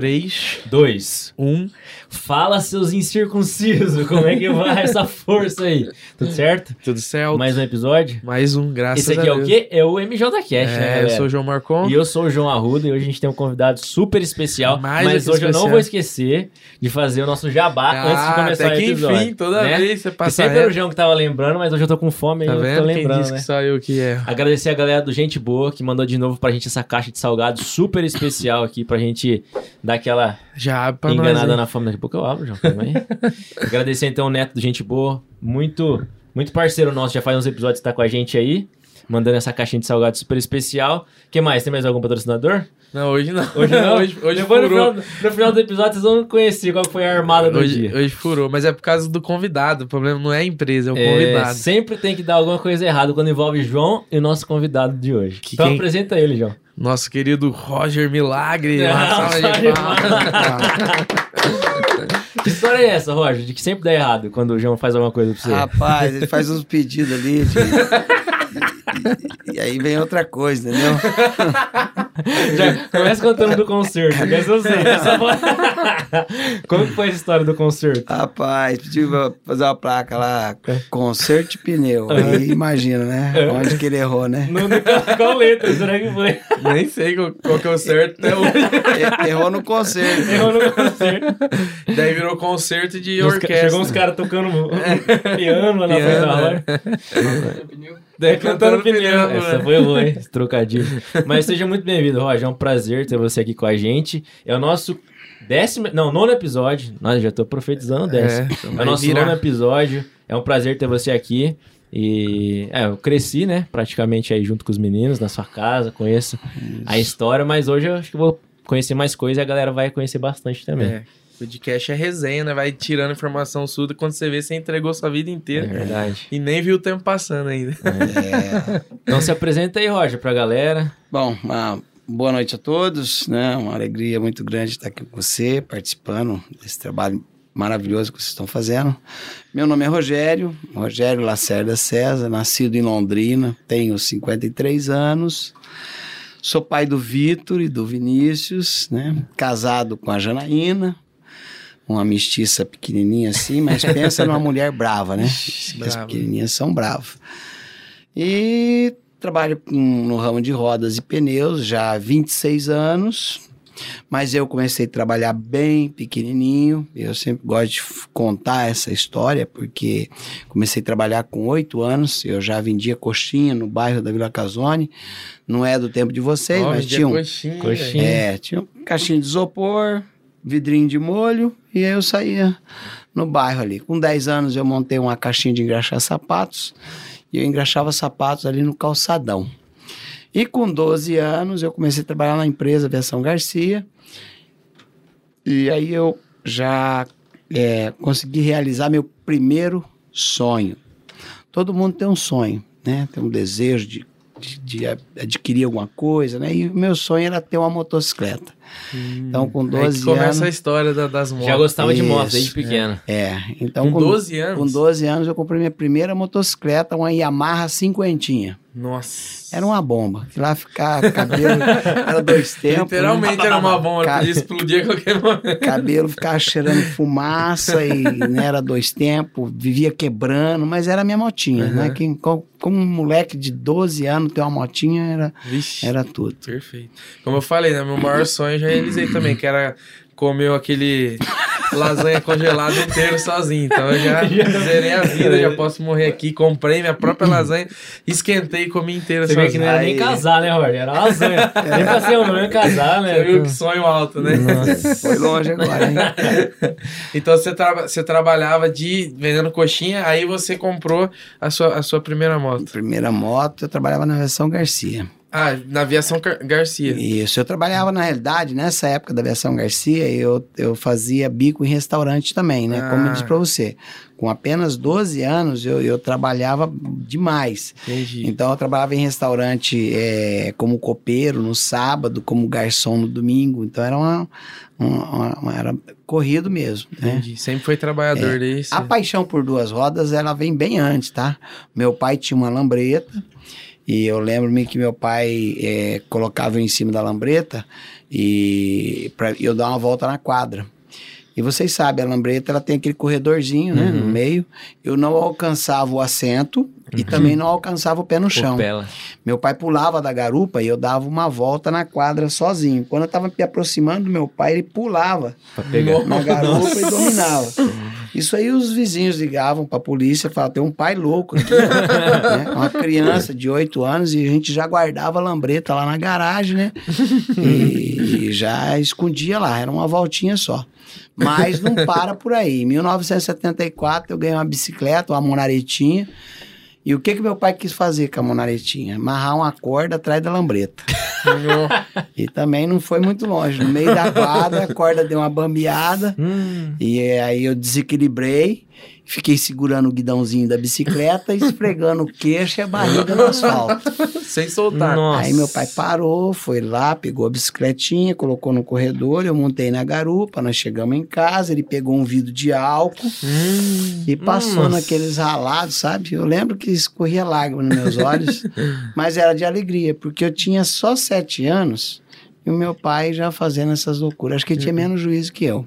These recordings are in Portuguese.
3, Dois. 1. Fala, seus incircuncisos, como é que vai essa força aí? Tudo certo? Tudo certo? Mais um episódio? Mais um, graças Esse aqui a é o Deus. quê? É o MJ Cash, né, É, eu galera? sou o João Marcon. E eu sou o João Arruda e hoje a gente tem um convidado super especial. Mais mas hoje eu não especial. vou esquecer de fazer o nosso jabá Ah, antes de começar até o que episódio. enfim, toda né? vez você passa sempre era o. João que tava lembrando, mas hoje eu tô com fome Tá e eu tô vendo? Quem lembrando, disse né? que só eu que é. Agradecer a galera do Gente Boa que mandou de novo pra gente essa caixa de salgado super especial aqui pra gente dar aquela Já enganada nós, na fome. Daqui a pouco eu abro, João. Aí. Agradecer então o Neto do Gente Boa, muito, muito parceiro nosso, já faz uns episódios que tá com a gente aí, mandando essa caixinha de salgado super especial. que mais? Tem mais algum patrocinador? Não, hoje não. Hoje não? hoje, hoje Depois no furou. final, no final do episódio vocês vão conhecer qual foi a armada do Hoje, dia. hoje furou, mas é por causa do convidado. O problema não é a empresa, é o É, convidado. sempre tem que dar alguma coisa errada quando envolve João e o nosso convidado de hoje. Que então quem- apresenta ele, João. Nosso querido Roger Milagre. Ah, uma salva de salva de palmas. Que história é essa, Roger? De que sempre dá errado quando o João faz alguma coisa pra você? Rapaz, ele faz uns pedidos ali. de- E, e aí vem outra coisa, entendeu? Já começa contando do concerto, que essa eu sei. Essa foi- Como foi essa história do concerto? Rapaz, pediu pra fazer uma placa lá, conserto de pneu. Aí imagina, né? Onde que ele errou, né? No- qual letra será que foi? Nem sei qual, qual que é o certo até hoje. E- Errou no conserto. Errou no concerto. Daí virou concerto de orquestra. Chegou uns caras tocando piano lá na frente da Piano, loja. Daí cantando Cantando pneu. pneu, Essa né? foi boa, hein? Esse trocadilho. Mas seja muito bem-vindo, Roger. É um prazer ter você aqui com a gente. É o nosso décimo... Não, nono episódio. Nossa, já tô profetizando o décimo. É, vai o nosso virar. nono episódio. É um prazer ter você aqui. E é, eu cresci, né? Praticamente aí junto com os meninos na sua casa, conheço a história, mas hoje eu acho que vou conhecer mais coisas e a galera vai conhecer bastante também. É. Podcast é resenha, né? Vai tirando informação sua quando você vê, você entregou sua vida É inteira. verdade. E nem viu o tempo passando ainda. É. Então se apresenta aí, Roger, pra galera. Bom, uma boa noite a todos, né? Uma alegria muito grande estar aqui com você, participando desse trabalho maravilhoso que vocês estão fazendo. Meu nome é Rogério, Rogério Lacerda César, nascido em Londrina, tenho 53 anos. Sou pai do Vitor e do Vinícius, né? Casado com a Janaína, uma mestiça pequenininha assim, mas pensa numa mulher brava, né? As brava. pequenininhas são bravas. E trabalho com- no ramo de rodas e pneus já há 26 anos, mas eu comecei a trabalhar bem pequenininho. Eu sempre gosto de contar essa história porque comecei a trabalhar com 8 anos. Eu já vendia coxinha no bairro da Vila Casone. Não é do tempo de vocês, mas tinha um, coxinha, Coxinha. é, tinha um caixinha de isopor, vidrinho de molho, e aí eu saía no bairro ali. Com 10 anos eu montei uma caixinha de engraxar sapatos, e eu engraxava sapatos ali no calçadão. E com 12 anos eu comecei a trabalhar na empresa Aviação Garcia, e aí eu já é, consegui realizar meu primeiro sonho. Todo mundo tem um sonho, né? Tem um desejo de, de, de adquirir alguma coisa, né? E o meu sonho era ter uma motocicleta. Então, com Aí que 12 começa anos... a história da- das motos. Já gostava de moto Isso, desde pequeno. É, então Com 12 anos? Com 12 anos eu comprei minha primeira motocicleta, uma Yamaha cinquentinha. Nossa. Era uma bomba. Fui lá ficar, cabelo, era dois tempos. Literalmente era uma bomba, Cara. podia explodir a qualquer momento. Cabelo ficava cheirando fumaça e né, era dois tempos, vivia quebrando, mas era minha motinha, Uhum. né? Que, co- como um moleque de 12 anos ter uma motinha era, Vixe. era tudo. Perfeito. Como eu falei, né? Meu maior sonho eu já realizei também, que era comer aquele lasanha congelada inteiro sozinho. Então eu já zerei a vida, já posso morrer aqui. Comprei minha própria lasanha, esquentei e comi inteira Você vê que não era nem casar, né, Roger? Era lasanha. Nem pra ser um nome casar, né? Você viu que sonho alto, né? Foi longe agora, hein? Então você, traba- você trabalhava de vendendo coxinha, aí você comprou a sua, a sua primeira moto. Primeira moto, eu trabalhava na versão Garcia. Ah, na aviação Gar- Garcia. Isso, eu trabalhava na realidade, nessa época da aviação Garcia, eu, eu fazia bico em restaurante também, né? Como eu Ah. disse pra você. Com apenas 12 anos, eu, eu trabalhava demais. Entendi. Então, eu trabalhava em restaurante é, como copeiro no sábado, como garçom no domingo. Então, era uma, uma- uma- era corrido mesmo, né? Entendi. Sempre foi trabalhador desse. A paixão por duas rodas, ela vem bem antes, tá? Meu pai tinha uma lambreta E eu lembro-me que meu pai é, colocava em cima da lambreta e para eu dar uma volta na quadra. E vocês sabem, a lambreta ela tem aquele corredorzinho, né, no meio. Eu não alcançava o assento e também não alcançava o pé no chão. Meu pai pulava da garupa e eu dava uma volta na quadra sozinho. Quando eu tava me aproximando do meu pai, ele pulava na garupa e dominava. Isso aí os vizinhos ligavam pra polícia e falavam, tem um pai louco aqui. né? Uma criança de 8 anos e a gente já guardava a lambreta lá na garagem, né? E, e já escondia lá, era uma voltinha só. Mas não para por aí. Em 1974 eu ganhei uma bicicleta, uma monaretinha. E o que que meu pai quis fazer com a monaretinha? Amarrar uma corda atrás da lambreta. E também não foi muito longe. No meio da quadra, a corda deu uma bambeada. Hum. E aí eu desequilibrei, fiquei segurando o guidãozinho da bicicleta, esfregando o queixo e a barriga no asfalto. Sem soltar. Nossa. Aí meu pai parou, foi lá, pegou a bicicletinha, colocou no corredor, eu montei na garupa, nós chegamos em casa, ele pegou um vidro de álcool Hum. e passou Nossa. naqueles ralados, sabe? Eu lembro que escorria lágrima nos meus olhos, mas era de alegria, porque eu tinha só sete anos e o meu pai já fazendo essas loucuras. Acho que ele tinha menos juízo que eu.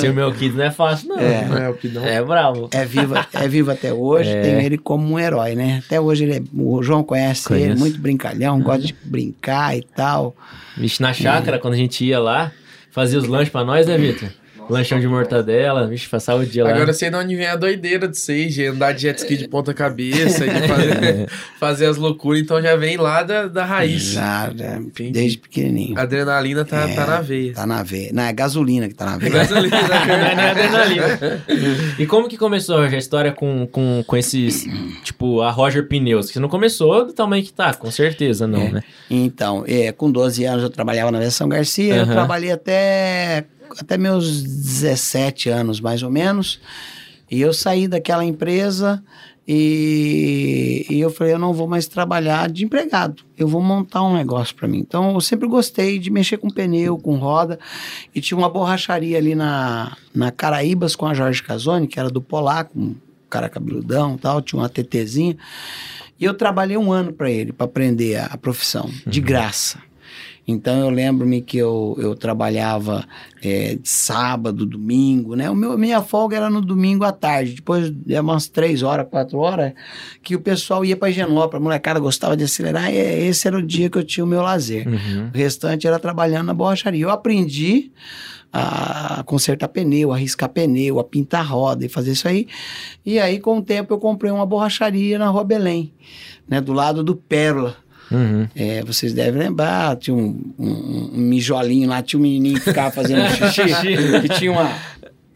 Seu meu kid não é fácil, não. É. Não é o Pidão. É bravo. É vivo, é vivo até hoje, É. tenho ele como um herói, né? Até hoje ele é, o João conhece ele, Conheço. muito brincalhão, gosta de brincar e tal. Vixe, na chácara, quando a gente ia lá, fazia os lanches pra nós, né, Vitor? Lanchão de mortadela, vixe, passava o dia lá. Agora eu sei de onde vem a doideira de vocês, de andar de jet ski de ponta cabeça, de fazer, fazer as loucuras, então já vem lá da, da raiz. Já, já, Entendi. desde pequenininho. A adrenalina tá, É. tá na veia. Tá na veia. Não, é gasolina que tá na veia. Gasolina, Não é adrenalina. E como que começou a história com, com, com esses, tipo, a Roger Pneus? Que você não começou do tamanho que tá, com certeza não, É. né? Então, é, com 12 anos eu trabalhava na Versão Garcia, eu Aham. trabalhei até, até meus 17 anos, mais ou menos. E eu saí daquela empresa e, e eu falei, eu não vou mais trabalhar de empregado, eu vou montar um negócio para mim. Então, eu sempre gostei de mexer com pneu, com roda, e tinha uma borracharia ali na, na Caraíbas com a Jorge Casoni, que era do Polaco, um cara cabeludão e tal, tinha uma TTzinha. E eu trabalhei um ano para ele, para aprender a, a profissão, de graça. Então eu lembro-me que eu, eu trabalhava é, de sábado, domingo, né? O meu, minha folga era no domingo à tarde, depois de umas três horas, quatro horas, que o pessoal ia para Higienópolis, a molecada gostava de acelerar, e esse era o dia que eu tinha o meu lazer. Uhum. O restante era trabalhando na borracharia. Eu aprendi a consertar pneu, a riscar pneu, a pintar roda e fazer isso aí. E aí, com o tempo, eu comprei uma borracharia na Rua Belém, né, do lado do Pérola. Uhum. É, vocês devem lembrar, tinha um, um- um mijolinho lá, tinha um menininho que ficava fazendo xixi, que tinha uma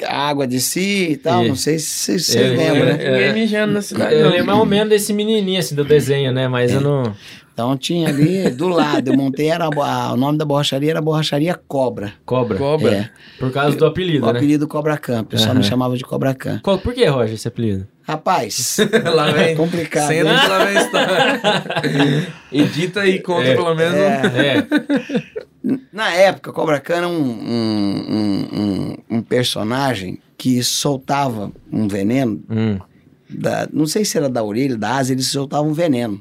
água de si e tal, E- não sei se vocês Eu- lembram, eu- né? É. Ninguém mijando na cidade. Eu não. lembro mais ou menos desse menininho, assim, do desenho, né? Mas eu não... Então tinha ali do lado, eu montei, era, a o nome da borracharia era Borracharia Cobra. Cobra. Cobra. É. Por causa do apelido, O né? apelido Cobra Camp, o pessoal Aham. me chamava de Cobra Camp. Qual, por que, Roger, esse apelido? Rapaz, lá vem. complicado. Senta né? que lá vem a história. Edita aí, conta É. pelo menos. um- É. Na época, Cobra Khan era um, um, um, um- um personagem que soltava um veneno, Hum. da, não sei se era da orelha, da asa, ele soltava um veneno.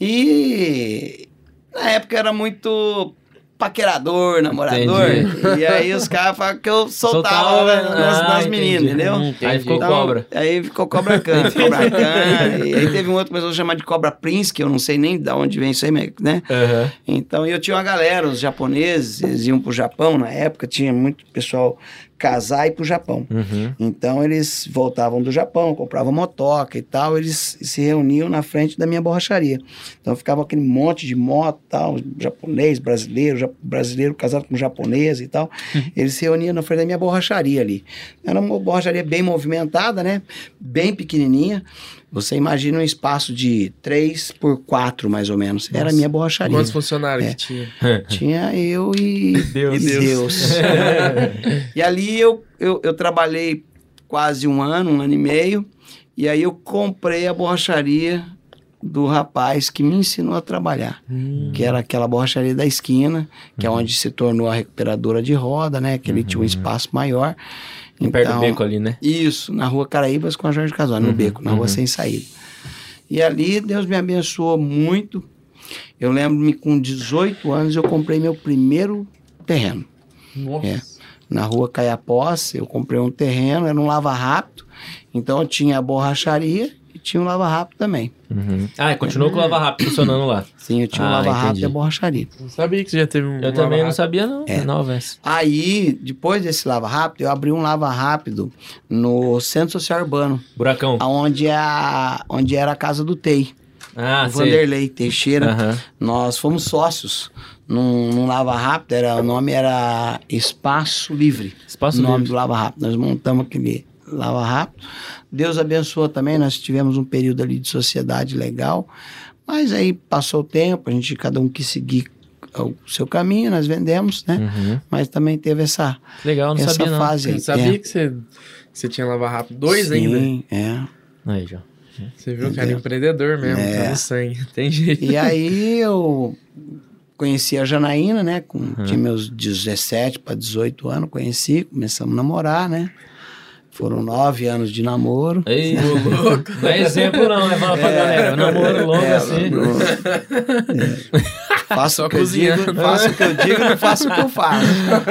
E na época era muito paquerador, namorador. Entendi. E aí os caras falavam que eu soltava, Soltava, nas, ah, nas entendi. meninas, entendeu? Aí ficou Então, cobra. Aí ficou Cobra Khan, Cobra Khan. e aí teve um outro que começou a chamar de Cobra Prince, que eu não sei nem de onde vem isso aí, né? Aham. Então eu tinha uma galera, os japoneses, eles iam pro Japão na época, tinha muito pessoal casar e ir pro Japão. Uhum. Então eles voltavam do Japão, compravam motoca e tal, eles se reuniam na frente da minha borracharia. Então ficava aquele monte de moto tal, japonês, brasileiro, ja- brasileiro casado com japonês e tal. Eles se reuniam na frente da minha borracharia ali. Era uma borracharia bem movimentada, né? Bem pequenininha. Você imagina um espaço de 3 por 4 mais ou menos. Era a minha borracharia. Quantos funcionários É. que tinha? Tinha eu e Deus. e Deus. e ali eu, eu, eu trabalhei quase um ano, um ano e meio, e aí eu comprei a borracharia do rapaz que me ensinou a trabalhar, que era aquela borracharia da esquina, que é onde se tornou a recuperadora de roda, né? Que ele tinha um espaço maior. Perto do Então, beco ali, né? Isso, na rua Caraíbas com a Jorge Casói, no beco, na rua sem saída. E ali Deus me abençoou muito. Eu lembro-me com 18 anos eu comprei meu primeiro terreno. Nossa. É. Na rua Caiapós, eu comprei um terreno, era um lava rápido. Então eu tinha a borracharia e tinha um lava rápido também. Uhum. Ah, e continuou com o Lava Rápido funcionando lá. Sim, eu tinha um Ah, lava rápido entendi. e a borracharia. Não sabia que você já teve um. Eu também não sabia, não. É. Nova essa. Aí, depois desse lava rápido, eu abri um lava rápido no Centro Social Urbano, Buracão. onde, é a, onde era a casa do TEI. Ah. Vanderlei Teixeira. Aham. Nós fomos sócios num, num Lava Rápido, era, o nome era Espaço Livre. Espaço o nome Livre. do Lava Rápido. Nós montamos aquele Lava Rápido. Deus abençoou também, nós tivemos um período ali de sociedade legal. Mas aí passou o tempo, a gente cada um quis seguir o seu caminho, nós vendemos, né? Uhum. Mas também teve essa, Legal, não essa sabia não. fase aí. sabia É. que você, você tinha lava rápido. Dois Sim, ainda. É. Aí, já. Você viu, cara, empreendedor mesmo, É. tá no sangue. Tem jeito. E aí eu conheci a Janaína, né? Com, Tinha meus 17 para 18 anos, conheci, começamos a namorar, né? Foram nove anos de namoro. Ei, não é exemplo não, né? Fala pra galera. Eu namoro longo É, assim. não- é. Faço Só o que eu digo, faço o que eu digo, não faço o que eu faço.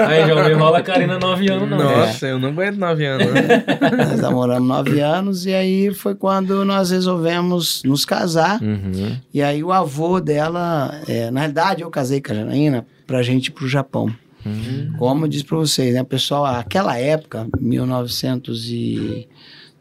Aí, já me enrola a Karina 9 anos, não. Nossa, eu não aguento nove anos. né? Nós namoramos nove anos e aí foi quando nós resolvemos nos casar. Uhum. E aí o avô dela, é, na verdade eu casei com a Janaína pra gente ir pro Japão. Como eu disse pra vocês, né, pessoal, aquela época,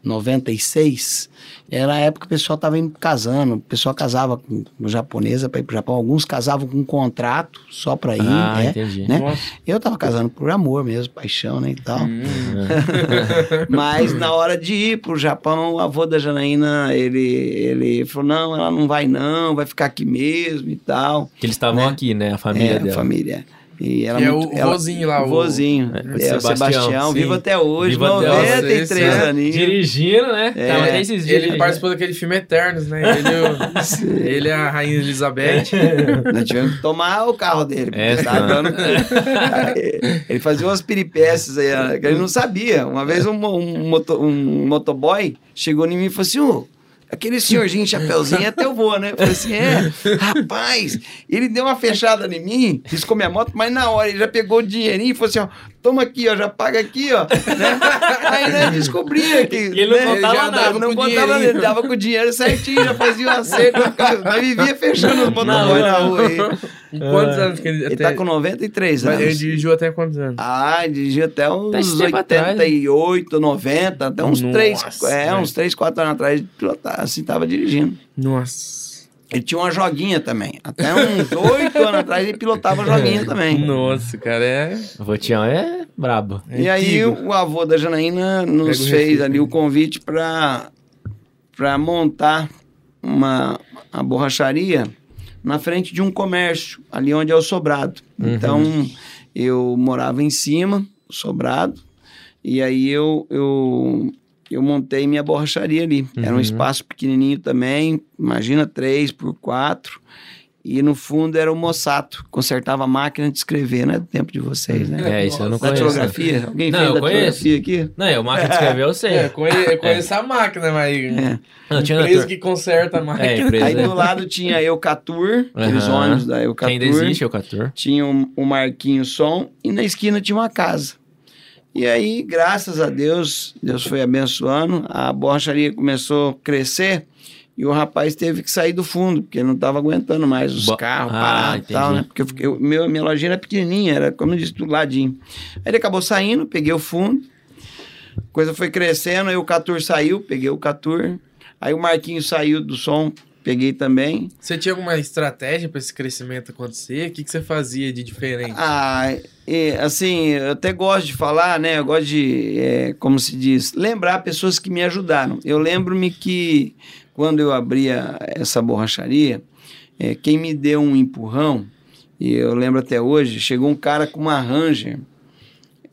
1996, era a época que o pessoal tava indo casando, o pessoal casava com, japonesa para ir pro Japão, alguns casavam com um contrato só pra ir, Ah, né? entendi. né? Nossa. Eu tava casando por amor mesmo, paixão, né, e tal. Hum. Mas na hora de ir pro Japão, o avô da Janaína, ele, ele falou, não, ela não vai não, vai ficar aqui mesmo e tal. Que eles estavam aqui, né? A família é, dela. a família. E ela Que é muito- o ela- vozinho lá, O vozinho. É, É, o o Sebastião, Sebastião, vivo até hoje, Vivo até hoje. 93 Esse é- aninhos. Dirigindo, né? É. Tava até esses dias. Ele dirigindo. participou daquele filme Eternos, né? Ele, o- ele é a Rainha Elizabeth. Nós tivemos que tomar o carro dele. É, tá. dando... ele fazia umas peripécias aí, que ele não sabia. Uma vez um, um, moto- um motoboy chegou em mim e falou assim: ô, aquele senhorzinho chapeuzinho é teu vô, né? Eu falei assim: é, rapaz, ele deu uma fechada em mim, riscou minha moto, mas na hora ele já pegou o dinheirinho e falou assim: ó, toma aqui, ó, já paga aqui, ó. Né? Aí nós descobria que. E ele não né, contava nada, dava- não com contava nada, ele dava com o dinheiro certinho, já fazia o acerto. Nós vivia fechando os motoboy na rua aí. Quantos anos que ele, Ele até... tá com 93 Mas Ele anos. dirigiu até quantos anos? Ah, ele dirigiu até uns Tá esse tempo atrás. 88, 90, até uns Nossa, 3, é, velho. uns 3, 4 anos atrás, assim, tava dirigindo. Nossa. Ele tinha uma joguinha também. Até uns 8 anos atrás ele pilotava a joguinha também. Nossa, cara, é... O Votião é brabo. é e aí o avô da Janaína nos Pega fez ali o convite para para montar uma a borracharia na frente de um comércio, ali onde é o sobrado. Então eu morava em cima, sobrado, e aí eu, eu, eu montei minha borracharia ali. Era um Uhum. espaço pequenininho também, imagina 3 por 4 e no fundo era o Mossato, consertava a máquina de escrever, né? Do tempo de vocês, né? É, isso eu não conheço. tipografia? Alguém Não, fez eu aqui? Não, é, o máquina de escrever eu sei. É, eu conhe- eu conheço a máquina, mas... É. Não, tinha Empresa que conserta a máquina. É, empresa. Aí do lado tinha a Eucatur, aqueles Aham. ônibus da Eucatur. ainda existe o Catur. Tinha um, um Marquinho Som e na esquina tinha uma casa. E aí, graças a Deus, Deus foi abençoando, a borracharia começou a crescer e o rapaz teve que sair do fundo, porque não estava aguentando mais os Bo- carros Ah, parados e tal, né? Porque eu fiquei, eu- meu, minha lojinha era pequenininha, era, como eu disse, do ladinho. Aí ele acabou saindo, peguei o fundo, a coisa foi crescendo, aí o Catur saiu, peguei o Catur, aí o Marquinho saiu do som, peguei também. Você tinha alguma estratégia para esse crescimento acontecer? O que, que você fazia de diferente? Ah, e, assim, eu até gosto de falar, né? Eu gosto de, é, como se diz, lembrar pessoas que me ajudaram. Eu lembro-me que quando eu abria essa borracharia, é, quem me deu um empurrão, e eu lembro até hoje, chegou um cara com uma Ranger,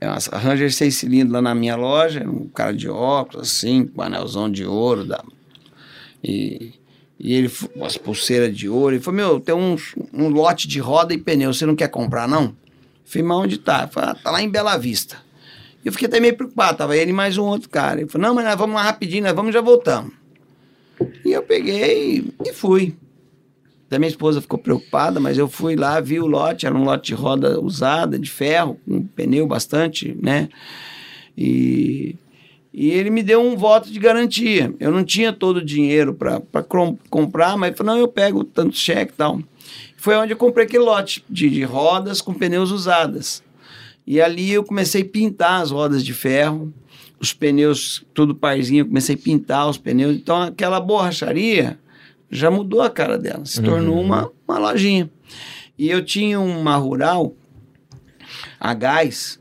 é uma Ranger seis cilindros lá na minha loja, um cara de óculos, assim, com um anelzão de ouro, da, e, e ele, as pulseiras de ouro, ele falou, meu, tem um lote de roda e pneu, você não quer comprar, não? Falei, mas onde tá? Falou, ah, tá lá em Bela Vista. Eu fiquei até meio preocupado, tava ele e mais um outro cara. Ele falou, não, mas nós vamos lá rapidinho, nós vamos e já voltamos. E eu peguei e fui. Até minha esposa ficou preocupada, mas eu fui lá, vi o lote, era um lote de roda usada, de ferro, com pneu bastante, né? E, e ele me deu um voto de garantia. Eu não tinha todo o dinheiro para comprar, mas ele falou, não, eu pego tanto cheque e tal. Foi onde eu comprei aquele lote de, de rodas com pneus usadas. E ali eu comecei a pintar as rodas de ferro, os pneus tudo parzinho, eu comecei a pintar os pneus. Então aquela borracharia já mudou a cara dela, se tornou Uhum. uma, uma lojinha. E eu tinha uma rural a gás,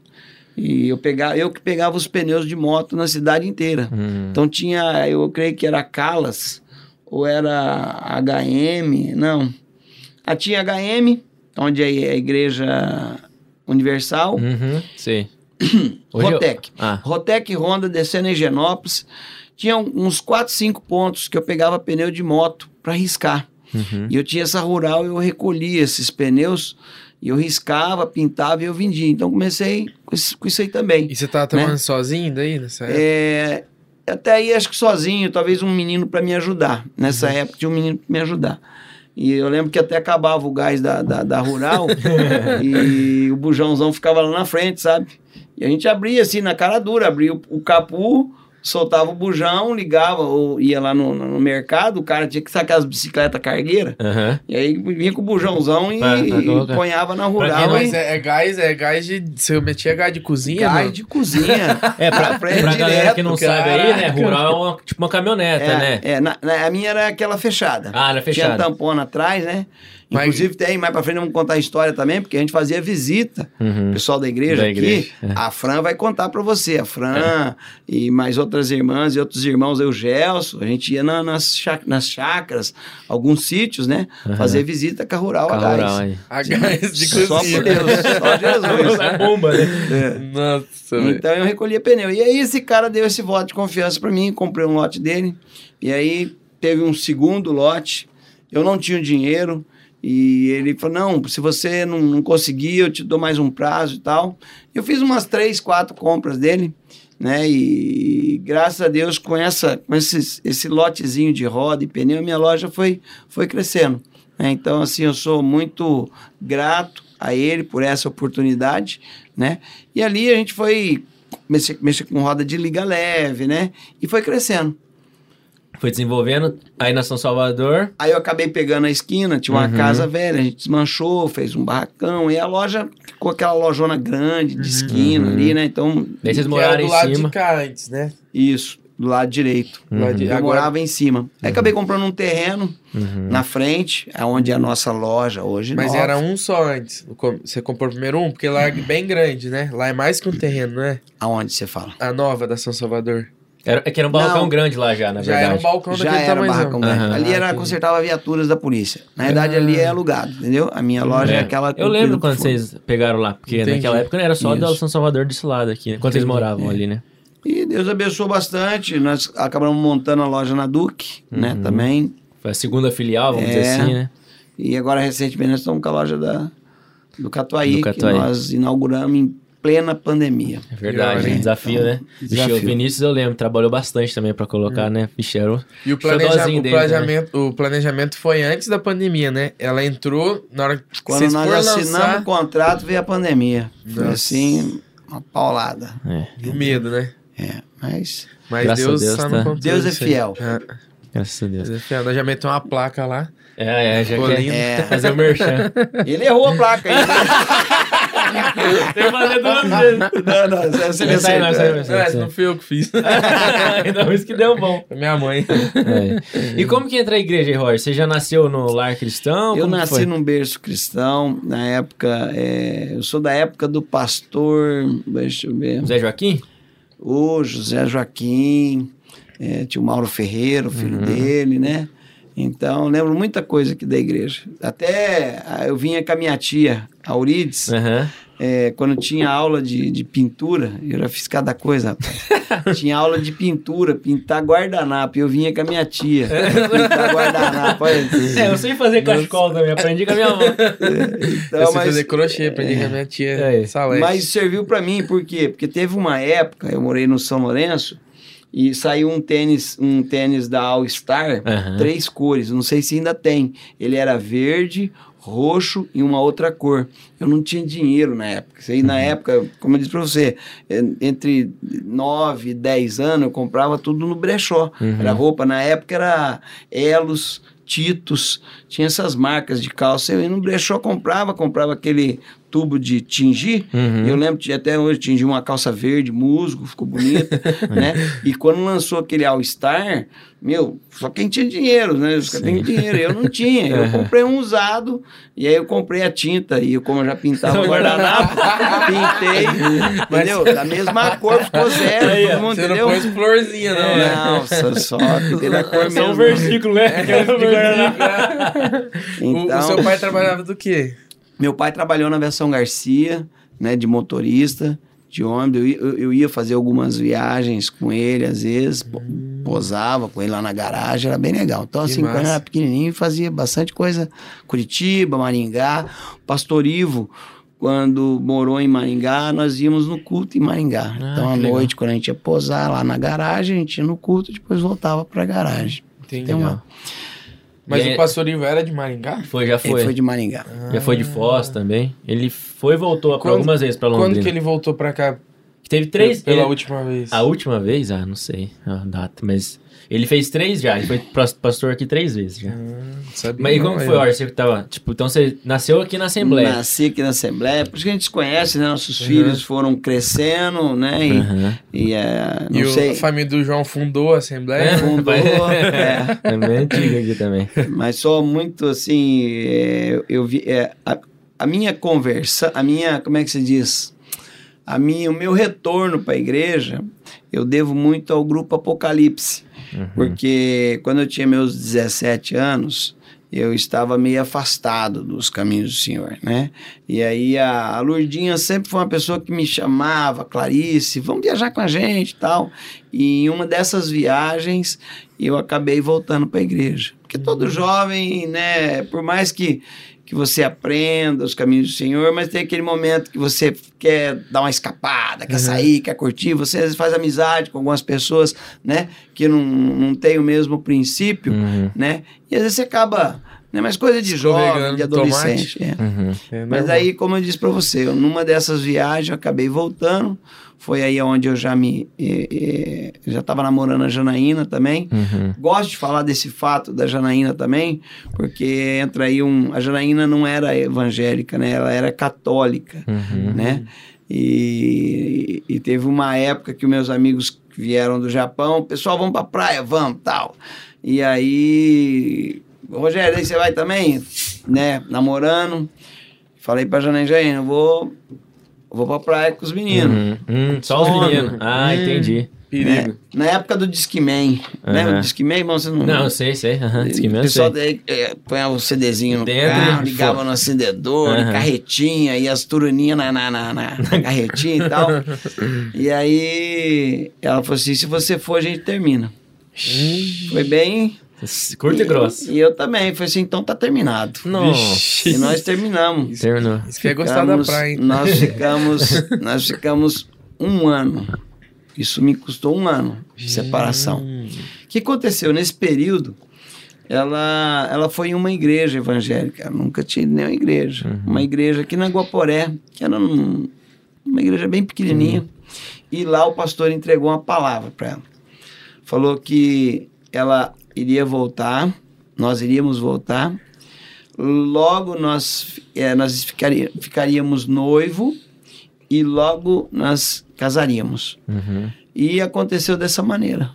e eu, pegava, eu que pegava os pneus de moto na cidade inteira. Hum. Então tinha, eu creio que era Calas, ou era HM, não. Ah, tinha HM, onde é a Igreja Universal, Uhum, eu- Rotec. Ah, Rotec Honda descendo em Genópolis. Tinha uns 4, 5 pontos que eu pegava pneu de moto para riscar. uhum. E eu tinha essa rural, eu recolhia esses pneus e eu riscava, pintava e eu vendia. Então comecei com isso, com isso aí também. E você tava trabalhando sozinho daí nessa época? É, até aí acho que sozinho, talvez um menino para me ajudar. Nessa Uhum. época tinha um menino para me ajudar. E eu lembro que até acabava o gás da, da, da rural e o bujãozão ficava lá na frente, sabe? E a gente abria assim na cara dura, abria o, o capu, soltava o bujão, ligava ou ia lá no, no mercado, o cara tinha que sacar as bicicletas cargueiras. Aham. E aí vinha com o bujãozão e, Pra- pra colocar. ponhava na rural. mas é, é gás, é gás de. Você metia gás de cozinha, gás mano? de cozinha. É, pra, frente pra galera direto, que não sabe aí, né? Rural é uma, tipo uma caminhoneta, É, né? é, na- na- a minha era aquela fechada. Ah, era Tinha fechada. tampona atrás, né? Mas- Inclusive tem, mais pra frente vamos contar a história também, porque a gente fazia visita. Uhum. O pessoal da igreja Da aqui, igreja, é. a Fran vai contar pra você. A Fran e mais outras irmãs e outros irmãos, eu, Gelson, a gente ia na- nas, chá- nas chácaras, alguns sítios, né? Aham. Fazer visita com a Rural a Carro gás. rural. A gás de Só cozinha. por Deus, só Jesus. É bomba, né? Nossa, velho. Então eu recolhia pneu. E aí esse cara deu esse voto de confiança pra mim, comprei um lote dele. E aí teve um segundo lote. Eu não tinha dinheiro. E ele falou: não, se você não, não conseguir, eu te dou mais um prazo e tal. Eu fiz umas três, quatro compras dele, né? E, graças a Deus, com, essa, com esse, esse lotezinho de roda e pneu, minha loja foi, foi crescendo. né? Então, assim, eu sou muito grato a ele por essa oportunidade, né? E ali a gente foi mexer, mexer com roda de liga leve, né? E foi crescendo. Foi desenvolvendo aí na São Salvador. Aí eu acabei pegando a esquina, tinha uma Uhum. casa velha, a gente desmanchou, fez um barracão, e a loja ficou aquela lojona grande de esquina Uhum. ali, né? Então, Daí vocês Que era moraram do em lado cima. de cá antes, né? isso, do lado direito. Uhum. Eu Agora- morava em cima. Aí acabei comprando um terreno Uhum. na frente, onde é a nossa loja hoje. Mas nova. era um só antes. Você comprou primeiro um, porque lá é bem grande, né? Lá é mais que um terreno, não é? Aonde você fala? A nova da São Salvador. Era, é que era um balcão Não. grande lá já, na Já verdade. era um balcão Já daquele era um barracão grande. Ali era Ah, consertava viaturas da polícia. Na verdade, ali é alugado, entendeu? A minha loja é, É. aquela... Eu lembro quando vocês pegaram lá, porque Entendi. naquela época não era só da Isso. São Salvador desse lado aqui, né? Quando vocês Entendi. moravam ali, né? E Deus abençoou bastante. Nós acabamos montando a loja na Duque, né? Uhum. Também. Foi a segunda filial, vamos É. dizer assim, né? E agora, recentemente, nós estamos com a loja da, do Catuaí, Do Catuaí. que nós inauguramos em plena pandemia. É verdade, olha, desafio, né? Vixe, desafio. o Vinícius eu lembro, trabalhou bastante também pra colocar, né? Vixe, era o- E o, planeja o, dele, planejamento, o planejamento foi antes da pandemia, né? Ela entrou na hora que Quando vocês nós assinamos lançar... o contrato, veio a pandemia. Foi Nossa. assim, uma paulada. É, O medo, né? É, mas Mas Graças Deus, Deus, tá tá. Deus é fiel. É, graças a Deus. Deus é fiel. Nós já metemos uma placa lá. É, é, já Ficou quer lindo. É. fazer o merchan. ele errou a placa aí. Tem que fazer duas vezes. não, não, você, você me aí não, não, acertou. essa Não, fui eu que fiz. Ainda mais que deu bom. Minha mãe. É. E como que entra a igreja, Roger? Você já nasceu no lar cristão? Eu Como nasci foi? num berço cristão, na época, é, eu sou da época do pastor, deixa eu ver, Zé Joaquim? o José Joaquim, é, tinha o Mauro Ferreira, o filho Uhum. dele, né? Então, lembro muita coisa aqui da igreja. Até ah, eu vinha com a minha tia, a Eurides, Aham. é, quando tinha aula de, de pintura, eu já fiz cada coisa, rapaz. tinha aula de pintura, pintar guardanapo, e eu vinha com a minha tia, pintar guardanapo. olha. É, eu sei fazer cachecol também, aprendi com a minha avó. Então, eu sei mas- fazer crochê, aprendi com a minha tia É. Mas serviu para mim, por quê? Porque teve uma época, eu morei no São Lourenço, E saiu um tênis, um tênis da All Star, Aham. três cores, não sei se ainda tem. Ele era verde, roxo e uma outra cor. Eu não tinha dinheiro na época. Isso aí, na época, como eu disse pra você, en- entre 9 e 10 anos eu comprava tudo no brechó. Era roupa, na época era Elos, Titos, tinha essas marcas de calça. Eu ia no brechó, comprava, comprava aquele tubo de tingir. Uhum. Eu lembro que até hoje tingi uma calça verde, musgo, ficou bonita, né? E quando lançou aquele All Star, meu, só quem tinha dinheiro, né? Os caras têm dinheiro, eu não tinha. Eu Uhum. comprei um usado, e aí eu comprei a tinta, e eu, como eu já pintava o guardanapo, pintei, entendeu? Da mesma cor, ficou zero, Aí, todo mundo, Você não pôs florzinha, não, né? Não, só, da cor Só um mesmo. versículo, né? Aquele de Guaraná. O- Então, o, seu pai trabalhava do quê? Meu pai trabalhou na versão Garcia, né, de motorista, de ônibus. Eu, ia- eu, eu ia fazer algumas viagens com ele, às vezes, po- posava com ele lá na garagem, era bem legal. Então, Hum. Que assim, quando eu massa. era pequenininho, fazia bastante coisa. Curitiba, Maringá, Pastor Ivo. Quando morou em Maringá, nós íamos no culto em Maringá. Ah, então, à que legal. noite, quando a gente ia posar lá na garagem, a gente ia no culto, depois voltava pra garagem. Entendi. Tem uma... Mas E o pastor Ivo era de Maringá? Foi, já Ele foi. foi de Maringá. Já foi de Foz também. Ele foi e voltou Quando- algumas vezes pra Londrina. Quando que ele voltou pra cá Teve três... pela ele- última vez? A última vez? Ah, não sei a data, mas... Ele fez três já, ele foi pas- pastor aqui três vezes já. Hum, sabia Mas e não, como aí, foi. Orson? Você que tava... Tipo, então você nasceu aqui na Assembleia. Nasci aqui na Assembleia, por isso que a gente se conhece, né? Nossos Uhum. filhos foram crescendo, né? E, Aham. e é, não E o- sei, a família do João fundou a Assembleia? fundou, é, É bem antigo aqui também. mas só muito assim, é, eu vi, é, a, a minha conversa, a minha, como é que se diz? A minha, o meu retorno para a igreja, eu devo muito ao grupo Apocalipse. Porque quando eu tinha meus 17 anos, eu estava meio afastado dos caminhos do Senhor, né? E aí a, a Lourdinha sempre foi uma pessoa que me chamava, Clarice, vamos viajar com a gente e tal. E em uma dessas viagens, eu acabei voltando para a igreja. Porque todo jovem, né, por mais que que você aprenda os caminhos do Senhor, mas tem aquele momento que você quer dar uma escapada, quer sair, quer curtir, você às vezes faz amizade com algumas pessoas, né, que não, não tem o mesmo princípio, Uhum. né, e às vezes você acaba, né, mas coisa de jovem, de adolescente, é. Uhum. É Mas aí, como eu disse para você, eu, numa dessas viagens eu acabei voltando. Foi aí onde eu já me. eh, eh, já estava namorando a Janaína também. Uhum. Gosto de falar desse fato da Janaína também, porque entra aí um. A Janaína não era evangélica, né? Ela era católica, Uhum. né? E, e teve uma época que meus amigos vieram do Japão, pessoal, vamos pra praia, vamos, tal. E aí, Rogério, aí você vai também, né? Namorando. Falei pra Janaína, Janaína, eu vou, eu vou pra praia com os meninos. Uhum. Hum, só os meninos. Ah, Hum. entendi. Perigo. né? Na época do Discman, né? Aham. O Discman, irmão, você não... Não, sei, sei. Diz que o pessoal sei. daí é, punhava o CDzinho no Dentro carro, ligava no acendedor, Aham. carretinha, e as turuninhas na, na, na, na- na carretinha e tal. E aí ela falou assim: se você for, a gente termina. Foi bem. Curto e grosso. E eu também. Falei assim: então tá terminado. Nossa. E nós terminamos. Terminou. Isso que é gostar da praia, hein? Nós ficamos, nós ficamos um ano. Isso me custou um ano de separação. O que aconteceu nesse período? Ela, ela foi em uma igreja evangélica, Ela nunca tinha ido em nenhuma igreja. Uma igreja aqui na Guaporé, que era num- uma igreja bem pequenininha. E lá o pastor entregou uma palavra para ela. Falou que ela iria voltar, nós iríamos voltar. Logo nós, eh, nós ficaria, ficaríamos noivo e logo nós casaríamos. Uhum. E aconteceu dessa maneira.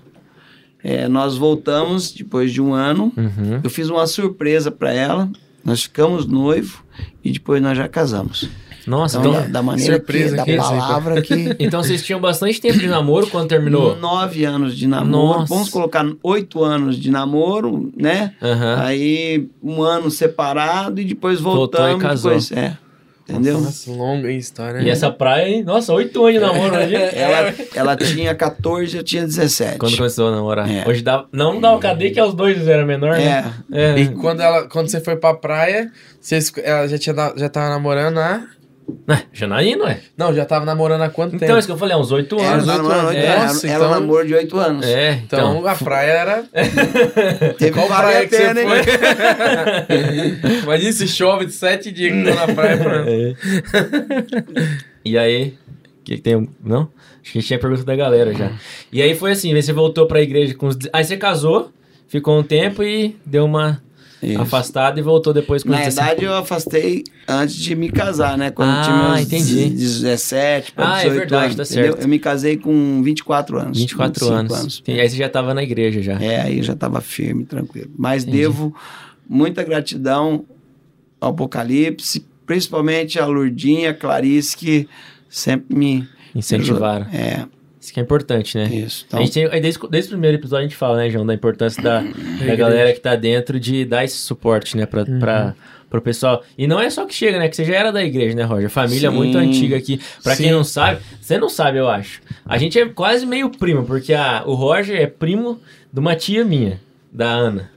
É, nós voltamos depois de um ano. Uhum. Eu fiz uma surpresa para ela. Nós ficamos noivo e depois nós já casamos. Nossa, Então, então, da, da maneira surpresa que, da que é palavra que então vocês tinham bastante tempo de namoro quando terminou? nove anos de namoro. Nossa. Vamos colocar oito anos de namoro, né? Aham. Aí um ano separado e depois Voltou e voltamos. casou. Depois, é, entendeu? Nossa, longa história. E né? essa praia, hein? Nossa, oito anos de namoro hoje. Ela, ela tinha 14, eu tinha 17. Quando começou a namorar. É. Hoje dá. Não, dá o cadê que é os dois eram menor, né? É, É. E quando, ela, quando você foi pra praia, vocês, ela já, tinha, já tava namorando há Né? Janaína, ué. Não, já tava namorando há quanto Então, tempo? isso que eu falei, há uns oito Era, anos. uns era, Nossa, era um então- namoro de oito anos. É, Então, então. a praia era. Teve Qual praia a que você foi? Imagina se chove de sete dias que tô na praia. Pronto. É. E aí, o que, que tem? Não? Acho que tinha pergunta da galera já. E aí foi assim, aí você voltou pra igreja com os. Aí você casou, ficou um tempo e deu uma Isso. afastada e voltou depois com Na os 17. verdade, eu afastei antes de me casar, né? Quando Ah, tinha meus entendi. 17 para Ah, é 18 verdade, anos, tá entendeu? certo. Eu me casei com 24 anos. 24 25 anos. E aí você já tava na igreja já. É, aí eu já estava firme, tranquilo. Mas devo muita gratidão ao Apocalipse, principalmente a Lourdinha, a Clarice, que sempre me... Incentivaram. É, Isso que é importante, né? isso. A Então, gente tem, aí desde, desde o primeiro episódio a gente fala, né, João, da importância da, da galera que tá dentro de dar esse suporte, né, pra, Uhum. pra, pro pessoal. E não é só que chega, né, que você já era da igreja, né, Roger? Família Sim. muito antiga aqui. Pra quem não sabe, você não sabe, eu acho. A gente é quase meio primo, porque a, o Roger é primo de uma tia minha, da Ana,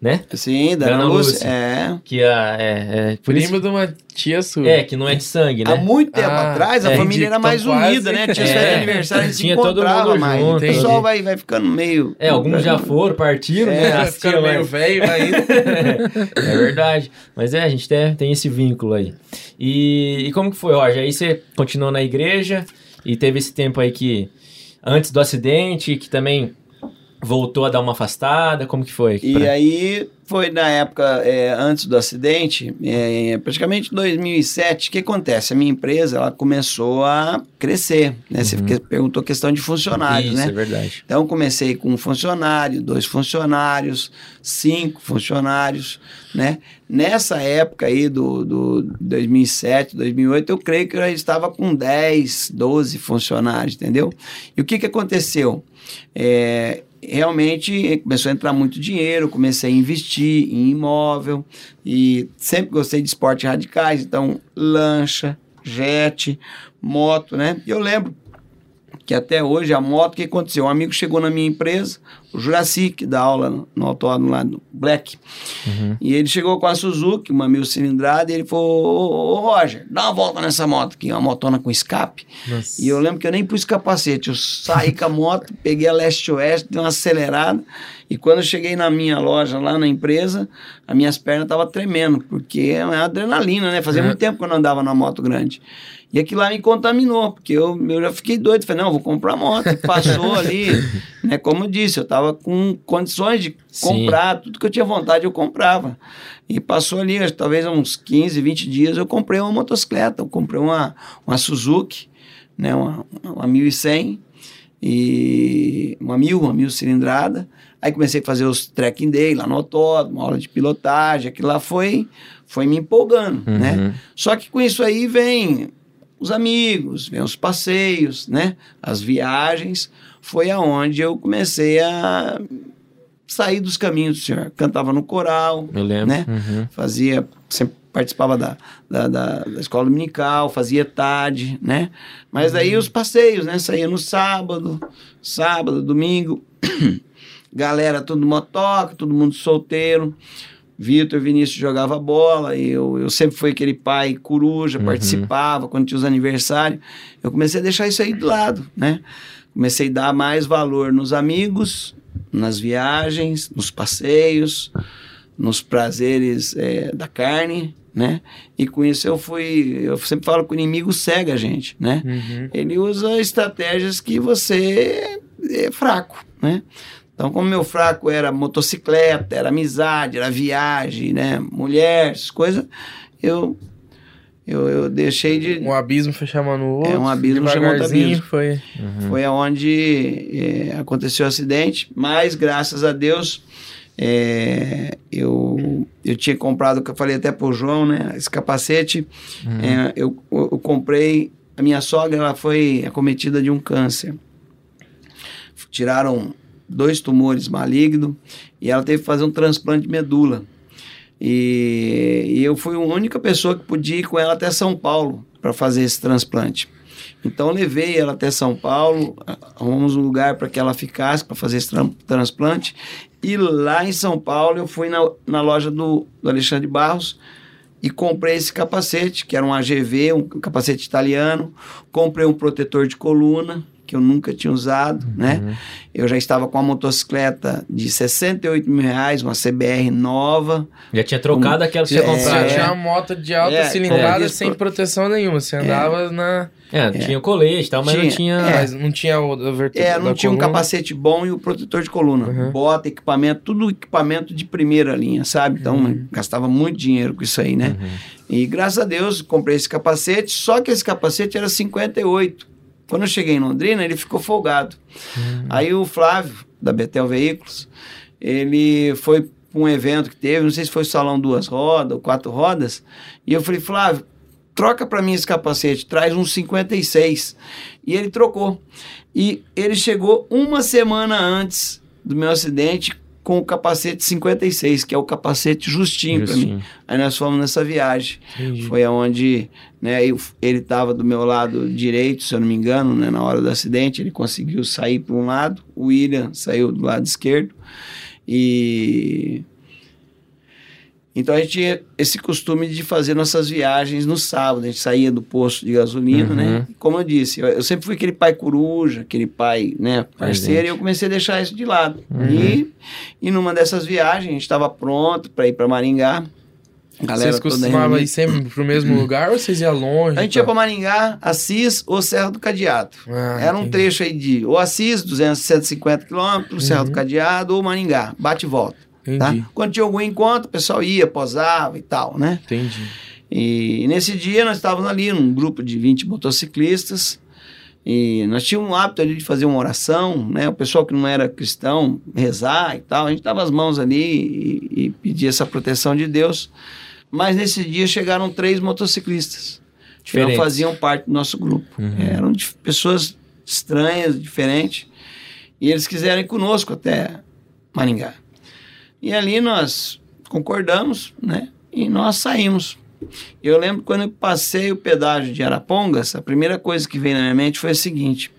né? sim, da Ana Ana Lúcia. Lúcia. É. Que a, é, é, por isso- Primo de uma tia sua. é, que não é de sangue, né? Há muito tempo Ah, atrás, a é, família era então mais quase- unida, né? Tinha É. aniversário, se Tinha todo encontrava mundo mais. junto, o pessoal vai, vai ficando meio... É, alguns já foram, partiram, É, né? As ficando tia meio velho ainda. é verdade. Mas é, a gente tem, tem esse vínculo aí. E, e como que foi, Roger? Aí você continuou na igreja e teve esse tempo aí que... Antes do acidente, que também voltou a dar uma afastada. Como que foi? E aí foi na época é, antes do acidente, é, praticamente 2007. O que acontece? A minha empresa ela começou a crescer. Né? Você que- perguntou questão de funcionários, Isso, né? é verdade. Então comecei com um funcionário, dois funcionários, cinco funcionários, né? Nessa época aí do, do 2007, 2008, eu creio que eu já estava com 10, 12 funcionários, entendeu? E o que que aconteceu? É, realmente começou a entrar muito dinheiro, comecei a investir em imóvel e sempre gostei de esportes radicais, então lancha, jet, moto, né? E eu lembro que até hoje a moto, o que aconteceu? Um amigo chegou na minha empresa, o Juraci, que dá aula no, autódromo lá do Black, Uhum. e ele chegou com a Suzuki, uma mil cilindrada, e ele falou, ô, ô, Roger, dá uma volta nessa moto aqui, uma motona com escape. Nossa. E eu lembro que eu nem pus capacete, eu saí com a moto, peguei a leste-oeste, dei uma acelerada, e quando eu cheguei na minha loja, lá na empresa, as minhas pernas estavam tremendo, porque é adrenalina, né? Fazia É. muito tempo que eu não andava numa moto grande. E aquilo lá me contaminou, porque eu, eu já fiquei doido. Falei, não, vou comprar moto. E Passou ali, né? Como eu disse, eu estava com condições de Sim. comprar, tudo que eu tinha vontade eu comprava. E passou ali, talvez uns 15, 20 dias, eu comprei uma motocicleta. Eu comprei uma, uma Suzuki, né? Uma, uma 1100 e uma mil, uma mil cilindrada. Aí comecei a fazer os trekking day lá no autódromo, aula de pilotagem, aquilo lá foi, foi me empolgando, Uhum. né? Só que com isso aí vem os amigos, vem os passeios, né? As viagens. Foi aonde eu comecei a sair dos caminhos do Senhor. Cantava no coral, Eu lembro. né? Uhum. fazia, sempre participava da, da, da, da escola dominical, fazia tarde, né? Mas daí os passeios, né? Saía no sábado, sábado, domingo, galera todo motoca, todo mundo solteiro. Vitor Vinícius jogava bola, e eu, eu sempre fui aquele pai coruja, Uhum. participava quando tinha os aniversários. Eu comecei a deixar isso aí de lado, né? Comecei a dar mais valor nos amigos, nas viagens, nos passeios, nos prazeres é, da carne, né? E com isso eu fui, eu sempre falo que o inimigo cega a gente, né? Uhum. Ele usa estratégias que você é fraco, né? Então, como meu fraco era motocicleta, era amizade, era viagem, né? Mulher, essas coisas, eu, eu, eu deixei de... Um abismo foi chamando o outro. É, um abismo chamando outro abismo. Foi. Uhum. Foi aonde é, aconteceu o acidente, mas graças a Deus é, eu, eu tinha comprado, que eu falei até pro João, né? Esse capacete, é, eu, eu, eu comprei. A minha sogra ela foi acometida de um câncer. Tiraram dois tumores malignos e ela teve que fazer um transplante de medula. E, e eu fui a única pessoa que podia ir com ela até São Paulo para fazer esse transplante. Então levei ela até São Paulo, arrumamos um lugar para que ela ficasse para fazer esse tran- transplante. E lá em São Paulo eu fui na, na loja do, do Alexandre Barros e comprei esse capacete, que era um AGV, um capacete italiano. Comprei um protetor de coluna, que eu nunca tinha usado, Uhum. né? Eu já estava com uma motocicleta de 68 mil reais, uma CBR nova. Já tinha trocado aquela que você É, tinha Você comprado. tinha né? uma moto de alta É, cilindrada é. sem proteção nenhuma. Você andava na. É, tinha o colete e tal, mas não Tinha, tinha. é. Mas não tinha o a vertente É, não da tinha um coluna. capacete bom e o protetor de coluna. Uhum. Bota, equipamento, tudo equipamento de primeira linha, sabe? Então, Uhum. gastava muito dinheiro com isso aí, né? E graças a Deus, comprei esse capacete, só que esse capacete era 58. Quando eu cheguei em Londrina, ele ficou folgado. Aí o Flávio, da Betel Veículos, ele foi para um evento que teve, não sei se foi o Salão Duas Rodas ou Quatro Rodas, e eu falei, Flávio, troca para mim esse capacete, traz um 56. E ele trocou. E ele chegou uma semana antes do meu acidente com o capacete 56, que é o capacete justinho para mim. Justinho. Aí nós fomos nessa viagem. Entendi. Foi aonde né, eu- ele estava do meu lado direito, se eu não me engano, né, na hora do acidente. Ele conseguiu sair para um lado, o William saiu do lado esquerdo. E. Então a gente tinha esse costume de fazer nossas viagens no sábado. A gente saía do posto de gasolina, Uhum. né? E Como eu disse, eu, eu sempre fui aquele pai coruja, aquele pai, né, parceiro, e eu comecei a deixar isso de lado. Uhum. E, e numa dessas viagens, a gente estava pronto para ir para Maringá. Galera Vocês costumavam ir sempre pro mesmo lugar ou vocês iam longe? A gente e ia para Maringá, Assis ou Serra do Cadeado. Ah, Era um entendi. trecho aí de ou Assis, 200, 150 quilômetros, Serra do Cadeado, ou Maringá, bate e volta. Tá? Entendi. Quando tinha algum encontro, o pessoal ia, posava e tal, né? Entendi. E nesse dia nós estávamos ali num grupo de 20 motociclistas e nós tínhamos um hábito ali de fazer uma oração, né? O pessoal que não era cristão, rezar e tal. A gente dava as mãos ali e, e pedia essa proteção de Deus. Mas nesse dia chegaram três motociclistas que não faziam parte do nosso grupo. Eram de pessoas estranhas, diferentes. E eles quiseram ir conosco até Maringá. E ali nós concordamos, né? E nós saímos. Eu lembro quando eu passei o pedágio de Arapongas, a primeira coisa que veio na minha mente foi a seguinte: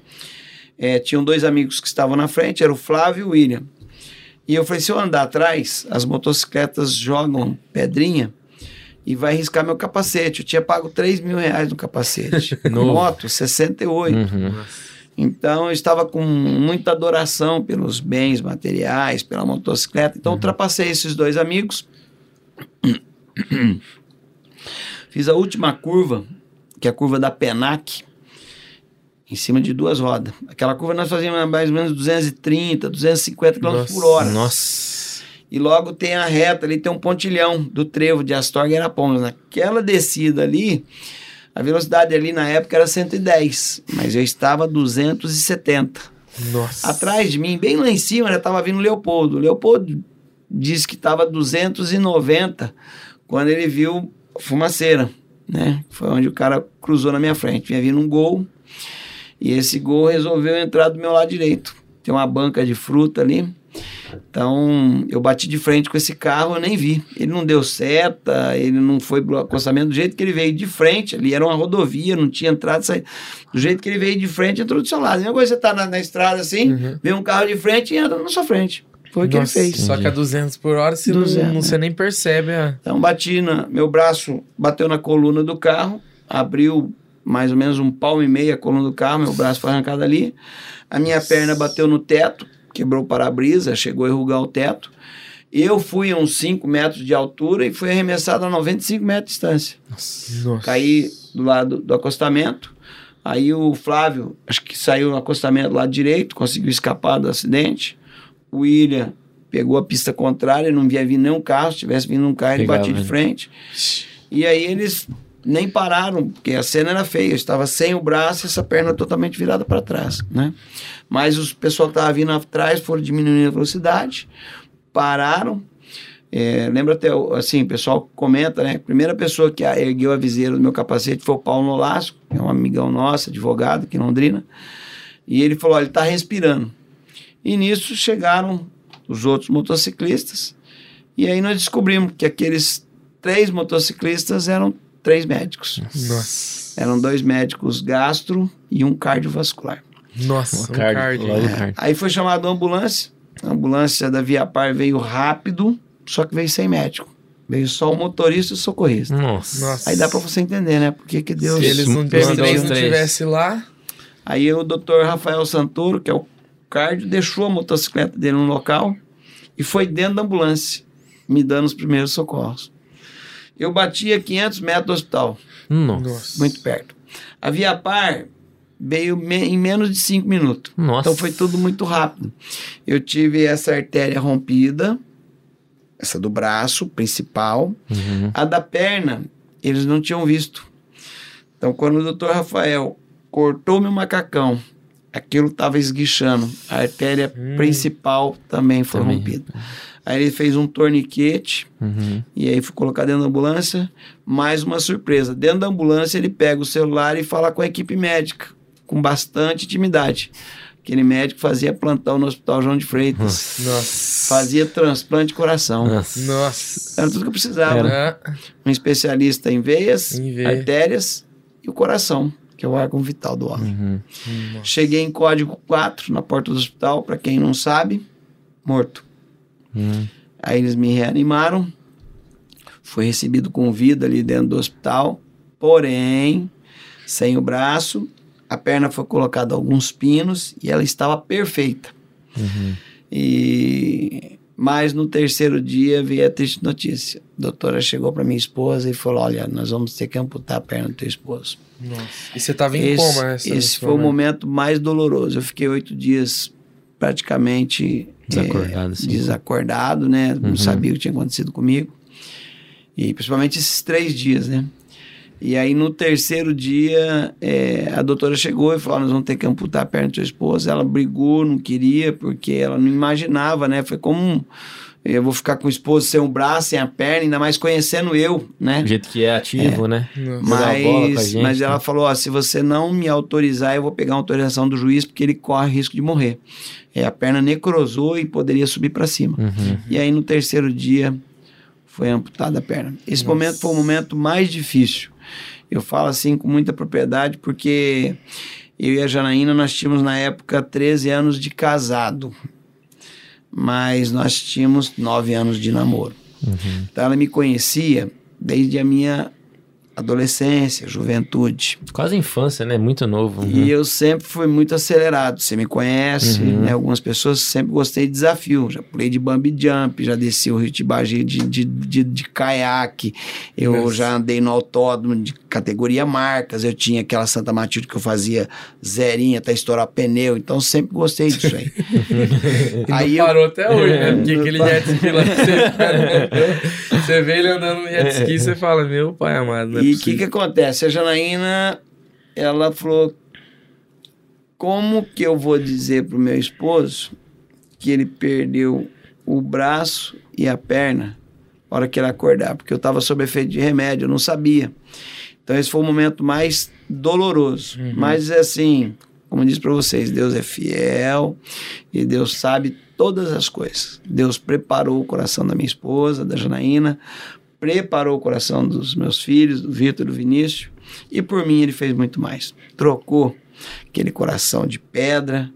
é, tinham dois amigos que estavam na frente, era o Flávio e o William. E eu falei: se eu andar atrás, as motocicletas jogam pedrinha e vai riscar meu capacete. Eu tinha pago 3 mil reais no capacete. Moto, 68. Uhum. Então eu estava com muita adoração pelos bens materiais, pela motocicleta. Então ultrapassei esses dois amigos. Fiz a última curva, que é a curva da Penac, em cima de duas rodas. Aquela curva nós fazíamos mais ou menos 230, 250 km por hora. Nossa. E logo tem a reta ali, tem um pontilhão do trevo de Astorga e Arapongas. Naquela descida ali, a velocidade ali na época era 110, mas eu estava a 270. Nossa. Atrás de mim, bem lá em cima, já estava vindo o Leopoldo. O Leopoldo disse que estava 290 quando ele viu fumaceira, né? Foi onde o cara cruzou na minha frente. Vinha vindo um gol e esse gol resolveu entrar do meu lado direito. Tem uma banca de fruta ali. Então, eu bati de frente com esse carro, eu nem vi. Ele não deu seta, ele não foi pro acostamento do jeito que ele veio de frente. Ali era uma rodovia, não tinha entrada e saída. Do jeito que ele veio de frente, entrou do seu lado. A mesma coisa você tá na, na estrada assim, Uhum. vê um carro de frente e entra na sua frente. Foi o que ele fez. Só que a 200 por hora você, não- 200, não, né? você nem percebe a... Então bati na. Meu braço bateu na coluna do carro, abriu mais ou menos um palmo e meio a coluna do carro, meu braço foi arrancado ali. A minha perna bateu no teto, quebrou o para-brisa, chegou a enrugar o teto. Eu fui a uns 5 metros de altura e fui arremessado a 95 metros de distância. Nossa. Caí do lado do acostamento. Aí o Flávio, acho que saiu no acostamento do lado direito, conseguiu escapar do acidente. O William pegou a pista contrária, não via vir nenhum carro. Se tivesse vindo um carro, ele batia de né? frente. E aí eles nem pararam, porque a cena era feia. Eu estava sem o braço e essa perna totalmente virada para trás, né? Mas os pessoal que estava vindo atrás foram diminuindo a velocidade, pararam. É, lembra até, assim, o pessoal comenta, né? A primeira pessoa que ergueu a viseira do meu capacete foi o Paulo Nolasco, que é um amigão nosso, advogado aqui em Londrina. E ele falou: ele está respirando. E nisso chegaram os outros motociclistas. E aí nós descobrimos que aqueles três motociclistas eram três médicos. Nossa. Eram dois médicos gastro e um cardiovascular. Nossa, um Card, card. logo É. Aí foi chamada a ambulância. A ambulância da Via Par veio rápido, só que veio sem médico. Veio só o motorista e o socorrista. Nossa. Nossa. Aí dá pra você entender, né? Por que que Deus... Se eles não, três não tivesse lá, Aí o doutor Rafael Santoro, que é o cardio, deixou a motocicleta dele no local e foi dentro da ambulância, me dando os primeiros socorros. Eu bati a 500 metros do hospital, Nossa. nossa. muito perto. A Via Par veio me- em menos de 5 minutos. Nossa. Então foi tudo muito rápido. Eu tive essa artéria rompida, essa do braço principal. Uhum. A da perna, eles não tinham visto. Então, quando o doutor Rafael cortou meu macacão, aquilo estava esguichando. A artéria Hum. principal também foi Também. rompida. Aí ele fez um torniquete Uhum. e aí fui colocar dentro da ambulância. Mais uma surpresa. Dentro da ambulância, ele pega o celular e fala com a equipe médica, com bastante intimidade. Aquele médico fazia plantão no Hospital João de Freitas. Nossa. Fazia transplante de coração. Nossa. Era tudo que eu precisava. Era. Um especialista em veias, Em veia. artérias e o coração, que é o órgão vital do homem. Uhum. Cheguei em código 4 na porta do hospital, para quem não sabe, morto. Uhum. Aí eles me reanimaram, fui recebido com vida ali dentro do hospital, porém, sem o braço, a perna foi colocada alguns pinos e ela estava perfeita. Uhum. E mas no terceiro dia veio a triste notícia. A doutora chegou para minha esposa e falou: "Olha, nós vamos ter que amputar a perna do teu esposo". Nossa. E você tava em Esse, coma essa esse foi o momento mais doloroso. Eu fiquei oito dias praticamente Desacordado, assim. desacordado, né? Uhum. Não sabia o que tinha acontecido comigo. E principalmente esses três dias, né? E aí no terceiro dia eh, a doutora chegou e falou: "Nós vamos ter que amputar a perna da tua esposa". Ela brigou, não queria porque ela não imaginava, né? Foi como um, eu vou ficar com o esposo sem um braço, sem a perna, ainda mais conhecendo eu, né? Do jeito que é ativo, né? Nossa. Jogar Mas, a gente, mas ela né? falou: ó, se você não me autorizar, eu vou pegar uma autorização do juiz porque ele corre risco de morrer. É, a perna necrosou e poderia subir para cima. Uhum. E aí no terceiro dia foi amputada a perna. Esse Nossa. momento foi o momento mais difícil. Eu falo assim com muita propriedade porque eu e a Janaína nós tínhamos na época 13 anos de casado. Mas nós tínhamos 9 anos de namoro. Uhum. Então ela me conhecia desde a minha adolescência, juventude. Quase infância, né? Muito novo. E eu sempre fui muito acelerado. Você me conhece, Uhum. né? Algumas pessoas sempre gostei de desafio. Já pulei de bungee jump, já desci o Rio Tibagi de, de, de, de caiaque. Eu Nossa. já andei no autódromo de categoria marcas. Eu tinha aquela Santa Matilde que eu fazia zerinha até estourar pneu. Então sempre gostei disso aí. E Aí eu- parou até hoje, né? Porque aquele jet ski lá que você, você vê ele andando no jet ski e você fala, meu pai amado, não é E o que, que acontece? A Janaína, ela falou: como que eu vou dizer pro meu esposo que ele perdeu o braço e a perna na hora que ele acordar? Porque eu estava sob efeito de remédio, eu não sabia. Então esse foi o momento mais doloroso. Mas assim, como eu disse para vocês, Deus é fiel e Deus sabe todas as coisas. Deus preparou o coração da minha esposa, da Janaína, preparou o coração dos meus filhos, do Vitor, do Vinícius, e por mim ele fez muito mais. Trocou aquele coração de pedra,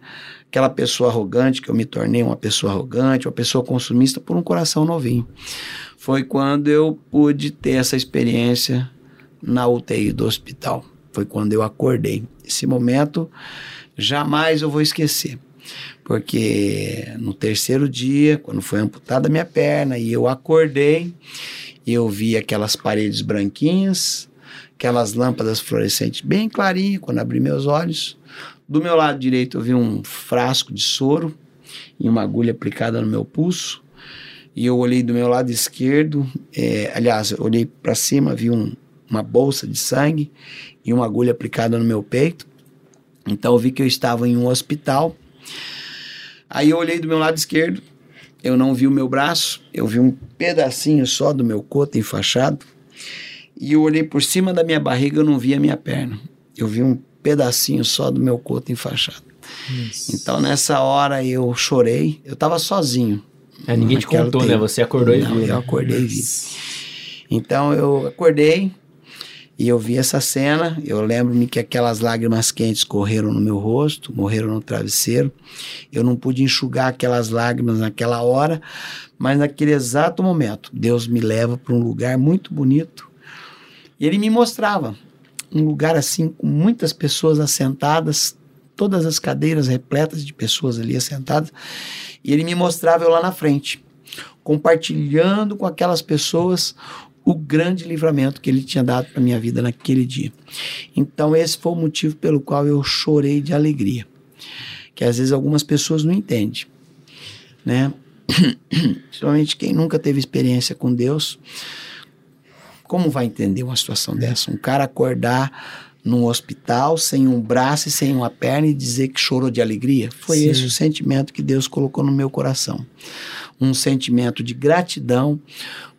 aquela pessoa arrogante, que eu me tornei uma pessoa arrogante, uma pessoa consumista, por um coração novinho. Foi quando eu pude ter essa experiência na UTI do hospital. Foi quando eu acordei. Esse momento jamais eu vou esquecer. Porque no terceiro dia, quando foi amputada a minha perna e eu acordei, eu vi aquelas paredes branquinhas, aquelas lâmpadas fluorescentes bem clarinhas quando abri meus olhos. Do meu lado direito eu vi um frasco de soro e uma agulha aplicada no meu pulso. E eu olhei do meu lado esquerdo, eh, aliás, eu olhei para cima, vi um, uma bolsa de sangue e uma agulha aplicada no meu peito. Então eu vi que eu estava em um hospital. Aí eu olhei do meu lado esquerdo, eu não vi o meu braço, eu vi um pedacinho só do meu coto enfaixado. E eu olhei por cima da minha barriga, eu não vi a minha perna. Eu vi um pedacinho só do meu coto enfaixado. Então nessa hora eu chorei, eu estava sozinho. É, ninguém te contou, UTI. né? Você acordou e Não, viu. eu né? acordei e vi. Então eu acordei E eu vi essa cena, eu lembro-me que aquelas lágrimas quentes correram no meu rosto, morreram no travesseiro. Eu não pude enxugar aquelas lágrimas naquela hora, mas naquele exato momento, Deus me leva para um lugar muito bonito. E ele me mostrava um lugar assim com muitas pessoas assentadas, todas as cadeiras repletas de pessoas ali assentadas, e ele me mostrava eu lá na frente, compartilhando com aquelas pessoas o grande livramento que ele tinha dado para minha vida naquele dia. Então esse foi o motivo pelo qual eu chorei de alegria, que às vezes algumas pessoas não entendem, né? Principalmente quem nunca teve experiência com Deus, como vai entender uma situação dessa? Um cara acordar num hospital sem um braço e sem uma perna e dizer que chorou de alegria? Foi Sim. esse o sentimento que Deus colocou no meu coração. Um sentimento de gratidão,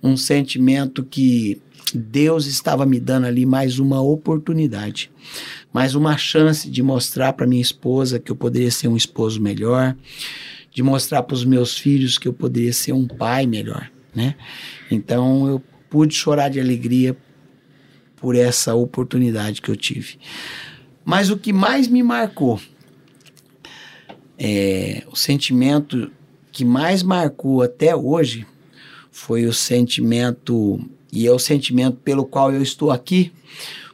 um sentimento que Deus estava me dando ali mais uma oportunidade, mais uma chance de mostrar para minha esposa que eu poderia ser um esposo melhor, de mostrar para os meus filhos que eu poderia ser um pai melhor, né? Então eu pude chorar de alegria por essa oportunidade que eu tive. Mas o que mais me marcou, é, o sentimento que mais marcou até hoje foi o sentimento, e é o sentimento pelo qual eu estou aqui,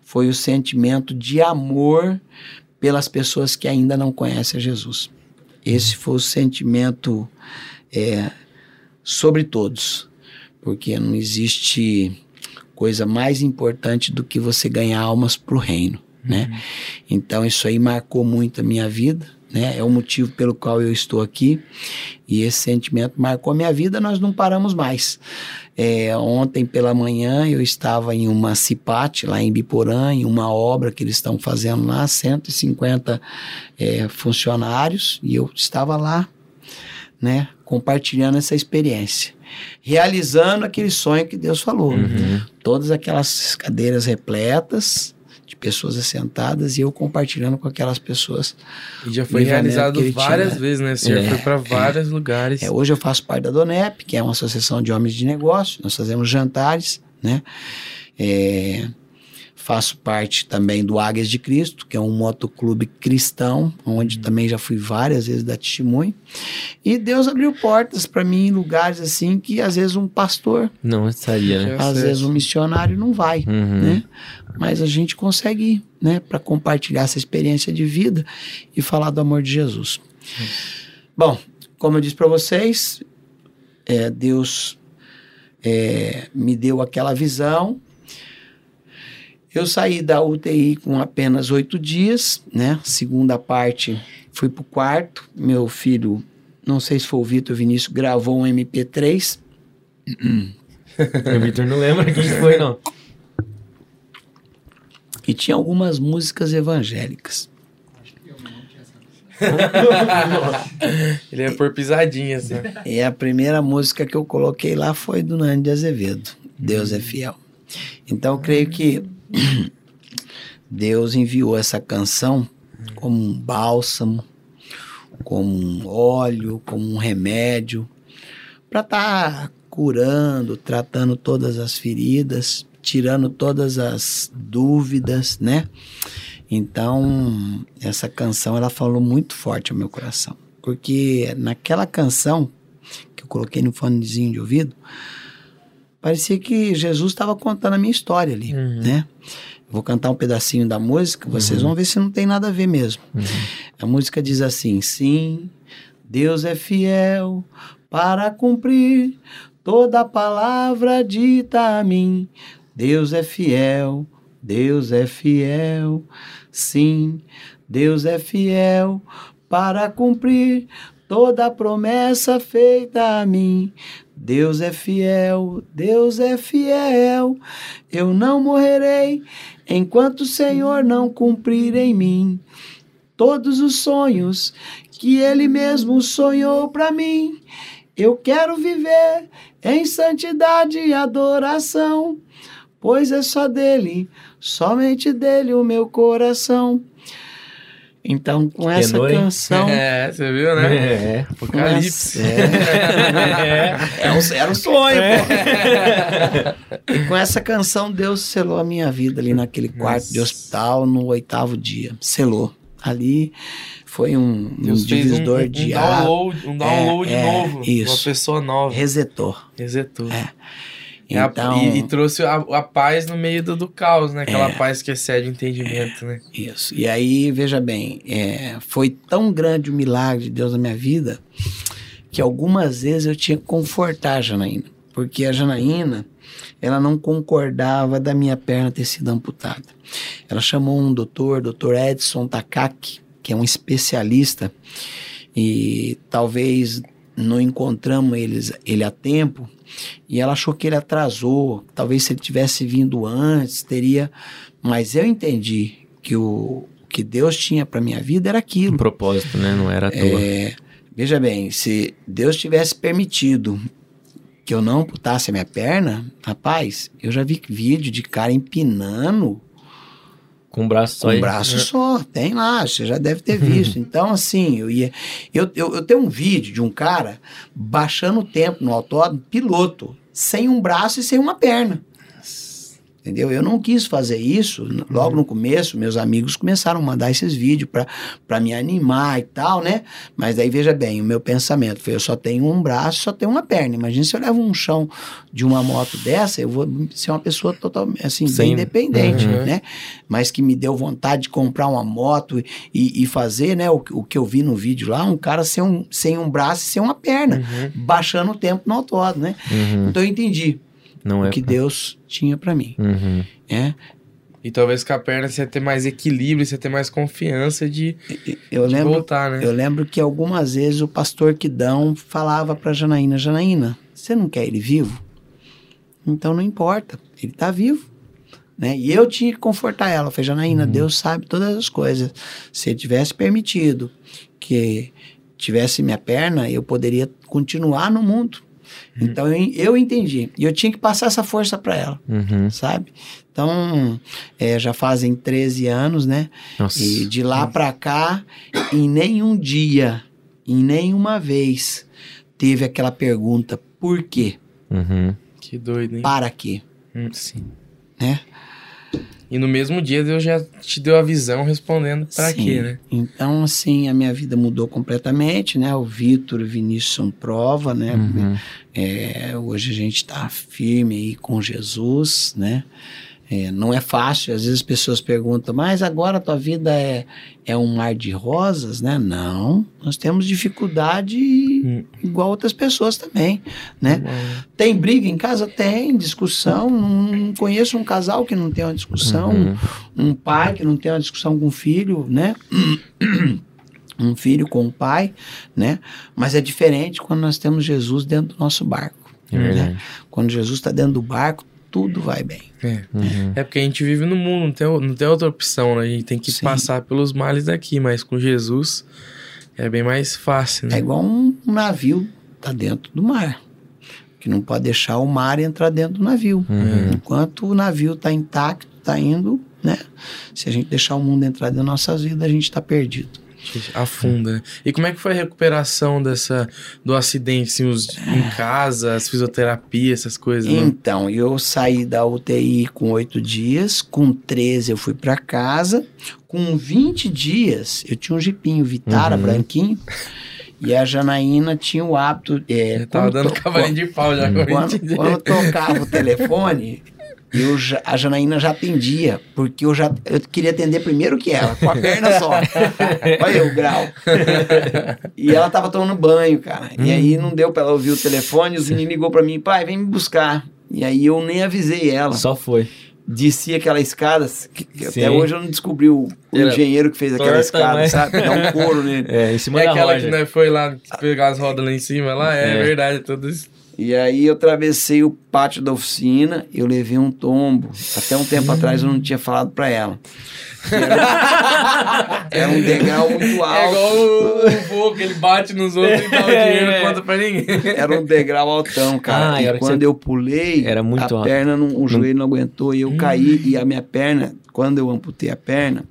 foi o sentimento de amor pelas pessoas que ainda não conhecem a Jesus. Esse foi o sentimento é, sobre todos porque não existe coisa mais importante do que você ganhar almas para o reino, né? Uhum. Então isso aí marcou muito a minha vida, né? É o motivo pelo qual eu estou aqui e esse sentimento marcou a minha vida. Nós não paramos mais. É, ontem pela manhã eu estava em uma cipate lá em Biporã, em uma obra que eles estão fazendo lá, 150 é, funcionários e eu estava lá, né? Compartilhando essa experiência realizando aquele sonho que Deus falou. Uhum. Todas aquelas cadeiras repletas pessoas assentadas e eu compartilhando com aquelas pessoas. E já foi realizado várias tinha, vezes, né? Senhor é, foi para vários é, lugares. É, hoje eu faço parte da DONEP, que é uma associação de homens de negócio. Nós fazemos jantares, né? É, Faço parte também do Águias de Cristo, que é um motoclube cristão, onde uhum. também já fui várias vezes dar testemunho. E Deus abriu portas para mim em lugares assim que às vezes um pastor não estaria, né? Às vezes um missionário não vai, uhum. né? Mas a gente consegue ir, né, para compartilhar essa experiência de vida e falar do amor de Jesus. Uhum. Bom, como eu disse para vocês, é, Deus é, me deu aquela visão eu saí da UTI com apenas oito dias, né? Segunda parte, fui pro quarto. Meu filho, não sei se foi o Vitor Vinícius, gravou um MP3. o Vitor não lembra quem foi, não. E tinha algumas músicas evangélicas. Ele é por pisadinha, assim. E a primeira música que eu coloquei lá foi do Nando de Azevedo, Deus é Fiel. Então eu creio que Deus enviou essa canção como um bálsamo, como um óleo, como um remédio, para estar tá curando, tratando todas as feridas, tirando todas as dúvidas, né? Então, essa canção ela falou muito forte ao meu coração, porque naquela canção que eu coloquei no fonezinho de ouvido, parecia que Jesus estava contando a minha história ali, uhum. né? Vou cantar um pedacinho da música, vocês uhum. vão ver se não tem nada a ver mesmo. Uhum. A música diz assim: Sim, Deus é fiel para cumprir toda a palavra dita a mim. Deus é fiel, Deus é fiel. Sim, Deus é fiel para cumprir toda a promessa feita a mim. Deus é fiel, Deus é fiel. Eu não morrerei enquanto o Senhor não cumprir em mim todos os sonhos que Ele mesmo sonhou para mim. Eu quero viver em santidade e adoração, pois é só dele, somente dele o meu coração. Então, com essa Tenor, canção. É, você viu, né? É. Apocalipse. É. É um, era um sonho, pô. E com essa canção, Deus selou a minha vida ali naquele quarto de Nossa. hospital no oitavo dia. Selou. Ali foi um, um fez um, divisor um, de água. download, um download É, é, novo. isso. Uma pessoa nova. Resetou. Resetou. É. E, Então, e- e trouxe a, a paz no meio do, do caos, né? Aquela É. paz que excede o entendimento, né? Isso. E aí, veja bem, é, foi tão grande o milagre de Deus na minha vida que algumas vezes eu tinha que confortar a Janaína. Porque a Janaína, ela não concordava da minha perna ter sido amputada. Ela chamou um doutor, doutor Edson Takaki, que é um especialista, e talvez não encontramos eles, ele a tempo, e ela achou que ele atrasou, talvez se ele tivesse vindo antes, teria... Mas eu entendi que o que Deus tinha para minha vida era Um aquilo. propósito, né? Não era à toa. É, veja bem, se Deus tivesse permitido que eu não amputasse a minha perna, rapaz, eu já vi vídeo de cara empinando Com um braço só com um braço só. Tem lá, você já deve ter visto. Então, assim, eu ia. Eu, eu, eu tenho um vídeo de um cara baixando o tempo no autódromo, piloto, sem um braço e sem uma perna. Entendeu? Eu não quis fazer isso. Logo no começo, meus amigos começaram a mandar esses vídeos para me animar e tal, né? Mas daí, veja bem, o meu pensamento foi: eu só tenho um braço, só tenho uma perna. Imagina se eu levo um chão de uma moto dessa, eu vou ser uma pessoa totalmente, assim, Sem- bem independente, Uhum. né? Mas que me deu vontade de comprar uma moto e, e fazer, né? O, o que eu vi no vídeo lá, um cara sem um, sem um braço e sem uma perna, Uhum. baixando o tempo no autódromo, né? Uhum. Então eu entendi Não é. o que pra- Deus tinha para mim, Uhum. né? E talvez com a perna você ia ter mais equilíbrio, você ia ter mais confiança de, Eu de lembro, voltar, né? eu lembro que algumas vezes o pastor Quidão falava para Janaína, Janaína, você não quer ele vivo? Então não importa, ele tá vivo. Né? E eu tinha que confortar ela. Eu falei, Janaína, Deus sabe todas as coisas. Se ele tivesse permitido que tivesse minha perna, eu poderia continuar no mundo. Então eu, eu entendi. E eu tinha que passar essa força para ela, Uhum. sabe? Então, é, já fazem 13 anos, né? Nossa. E de lá pra cá, em nenhum dia, em nenhuma vez, teve aquela pergunta: por quê? Uhum. Que doido, hein? Para quê? Hum, sim. Né? E no mesmo dia Deus já te deu a visão respondendo pra Sim. quê, né? Então, assim, a minha vida mudou completamente, né? O Vitor e o Vinícius são prova, né? Uhum. É, hoje a gente está firme aí com Jesus, né? É, não é fácil, às vezes as pessoas perguntam, mas agora a tua vida é, é um mar de rosas, né? Não, nós temos dificuldade Hum. igual outras pessoas também, né? Tem briga em casa? Tem, discussão, não conheço um casal que não tem uma discussão, Uhum. um pai que não tem uma discussão com o filho, né? Um filho com o pai, né? Mas é diferente quando nós temos Jesus dentro do nosso barco. É verdade. Quando Jesus está dentro do barco, tudo vai bem. É. Uhum. É porque a gente vive no mundo, não tem, não tem outra opção, né? A gente tem que Sim. passar pelos males daqui, mas com Jesus é bem mais fácil, É né? igual um navio tá dentro do mar, que não pode deixar o mar entrar dentro do navio. Uhum. Enquanto o navio está intacto, está indo, né? Se a gente deixar o mundo entrar dentro das nossas vidas, a gente está perdido. Afunda, né? E como é que foi a recuperação dessa, do acidente, assim, os, em casa, as fisioterapias, essas coisas, né? Então, eu saí da UTI com oito dias, com 13 eu fui para casa, com 20 dias eu tinha um jipinho Vitara Uhum. branquinho, e a Janaína tinha o hábito... É, Eu tava dando to- cavalinho de pau já com quando, 20 dias. quando tocava o telefone, eu já- a Janaína já atendia, porque eu já eu queria atender primeiro que ela, com a perna só. Olha o grau. E ela tava tomando banho, cara. E aí não deu pra ela ouvir o telefone, o Vini ligou pra mim, pai, vem me buscar. E aí eu nem avisei ela. Só foi. Desci aquela escada, que, que até hoje eu não descobri o, o engenheiro que fez aquela escada, mas- sabe? Dá um couro nele. É, em cima É da aquela roda. que nós foi lá pegar as rodas lá em cima, lá, é, É. verdade, tudo isso. E aí eu atravessei o pátio da oficina, eu levei um tombo. Até um tempo atrás eu não tinha falado pra ela. E Era, era um degrau muito É alto. igual o, o vô que ele bate nos outros e dá o dinheiro É. não conta pra ninguém. Era um degrau altão, cara. Ah, e e quando você- eu pulei, Era muito a alto. perna, não, o joelho não aguentou Hum. e eu caí. E a minha perna, quando eu amputei a perna,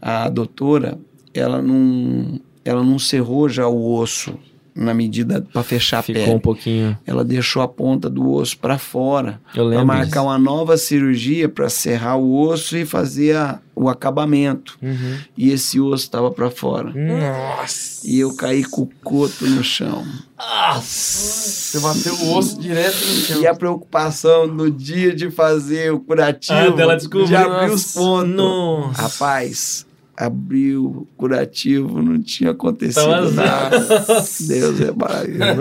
a doutora, ela não, ela não cerrou já o osso na medida para fechar a Ficou pele. um pouquinho. Ela deixou a ponta do osso para fora, Eu para lembro. marcar disso. uma nova cirurgia para serrar o osso e fazer a- o acabamento. Uhum. E esse osso estava para fora. Nossa. E eu caí com o coto no chão. Você bateu o osso direto no chão. E a preocupação no dia de fazer o curativo, Ah, dela descobriu. de abrir Nossa. os pontos. Nossa. Rapaz, abriu o curativo, não tinha acontecido Tava nada. Deus é maravilhoso.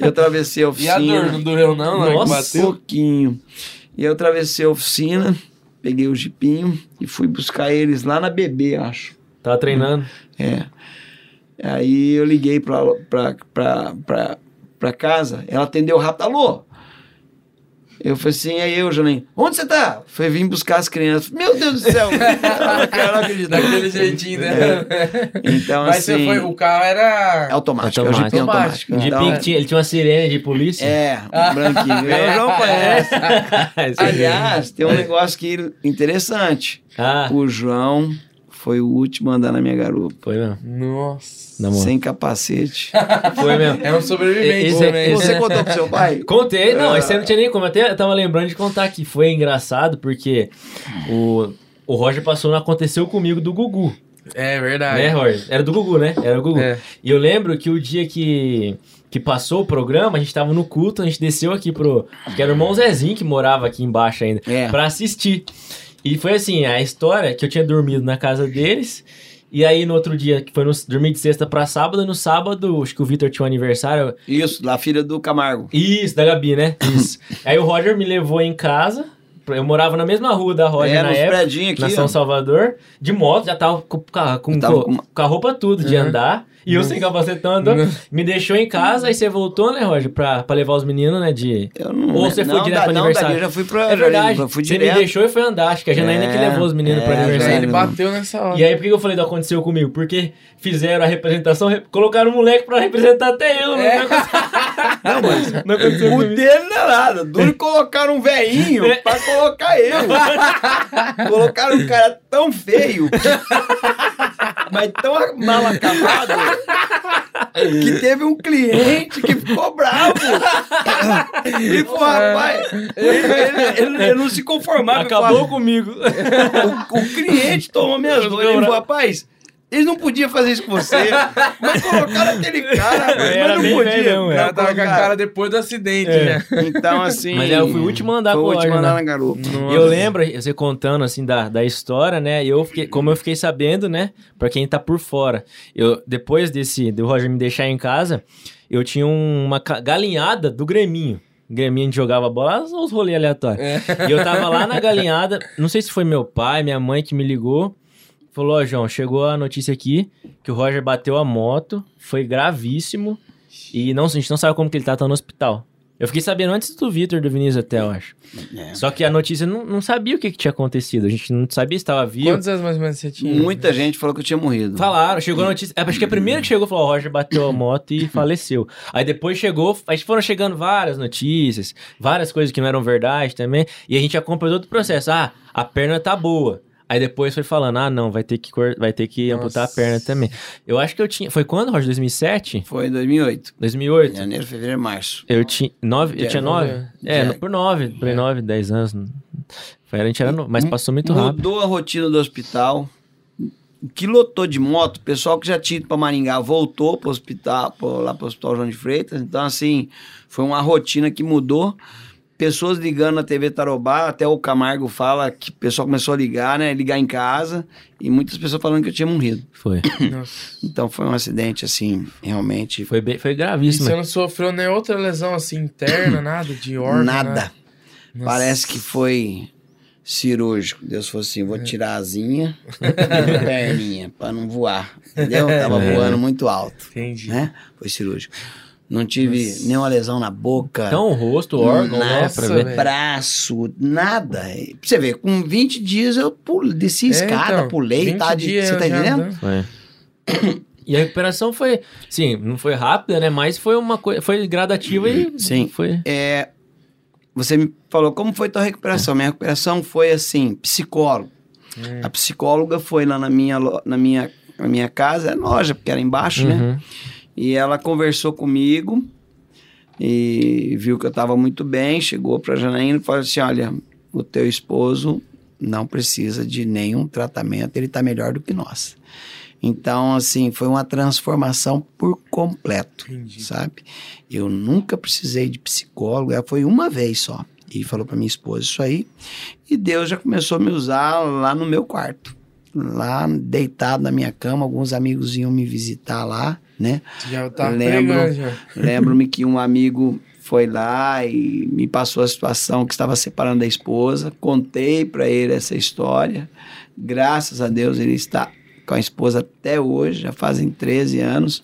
Eu atravessei a E a oficina. dor não doeu não, que Nossa. bateu? pouquinho. E eu atravessei a oficina, peguei o jipinho e fui buscar eles lá na BB, acho. Tava treinando. É. Aí eu liguei pra, pra, pra, pra, pra casa, ela atendeu rápido, alô? Eu falei assim, aí eu, Janem, onde você tá? Foi vir buscar as crianças. Meu Deus do céu! eu não acredito. Daquele jeitinho, né? Então, Mas assim, você foi, o carro era... é automático, é Automático. jipinho automático. De Então, pink, tinha- ele tinha uma sirene de polícia. é, branquinho. Eu não conhece. Esse Aliás, tem um negócio que interessante. Ah, O João foi o último a andar na minha garupa. foi mesmo. Nossa. Na moral. Sem capacete. Foi mesmo. É um sobrevivente Esse- também. Você contou pro seu pai? Contei, não, Ah. esse aí não tinha nem como. Até eu tava lembrando de contar que foi engraçado porque o, o Roger passou no Aconteceu Comigo do Gugu. É verdade. Né, Roger? Era do Gugu, né? Era do Gugu. É. E eu lembro que o dia que, que passou o programa, a gente tava no culto, a gente desceu aqui pro. Acho que era o irmão Zezinho que morava aqui embaixo ainda, É. pra assistir. E foi assim, a história que eu tinha dormido na casa deles. E aí no outro dia, que foi no, dormir de sexta pra sábado, no sábado, acho que o Vitor tinha um aniversário. Isso, da filha do Camargo. Isso, da Gabi, né? Isso. aí o Roger me levou em casa. Eu morava na mesma rua da Roger é, na época. aqui, Na São ó. Salvador, de moto, já tava com, com, tava com- com- com a roupa tudo de Uhum. andar. E eu Nossa. sem capacetando, me deixou em casa, aí você voltou, né, Roger, pra, pra levar os meninos, né, de... Eu não, Ou você foi não, direto da, pro não, aniversário? dali eu já fui pra... É verdade, Eu fui você me direto. deixou e foi andar, acho que a Janaína que É, levou os meninos pro é, Aí aniversário. ele bateu nessa hora. E aí, por que eu falei do aconteceu comigo? Porque fizeram a representação, re- colocaram o moleque pra representar até eu, É. não Não, mas não aconteceu O comigo. dele não é nada. Duro colocaram um velhinho É. pra colocar eu. colocaram um cara tão feio, mas tão mal acabado, que teve um cliente que ficou bravo. Ele falou, rapaz, ele, ele- ele- ele não se conformava. Acabou falou, comigo. o, o cliente tomou minhas dores. Ele falou, rapaz, eles não podiam fazer isso com você. Mas colocaram aquele cara, Era mas não podia. velhão, O é. cara tava com a cara depois do acidente, É. né? Então, assim. Mas é, eu fui o último a andar com o o último a andar né? na garupa. E eu lembro, você contando assim da, da história, né? E eu fiquei, como eu fiquei sabendo, né? Pra quem tá por fora. Eu, depois desse, do Roger me deixar em casa, eu tinha um- uma galinhada do Greminho. Greminho a gente jogava bola, os rolês aleatórios. E eu tava lá na galinhada, não sei se foi meu pai, minha mãe que me ligou. Falou, ó, João, chegou a notícia aqui que o Roger bateu a moto, foi gravíssimo. E não, a gente não sabe como que ele tá, tá no hospital. Eu fiquei sabendo antes do Vitor do Vinícius até, eu acho. É. Só que a notícia não, não sabia o que, que tinha acontecido. A gente não sabia se estava vivo. Quantos anos mais ou menos você tinha? Muita gente falou que eu tinha morrido. Falaram, chegou a notícia. é, Acho que a primeira que chegou falou: o Roger bateu a moto e faleceu. Aí depois chegou, aí foram chegando várias notícias, várias coisas que não eram verdade também. E a gente acompanhou todo o processo. Ah, a perna tá boa. Aí depois foi falando: ah, não, vai ter que, cor- vai ter que amputar a perna também. Eu acho que eu tinha. Foi quando, Roger? 2007? Foi em 2008. 2008? Janeiro, fevereiro, março. Eu tinha nove, eu É, tinha nove? É, é. por nove, por aí nove, dez anos. Foi, a gente era novo, mas passou muito rápido. Mudou a rotina do hospital. O que lotou de moto, o pessoal que já tinha ido pra Maringá voltou pro hospital, pro- lá pro Hospital João de Freitas. Então, assim, foi uma rotina que mudou. Pessoas ligando na TV Tarobá, até o Camargo fala que o pessoal começou a ligar, né? Ligar em casa. E muitas pessoas falando que eu tinha morrido. Foi. Nossa. Então foi um acidente, assim, realmente. Foi, bem, foi E gravíssimo. você não sofreu nem outra lesão assim interna, nada de órgão? Nada. Nossa. Parece que foi cirúrgico. Deus falou assim: É. vou tirar a asinha e a perninha pra não voar. Entendeu? Tava É. voando muito alto, Entendi. né? Foi cirúrgico. Não tive nenhuma lesão na boca, Então, o rosto, o órgão, né? Nossa, velho. braço, nada. Pra você ver, com 20 dias eu pule, desci a É, escada, então, pulei, 20 tá? De, você tá entendendo? andando. Foi. E a recuperação foi, sim, não foi rápida, né? Mas foi uma coisa, foi gradativa e Sim. foi. É, você me falou como foi tua recuperação. Minha recuperação foi assim, psicólogo. Hum. A psicóloga foi lá na minha, na minha a minha casa, é loja, porque era embaixo, né? E ela conversou comigo e viu que eu estava muito bem, chegou para Janaína e falou assim: Olha, o teu esposo não precisa de nenhum tratamento, ele está melhor do que nós. Então, assim, foi uma transformação por completo, Entendi. sabe? Eu nunca precisei de psicólogo, ela foi uma vez só. E falou para minha esposa isso aí. E Deus já começou a me usar lá no meu quarto. Lá, deitado na minha cama, alguns amigos iam me visitar lá, né? Já tá Lembro. Lembro-me que um amigo foi lá e me passou a situação que estava separando da esposa. Contei para ele essa história. Graças a Deus ele está com a esposa até hoje, já fazem 13 anos.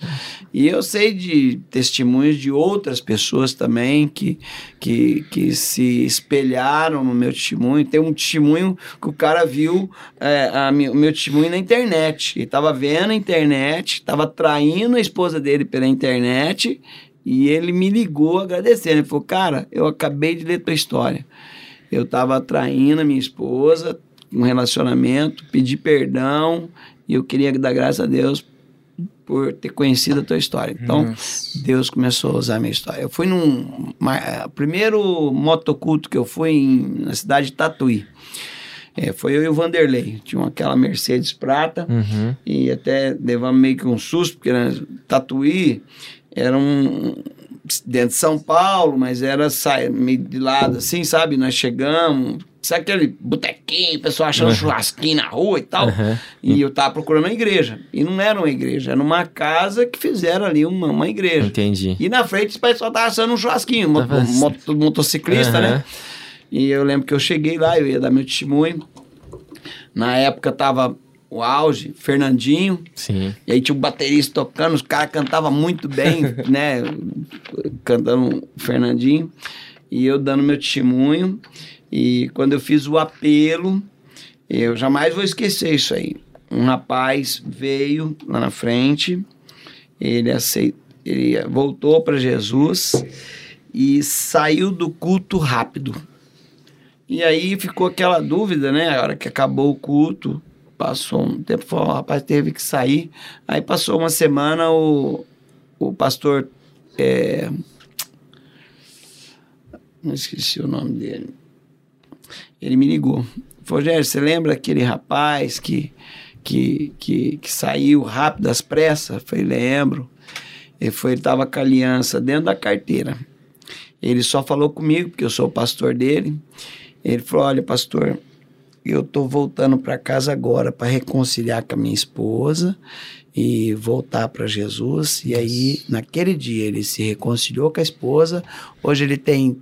E eu sei de testemunhos de outras pessoas também que, que, que se espelharam no meu testemunho. Tem um testemunho que o cara viu é, a o meu testemunho na internet. Ele estava vendo a internet, estava traindo a esposa dele pela internet. E ele me ligou agradecendo. Ele falou: Cara, eu acabei de ler tua história. Eu estava traindo a minha esposa, um relacionamento, pedi perdão e eu queria dar graças a Deus por ter conhecido a tua história. Então, Nossa. Deus começou a usar a minha história. Eu fui num. ma- eh, primeiro motoculto que eu fui em, na cidade de Tatuí. Eh, foi eu e o Vanderlei. Tinha aquela Mercedes prata Uhum. e até levamos meio que um susto, porque né, Tatuí era um. dentro de São Paulo, mas era sai, meio de lado assim, sabe? Nós chegamos. Sabe aquele botequinho, o pessoal achando Uhum. churrasquinho na rua e tal? Uhum. E eu tava procurando uma igreja. E não era uma igreja, era uma casa que fizeram ali uma, uma igreja. Entendi. E na frente o pessoal tava assando um churrasquinho, mo- Tava- moto- motociclista, Aham. né? E eu lembro que eu cheguei lá, eu ia dar meu testemunho. Na época tava o auge, Fernandinho. Sim. E aí tinha o baterista tocando, os caras cantavam muito bem, né? Cantando o Fernandinho. E eu dando meu testemunho. E quando eu fiz o apelo, eu jamais vou esquecer isso aí. Um rapaz veio lá na frente, ele aceitou, ele voltou para Jesus e saiu do culto rápido. E aí ficou aquela dúvida, né? A hora que acabou o culto, passou um tempo, falou, o rapaz teve que sair. Aí passou uma semana, o, o pastor. é, não esqueci o nome dele. Ele me ligou. Falou, Rogério, você lembra aquele rapaz que, que, que, que saiu rápido às pressas? Eu falei, lembro. Ele foi, ele estava com a aliança dentro da carteira. Ele só falou comigo, porque eu sou o pastor dele. Ele falou: Olha, pastor, eu tô voltando para casa agora para reconciliar com a minha esposa e voltar para Jesus. E aí, naquele dia, ele se reconciliou com a esposa. Hoje ele tem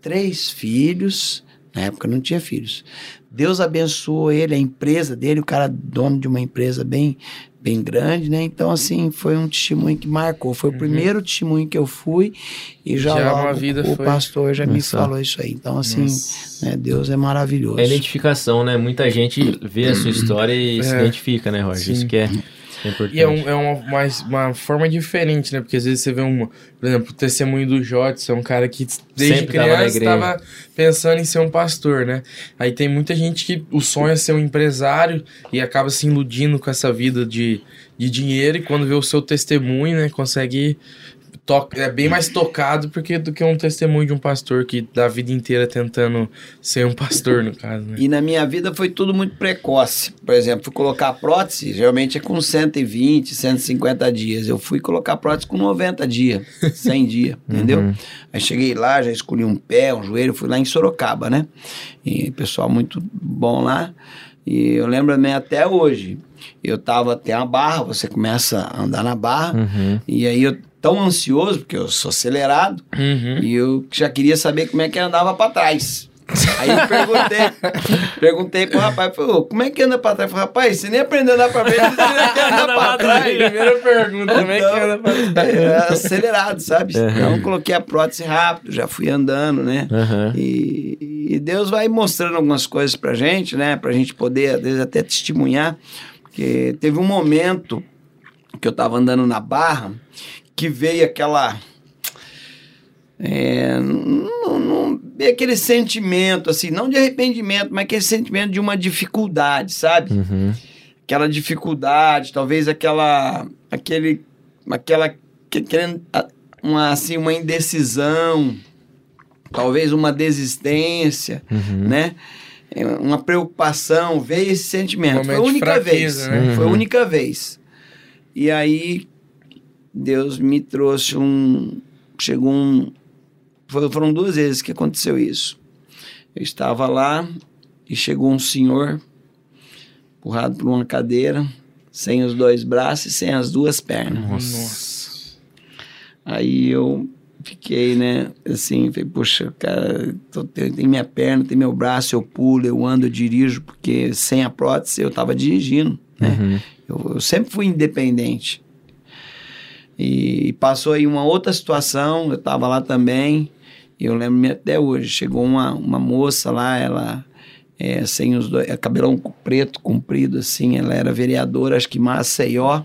três filhos. Na época não tinha filhos. Deus abençoou ele, a empresa dele, o cara dono de uma empresa bem, bem grande, né? Então, assim, foi um testemunho que marcou. Foi o primeiro testemunho que eu fui e já, Uhum. Já logo uma vida o foi- pastor já me Nossa. falou isso aí. Então, assim, né, Deus é maravilhoso. É identificação, né? Muita gente vê a sua história e se É. identifica, né, Roger? Sim. Isso que é, é. E é, um- é uma, uma forma diferente, né? Porque às vezes você vê um, por exemplo, o testemunho do Jotson, é um cara que desde Sempre criança estava pensando em ser um pastor, né? Aí tem muita gente que o sonho é ser um empresário e acaba se iludindo com essa vida de, de dinheiro e quando vê o seu testemunho, né? Consegue. To é bem mais tocado porque, do que um testemunho de um pastor que dá a vida inteira tentando ser um pastor, no caso, né? E na minha vida foi tudo muito precoce. Por exemplo, fui colocar prótese, geralmente é com 120, 150 dias. Eu fui colocar prótese com 90 dias, 100 dias, entendeu? Uhum. Aí cheguei lá, já escolhi um pé, um joelho, fui lá em Sorocaba, né? E pessoal muito bom lá. E eu lembro também até hoje. Eu tava até a barra, você começa a andar na barra. Uhum. E aí eu tão ansioso, porque eu sou acelerado, Uhum. e eu já queria saber como é que andava pra trás. Aí eu perguntei, perguntei pro rapaz, falei, "Ô, como é que anda pra trás? Eu falei, rapaz, você nem aprendeu a andar pra frente, você nem quer andar pra trás. Primeira pergunta, como é que Então, anda pra trás? é, acelerado, sabe? Uhum. Então eu coloquei a prótese rápido, já fui andando, né? Aham. E, e Deus vai mostrando algumas coisas pra gente, né? Pra gente poder, às vezes, até testemunhar. Porque teve um momento que eu tava andando na barra que veio aquela. É, não, não, aquele sentimento, assim, não de arrependimento, mas aquele sentimento de uma dificuldade, sabe? Uhum. aquela dificuldade, talvez aquela, aquele, aquela, que- querendo, uma, assim, uma indecisão, talvez uma desistência, Uhum. né? É, Uma preocupação, veio esse sentimento. Foi a única fraqueza, vez. né? Foi a Uhum. única vez. E aí, Deus me trouxe um. Chegou um. foi- Foram duas vezes que aconteceu isso. Eu estava lá e chegou um senhor, empurrado por uma cadeira, sem os dois braços e sem as duas pernas. Nossa. Aí eu fiquei, né, assim, falei, poxa, cara, tô- tem, tem minha perna, tem meu braço, eu pulo, eu ando, eu dirijo, porque sem a prótese eu tava dirigindo, né? Uhum. Eu, eu sempre fui independente. E passou aí uma outra situação, eu tava lá também, e eu lembro-me até hoje, chegou uma, uma moça lá, ela é, sem os dois, é, cabelão preto, comprido assim, ela era vereadora, acho que Maceió,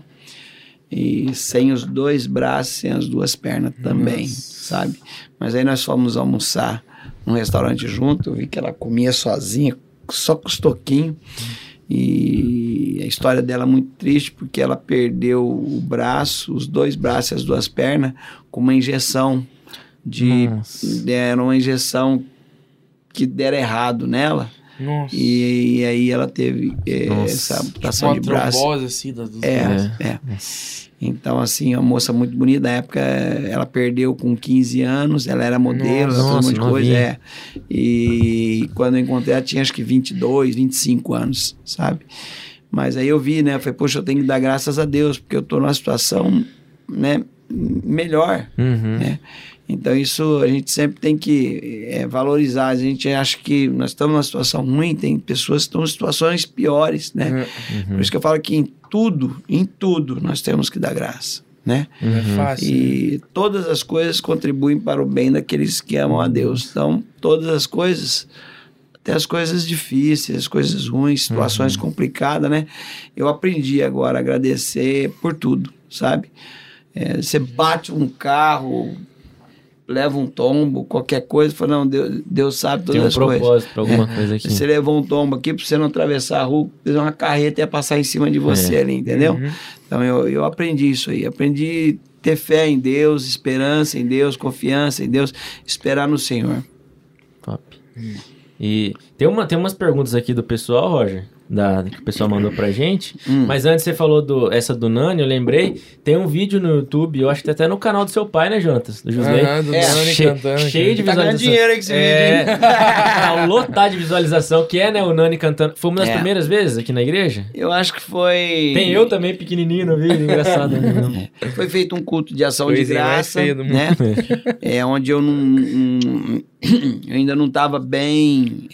e sem os dois braços, sem as duas pernas também, sabe? Mas aí nós fomos almoçar num restaurante junto, eu vi que ela comia sozinha, só com os toquinhos. E história dela é muito triste porque ela perdeu o braço, os dois braços e as duas pernas, com uma injeção de. Nossa. Deram uma injeção que deram errado nela. Nossa. E, aí ela teve Nossa. essa Tipo amputação uma de braço. assim, das duas É, é. Então, assim, uma moça muito bonita. Na época, ela perdeu com 15 anos, ela era modelo, Nossa, ela fez um monte de coisa. É. E quando eu encontrei, ela tinha acho que 22, 25 anos, sabe? Mas aí eu vi, né? Eu falei, poxa, eu tenho que dar graças a Deus, porque eu tô numa situação, né, melhor, Uhum. né? Então isso a gente sempre tem que é, valorizar. A gente acha que nós estamos numa situação ruim, tem pessoas que estão em situações piores, né? É, Por isso que eu falo que em tudo, em tudo, nós temos que dar graça, né? Não é fácil. E todas as coisas contribuem para o bem daqueles que amam a Deus. Então, todas as coisas, até as coisas difíceis, as coisas ruins, situações complicadas, né? Eu aprendi agora a agradecer por tudo, sabe? É, você bate um carro, leva um tombo, qualquer coisa, fala, não, Deus, Deus sabe todas Tem um as coisas. propósito pra alguma coisa aqui. Você levou um tombo aqui para você não atravessar a rua, uma carreta ia passar em cima de você É. ali, entendeu? Uhum. Então eu, eu aprendi isso aí. Aprendi ter fé em Deus, esperança em Deus, confiança em Deus, esperar no Senhor. Top. E tem, uma, tem umas perguntas aqui do pessoal, Roger, da, que o pessoal mandou pra gente. Hum. Mas antes você falou do, essa do Nani, eu lembrei. Tem um vídeo no YouTube, eu acho que tá até no canal do seu pai, né, Jonatas? Do Josley. Aham, do É, Nani Che- cantando. cheio de Tá visualização. dinheiro aí com esse é, vídeo, hein? tá lotado de visualização, que é, né, o Nani cantando. Foi uma das É. primeiras vezes aqui na igreja? Eu acho que foi. Tem eu também, pequenininho no vídeo, engraçado. Né? Foi feito um culto de ação de Coisinha mais graça, né? é onde eu não, não- eu ainda não estava bem,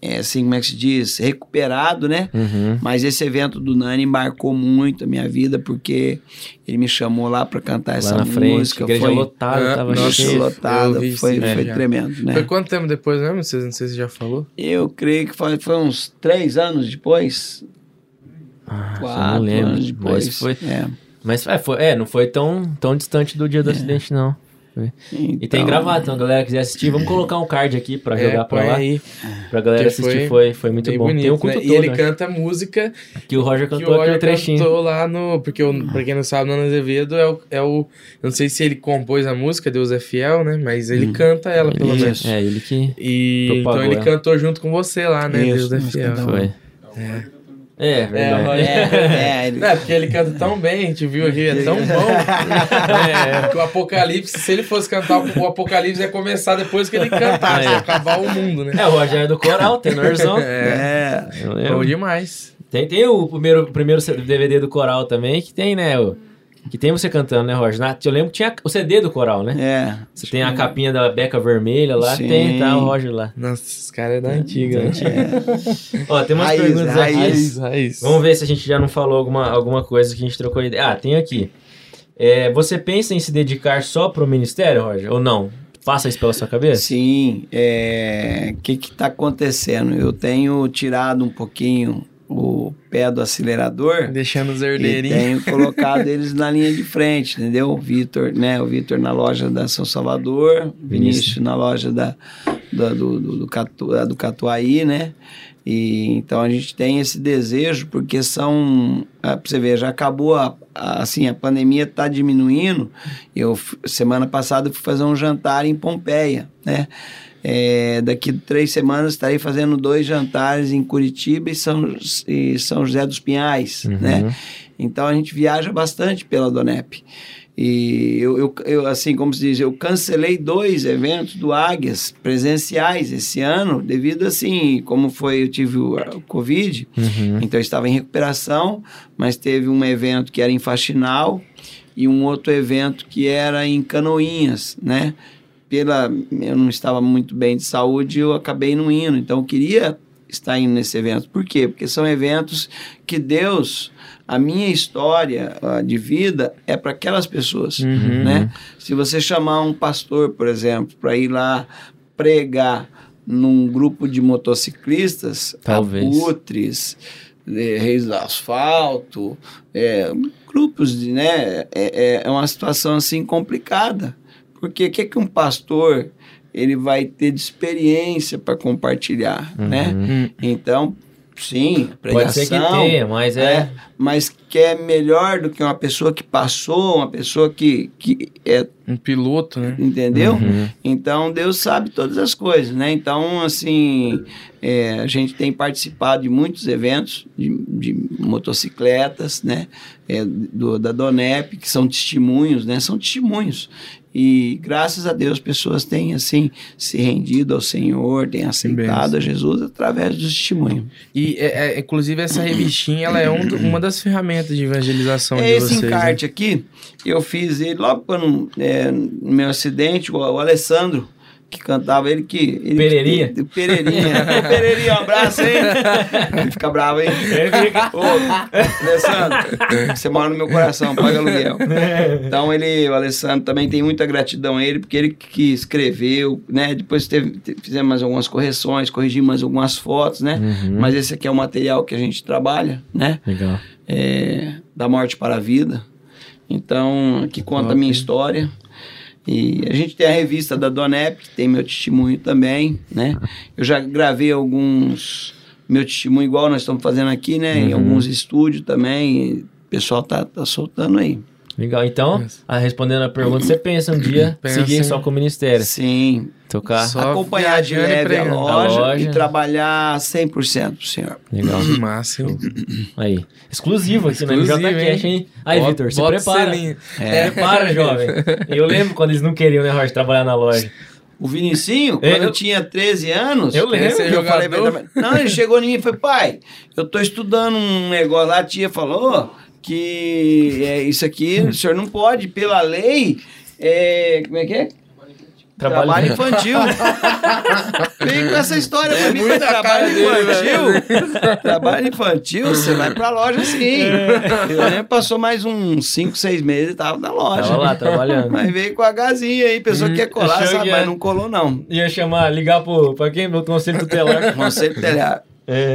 é, assim como é que se diz, recuperado, né? Uhum. Mas esse evento do Nani marcou muito a minha vida porque ele me chamou lá para cantar Lá essa na frente, música. igreja foi lotada, Ah, tava nossa, Cheio vi foi, foi já. tremendo, né? Foi quanto tempo depois mesmo? Vocês- Não sei se você já falou. Eu creio que foi, foi uns três anos depois. Ah, quatro não lembro, anos depois. mas foi... É. Mas é, foi, é, não foi tão, tão distante do dia do acidente, não. E tem Então, gravado, então a galera quiser assistir, vamos colocar um card aqui pra É, jogar pra lá. aí. Pra galera Que assistir, foi foi, foi muito bom. bonito, tem um né? todo, E ele né? canta música que o Roger que o cantou aquele Roger trechinho. cantou lá no... Porque, o, pra quem não sabe, o Nano Azevedo é o, é o... Não sei se ele compôs a música, Deus é Fiel, né? Mas ele canta ela, pelo Isso. menos. É, ele que E então ele ela. cantou junto com você lá, né? Isso, Deus é Fiel. foi. É. É, verdade. É, é, ele- Não, é porque ele canta tão bem, a gente viu aqui, é tão bom. é, que o Apocalipse, se ele fosse cantar, o Apocalipse ia começar depois que ele cantasse, É. ia acabar o mundo, né? É, o Roger é do coral, tenorzão. É, é. Bom demais. Tem, tem o primeiro, o primeiro DVD do coral também, que tem, né? O, que tem você cantando, né, Roger? Na- Eu lembro que tinha o CD do coral, né? É. Você tem a capinha da Beca Vermelha lá, Sim. tem, tá o Roger lá. Nossa, esse cara é da antiga, né? Ó, tem umas Raiz, perguntas aqui. raiz. raiz. Vamos ver se a gente já não falou alguma, alguma coisa que a gente trocou ideia. Ah, tem aqui. É, você pensa em se dedicar só pro ministério, Roger? Ou não? Passa isso pela sua cabeça? Sim, é, o que está acontecendo? Eu tenho tirado um pouquinho o pé do acelerador Deixando os herdeirinhos. tenho colocado eles na linha de frente, entendeu? O Vitor, né? O Vitor na loja da São Salvador, Vinícius na loja da, do, do, do, do, Catu, do Catuaí, né? E, então a gente tem esse desejo, porque são. Ah, pra você ver, já acabou a, a assim, a pandemia está diminuindo. Eu, semana passada, fui fazer um jantar em Pompeia, né? É, daqui três semanas estarei fazendo dois jantares em Curitiba e São, e São José dos Pinhais, Uhum. né? Então a gente viaja bastante pela Donep. E eu, eu, eu, assim, como se diz, eu cancelei dois eventos do Águias presenciais esse ano, devido assim, como foi, eu tive o, o Covid, Uhum. então eu estava em recuperação, mas teve um evento que era em Faxinal e um outro evento que era em Canoinhas, né? Pela, eu não estava muito bem de saúde, eu acabei não indo, então eu queria estar indo nesse evento. Por quê? Porque são eventos que Deus, a minha história de vida é para aquelas pessoas, Uhum. né? Se você chamar um pastor, por exemplo, para ir lá pregar num grupo de motociclistas, Talvez. abutres, eh, reis do asfalto, é, grupos de, né? É, é- é uma situação assim complicada, porque o que que um pastor ele vai ter de experiência para compartilhar, né? Hum. Então, sim, pregação, Pode ser que tenha, mas é. é, mas que é melhor do que uma pessoa que passou, uma pessoa que, que é, Um piloto, né? entendeu? Uhum. Então Deus sabe todas as coisas, né? Então, assim, é, a gente tem participado de muitos eventos de, de motocicletas, né? É, do, da Donep, que são testemunhos, né? São testemunhos. E graças a Deus pessoas têm, assim, se rendido ao Senhor, têm aceitado a Jesus através do testemunho. E, é, é, inclusive, essa revistinha, ela é um uma das ferramentas de evangelização É de esse vocês. né? encarte aqui, eu fiz ele logo quando, é, no meu acidente, o, o Alessandro, que cantava, ele que... Ele, Pereirinha? Ele, Pereirinha. Pereirinha, um abraço, hein? Ele fica bravo, hein? Ô, Alessandro, você mora no meu coração, paga aluguel. Então, ele, o Alessandro também tem muita gratidão a ele, porque ele que escreveu, né? Depois teve, te- fizemos mais algumas correções, corrigimos mais algumas fotos, né? Uhum. Mas esse aqui é o material que a gente trabalha, né? Legal. é, da morte para a vida. Então, aqui conta a minha história. E a gente tem a revista da Donep, que tem meu testemunho também, né? Eu já gravei alguns meu testemunho igual nós estamos fazendo aqui, né? Em Uhum. alguns estúdios também. o pessoal tá, tá soltando aí. Legal. Então, ah, respondendo a pergunta, você pensa um dia Pensa seguir em- só com o ministério? Sim. Tocar? Só acompanhar de leve a loja, A loja. e trabalhar 100% pro senhor. Legal. Hein? Aí. Exclusivo aqui no Exclusivo, MJCast, hein? Aí, Vitor, se prepara. selinho. É. Prepara, jovem. Eu lembro quando eles não queriam, né, Roger, trabalhar na loja. O Vinicinho, É, quando eu- eu tinha 13 anos, Eu lembro. É eu falei. Não, ele chegou em mim e falou, pai, eu tô estudando um negócio lá, a tia falou que é, isso aqui o senhor não pode, pela lei, é, como é que é? Trabalho, infantil. Vem com essa história pra mim, trabalho dele, infantil. trabalho infantil, você vai pra loja sim. É. Eu lembro, passou mais uns 5, 6 meses e tava na loja. Tava lá, trabalhando. Mas veio com a gazinha aí, pessoa que quer colar, sabe, que mas é. não colou não. Ia chamar, ligar pro, pra quem? Meu conselho tutelar. Conselho telhado. É,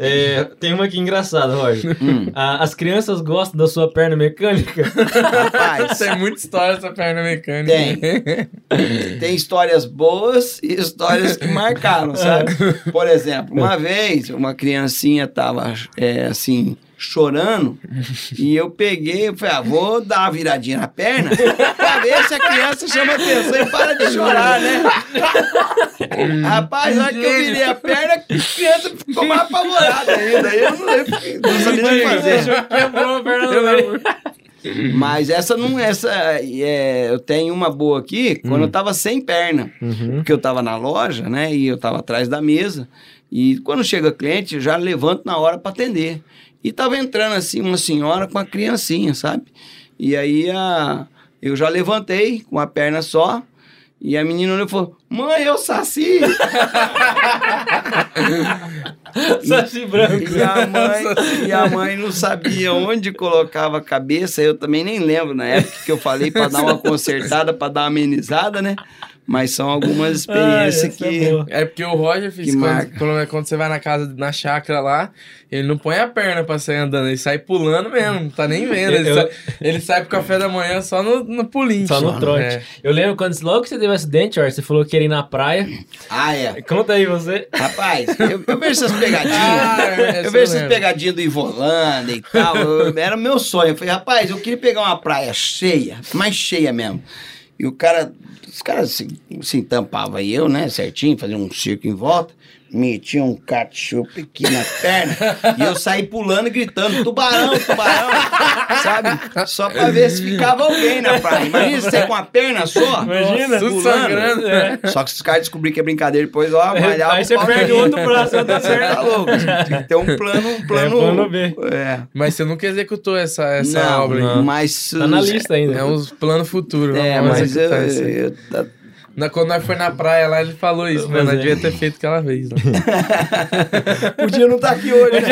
é, tem uma aqui engraçada, Roger. Hum. Ah, as crianças gostam da sua perna mecânica? Rapaz, Tem muita história essa perna mecânica. Tem. tem histórias boas e histórias que marcaram, sabe? Por exemplo, uma vez uma criancinha tava é, assim chorando e eu peguei e falei, ah, vou dar uma viradinha na perna pra ver se a criança chama atenção e para de chorar, né? Rapaz, na hora que eu virei a perna, a criança ficou mais apavorada ainda. Aí Eu não, eu não sabia nem o que fazer. Quebrou a perna Eu do lembro. Mas essa não essa é, eu tenho uma boa aqui quando eu tava sem perna, Uhum. porque eu tava na loja, né, e eu tava atrás da mesa e quando chega cliente eu já levanto na hora para atender. E tava entrando assim uma senhora com uma criancinha, sabe? E aí a eu já levantei com a perna só e a menina olhou e falou: "Mãe, eu saci". Saci branco. E a, mãe, e a mãe não sabia onde colocava a cabeça, eu também nem lembro na época que eu falei para dar uma consertada, para dar uma amenizada, né? Mas são algumas experiências Ah, essa é que. boa. É porque o Roger fez quando, quando, quando você vai na casa, na chácara lá, ele não põe a perna pra sair andando, ele sai pulando mesmo, não tá nem vendo. Ele, Eu- sai, ele sai pro café da manhã só no, no pulinho. Só no trote. É. Eu lembro quando logo que você teve um acidente, você falou que ia ir na praia. Ah, é. Conta aí você. Rapaz, eu, eu vejo essas pegadinhas. Ah, eu eu vejo essas pegadinhas do Ivolanda e tal. eu- era meu sonho. Eu falei, rapaz, eu queria pegar uma praia cheia, mais cheia mesmo. E o cara, os caras se, se tampavam eu, né, certinho, fazia um circo em volta. Metia um ketchup aqui na perna e eu saí pulando e gritando: tubarão, tubarão, sabe? Só pra ver se ficava alguém na praia. Imagina você com a perna só. Imagina. Pulando. sangrando. É. Só que se os caras descobriram que é brincadeira, depois, ó, malhava Aí você perde o outro braço, outra perna. tá louco. Tem que ter um plano, um plano. plano B. É. Mas você nunca executou essa, essa não, obra não. mas. Tá na lista ainda. É uns planos futuros. É, mas eu, tá- Na, quando nós foi na praia lá, ele falou isso, mas Mas não é. devia ter feito aquela vez. Né? podia não estar aqui hoje, né?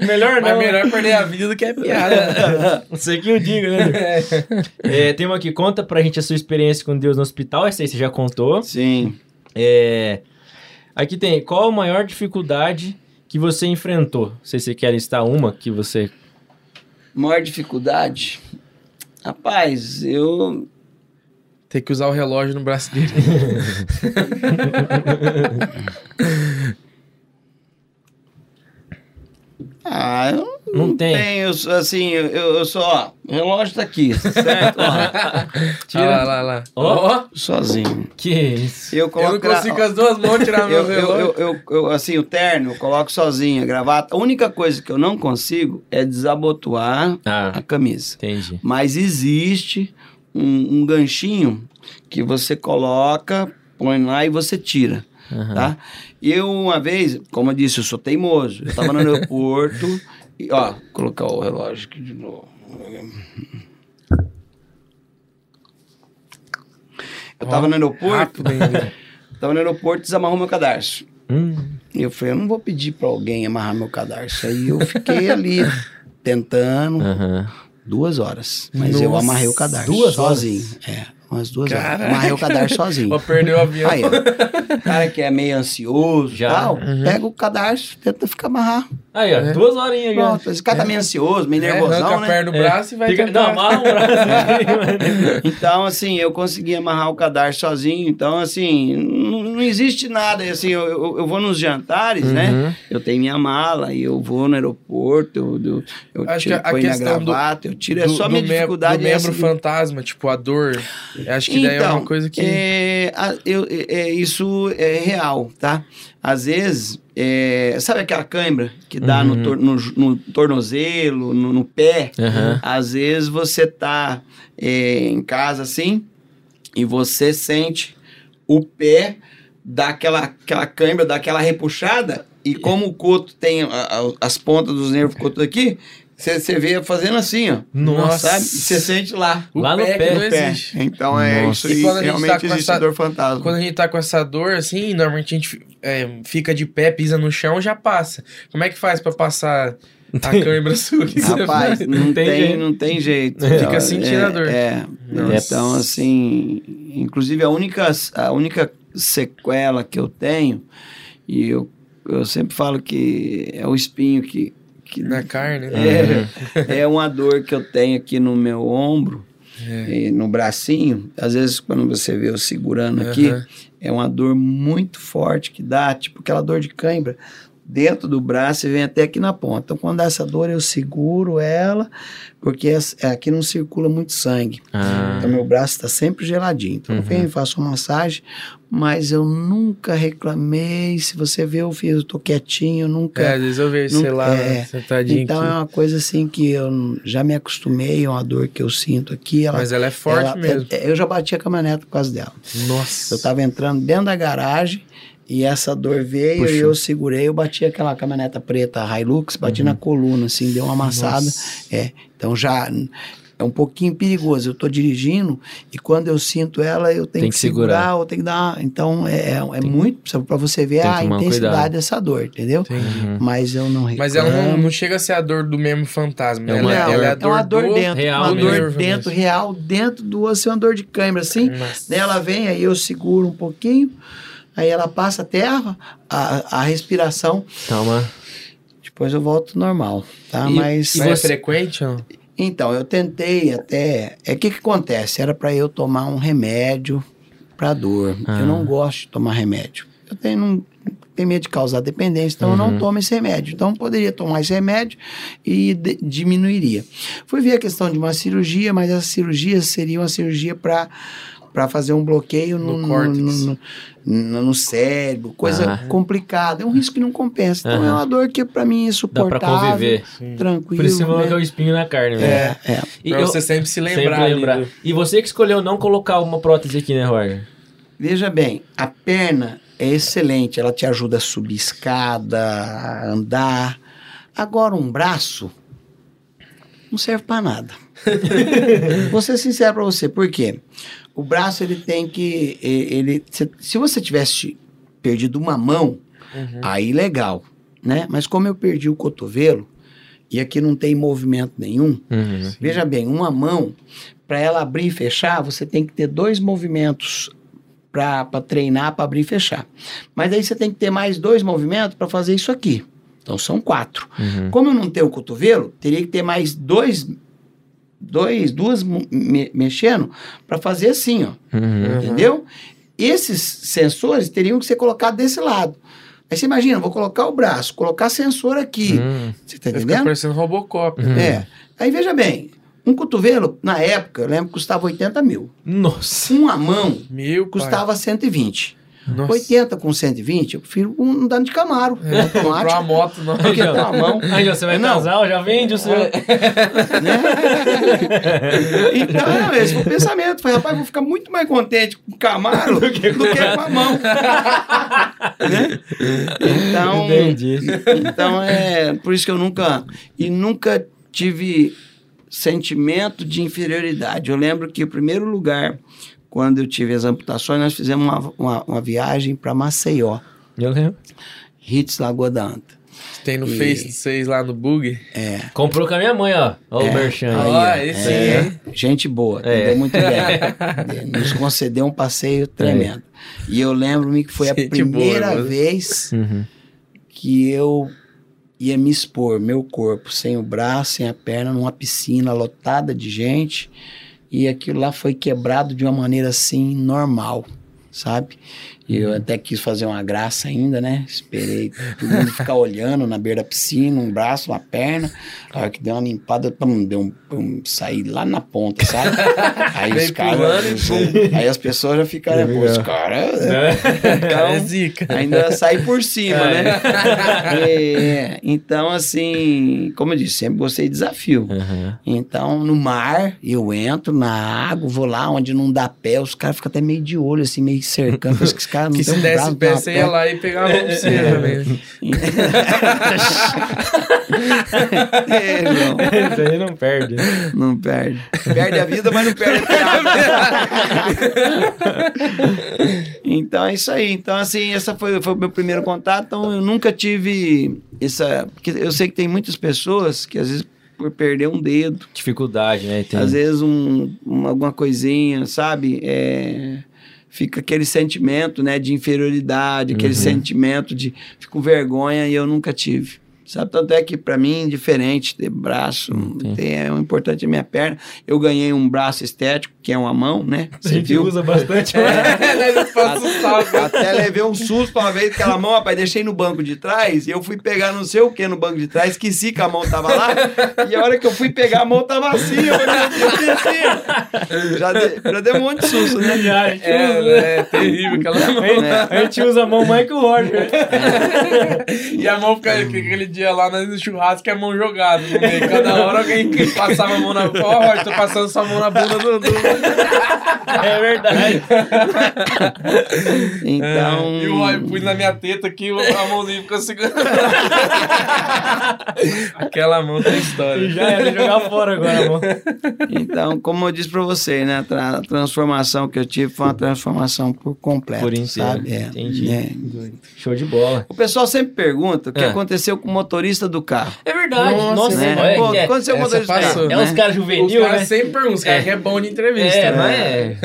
Melhor Mas não. melhor perder a vida do que a piada. Não sei que eu digo, né? É, tem uma aqui, conta pra gente a sua experiência com Deus no hospital. Essa aí você já contou. Sim. É, aqui tem, qual a maior dificuldade que você enfrentou? Não sei se você quer listar uma que você... Maior dificuldade. Rapaz, eu. Tem que usar o relógio no braço dele. Ah, eu Não não, tem. tenho. Assim, eu, eu sou, ó, o relógio tá aqui, certo? Ó, Tira. Ah, lá, lá, lá. Ó. sozinho. Que isso? Eu Eu coloco. não consigo com as duas mãos tirar meu Eu, eu, relógio. eu, eu- eu, assim, o terno eu coloco sozinho, a gravata. A única coisa que eu não consigo é desabotoar a Ah, camisa. entendi. Mas existe um, um ganchinho que você coloca, põe lá e você tira, Aham. tá? Eu, uma vez, como eu disse, eu sou teimoso. Eu tava no aeroporto e, ó, vou colocar o relógio aqui de novo. Eu tava no aeroporto, Rápido tava no aeroporto e desamarrou meu cadarço. Hum, E eu falei, eu não vou pedir pra alguém amarrar meu cadarço. Aí eu fiquei ali tentando aham. Duas horas. Mas eu Nossa, amarrei o cadarço duas horas? sozinho. É, umas duas horas. Caraca. Amarrei o cadarço sozinho. Ó, perdeu o avião. Aí, ó. cara que é meio ansioso e Já. tal, Uhum. pega o cadarço, tenta ficar amarrar. Aí, ó, É. duas horinhas já. Pronto, esse cara tá meio ansioso, meio É, nervosão, a né? perna do braço e vai Fica, tentar. não, amarra o braço. Então, assim, eu consegui amarrar o cadarço sozinho. Então, assim, não, não existe nada. Assim, eu, eu, eu vou nos jantares, Uhum. né? Eu tenho minha mala e eu vou no aeroporto, eu, eu, eu Acho tiro, que a ponho na questão do- gravata, eu tiro. É só minha mem- dificuldade. do é membro essa de- fantasma, tipo a dor. Eu Acho que daí é uma coisa que. Então, é, a- eu- é, isso é real, tá? Às vezes, é, sabe aquela cãibra que dá Uhum. no, tor- no, no tornozelo, no, no pé? Aham. Às vezes você tá é, em casa assim e você sente o pé dar aquela, aquela cãibra, dar aquela repuxada e como o coto tem a- a- as pontas dos nervos ficou tudo aqui, você você vê fazendo assim, ó. Nossa. Sabe? Você sente lá. Lá no pé, não o pé. existe. Então é Nossa. isso E aí. quando a gente Realmente tá com existe essa- dor fantasma. Quando a gente tá com essa dor, assim, normalmente a gente é, fica de pé, pisa no chão já passa. Como é que faz pra passar a câimbra sua? Que você Rapaz, não tem tem, jeito. não tem jeito. Fica sentindo é, a dor. É. Nossa. Então, assim, inclusive a única, a única sequela que eu tenho, e eu, eu sempre falo que é o espinho que. que Na carne, né? é, é uma dor que eu tenho aqui no meu ombro, e no bracinho. Às vezes, quando você vê eu segurando aqui, Aham. é uma dor muito forte que dá, tipo aquela dor de cãibra. Dentro do braço e vem até aqui na ponta. Então, quando dá essa dor, eu seguro ela, porque essa- aqui não circula muito sangue. Ah, Então, meu braço está sempre geladinho. Então, eu Uhum. venho, faço uma massagem, mas eu nunca reclamei. Se você vê, eu fiz, eu tô quietinho, eu nunca. É, às vezes eu vejo, sei lá, é. sentadinho então, é aqui. uma coisa assim que eu já me acostumei, é uma dor que eu sinto aqui. Ela, Mas ela é forte ela- mesmo. é- é- eu já bati a caminhonete por causa dela. Nossa. Eu tava entrando dentro da garagem e essa dor veio Puxou. e eu segurei, eu bati aquela caminhoneta preta Hilux, bati na coluna, assim, deu uma amassada. Nossa. É, então já é um pouquinho perigoso. Eu estou dirigindo e quando eu sinto ela, eu tenho Tem que, que segurar. segurar, ou tenho que dar. Então é, é, é muito para você ver tem a intensidade cuidado. dessa dor, entendeu? Uhum. Mas eu não reclamo. Mas ela não, não chega a ser a dor do mesmo fantasma. É ela, uma ela dor- é a é dor uma dor do... dentro, real uma mesmo. dor dentro, real, dentro do osso, é uma dor de câimbra, assim. Nossa. Ela vem, aí eu seguro um pouquinho, aí ela passa até a, a, a respiração, uma... depois eu volto normal, tá? E- Mas, e Mas é você- frequente não? então, eu tentei até, é o que que acontece? Era para eu tomar um remédio para dor. Ah. Eu não gosto de tomar remédio. Eu tenho, não, tenho medo de causar dependência, então eu Uhum. não tomo esse remédio. Então, eu poderia tomar esse remédio e de- diminuiria. Fui ver a questão de uma cirurgia, mas essa cirurgia seria uma cirurgia para para fazer um bloqueio no, No no, córtex. no- no- no cérebro, coisa Ah. complicada. É um risco que não compensa. Então, é Aham. uma dor que para mim é Dá suportável, pra conviver. tranquilo. Por isso né? é o espinho na carne, né? É, é. E Pra eu- você sempre se lembrar. sempre lembrar. do- E você que escolheu não colocar uma prótese aqui, né, Roger? Veja bem, a perna é excelente, ela te ajuda a subir escada, a andar. Agora, um braço não serve para nada. Vou ser sincero para você, por quê? O braço ele tem que. Ele, se, se você tivesse perdido uma mão, Uhum. aí legal, né? Mas como eu perdi o cotovelo e aqui não tem movimento nenhum, Uhum. Veja bem, uma mão, para ela abrir e fechar, você tem que ter dois movimentos para treinar para abrir e fechar. Mas aí você tem que ter mais dois movimentos para fazer isso aqui. Então são quatro. Uhum. Como eu não tenho o cotovelo, teria que ter mais dois, dois duas me- mexendo para fazer assim, ó. Uhum. Entendeu? Esses sensores teriam que ser colocados desse lado. Aí você imagina, vou colocar o braço, colocar sensor aqui. Uhum. Você tá entendendo? parecendo Robocop. Uhum. É. Aí veja bem, um cotovelo, na época, eu lembro que custava 80 mil. Nossa. Uma mão Meu pai. custava 120. Nossa. 80 com 120, eu prefiro um dano de Camaro, É, uma automático. moto, não. Porque tem uma mão. Aí você vai Não. casar, já vende o seu. né? então, esse foi o pensamento. Falei, rapaz, vou ficar muito mais contente com o Camaro do que, com a mão. Né? Então, Entendi. então é por isso que eu nunca e nunca tive sentimento de inferioridade. Eu lembro que o primeiro lugar quando eu tive as amputações nós fizemos uma, uma, uma viagem para Maceió, Eu lembro. Hits Lagoa da Anta. Tem no E- Face de vocês lá no Bug. É, Comprou com a minha mãe, ó. Ó o Merchan. aí, Ó, esse é, aí. gente boa, É. entendeu muito bem. Nos concedeu um passeio tremendo. E eu lembro-me que foi a Gente primeira boa, vez Uhum. que eu ia me expor, meu corpo, sem o braço, sem a perna, numa piscina lotada de gente. E aquilo lá foi quebrado de uma maneira assim, normal, sabe? E eu até quis fazer uma graça ainda, né? Esperei todo mundo ficar olhando na beira da piscina, um braço, uma perna. A hora que deu uma limpada, pum, deu um, pum, saí lá na ponta, sabe? Aí os caras. Aí as pessoas já ficaram, pô, os caras. Cara, é zica. Ainda sai por cima, né? É, então, assim, como eu disse, sempre gostei de desafio. Uhum. Então, no mar, eu entro na água, vou lá onde não dá pé, os caras ficam até meio de olho, assim, meio cercando. Os caras não Que se um desse pé, você uma ia lá e pegava pra você também. É, João, Isso aí não perde. não perde. Perde a vida, mas não perde a então é isso aí. Então, assim, essa foi, foi o meu primeiro contato. Então, eu nunca tive essa. Porque eu sei que tem muitas pessoas que às vezes por perder um dedo, Dificuldade, né? Tem... às vezes um, um- alguma coisinha, sabe? É, fica aquele sentimento, né, de inferioridade, aquele Uhum. sentimento de fico com vergonha e eu nunca tive. Sabe, tanto é que pra mim, diferente ter braço, Entendi. tem, é o importante é minha perna. Eu ganhei um braço estético, que é uma mão, né? A gente usa bastante. né? É, não assustar. Até levei um susto uma vez, aquela mão, rapaz, deixei no banco de trás e eu fui pegar não sei o que no banco de trás, esqueci que a mão tava lá. E a hora que eu fui pegar, a mão tava assim, eu, eu desci. Já, de- já deu um monte de susto, né? Já, a gente usa, É, né? é terrível aquela mão. A gente- A gente usa a mão mais que o Roger. E a mão fica aquele dia lá no churrasco é mão jogada no meio. Cada hora alguém passava a mão na. Ó, Roger, tô passando sua mão na bunda do. do... É verdade. Então. E o Roger pus na minha teta aqui, a mãozinha ficou segurando. Aquela mão tem história. Já era jogar fora agora, amor. Então, como eu disse pra você, né? A tra- a transformação que eu tive foi uma transformação por completo, Por inteiro, sabe? É, entendi. é. Show de bola. O pessoal sempre pergunta o que É. aconteceu com o motorista do carro. É verdade. Nossa, Nossa, né? olha, Pô, é, quando você é o motorista do carro, é né? uns caras Os juvenil, caras né? sempre perguntam, os caras que é bom de entrevista. É, né? mas é.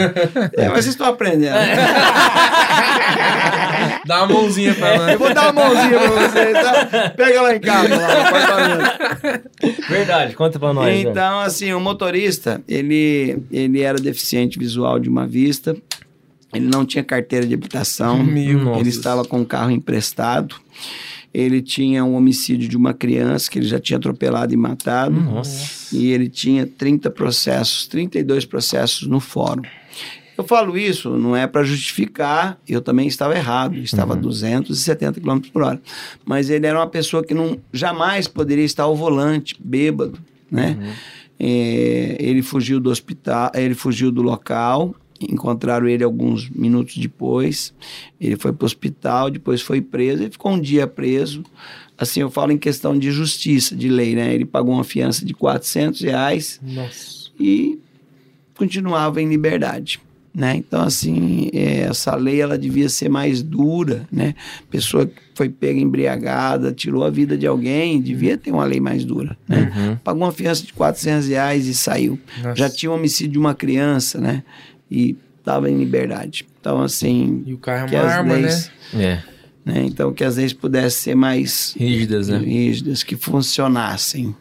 É, mas vocês estão aprendendo. Dá uma mãozinha pra nós. Eu vou dar uma mãozinha pra vocês, tá? Pega lá em casa, lá no apartamento. Verdade, conta pra nós. Então, assim, o motorista, ele, ele era deficiente visual de uma vista, ele não tinha carteira de habilitação, Meu Nossa. ele estava com o carro emprestado, ele tinha um homicídio de uma criança que ele já tinha atropelado e matado, Nossa. e ele tinha 30 processos, 32 processos no fórum. Eu falo isso não é para justificar, eu também estava errado, estava a 270 km por hora. Mas ele era uma pessoa que não jamais poderia estar ao volante, bêbado, né? É, ele fugiu do hospital, ele fugiu do local, encontraram ele alguns minutos depois. Ele foi para o hospital, depois foi preso e ficou um dia preso. Assim, eu falo em questão de justiça, de lei, né? Ele pagou uma fiança de 400 reais Nossa. e continuava em liberdade. Né? Então, assim, é, essa lei ela devia ser mais dura, né? Pessoa que foi pega embriagada, tirou a vida de alguém, devia ter uma lei mais dura, né? Uhum. Pagou uma fiança de 400 reais e saiu. Nossa. Já tinha o homicídio de uma criança, né? E estava em liberdade. Então, assim, E o carro é que uma arma, leis, né? É. né? Então, que as leis pudessem ser mais Rígidas, né? rígidas, que funcionassem.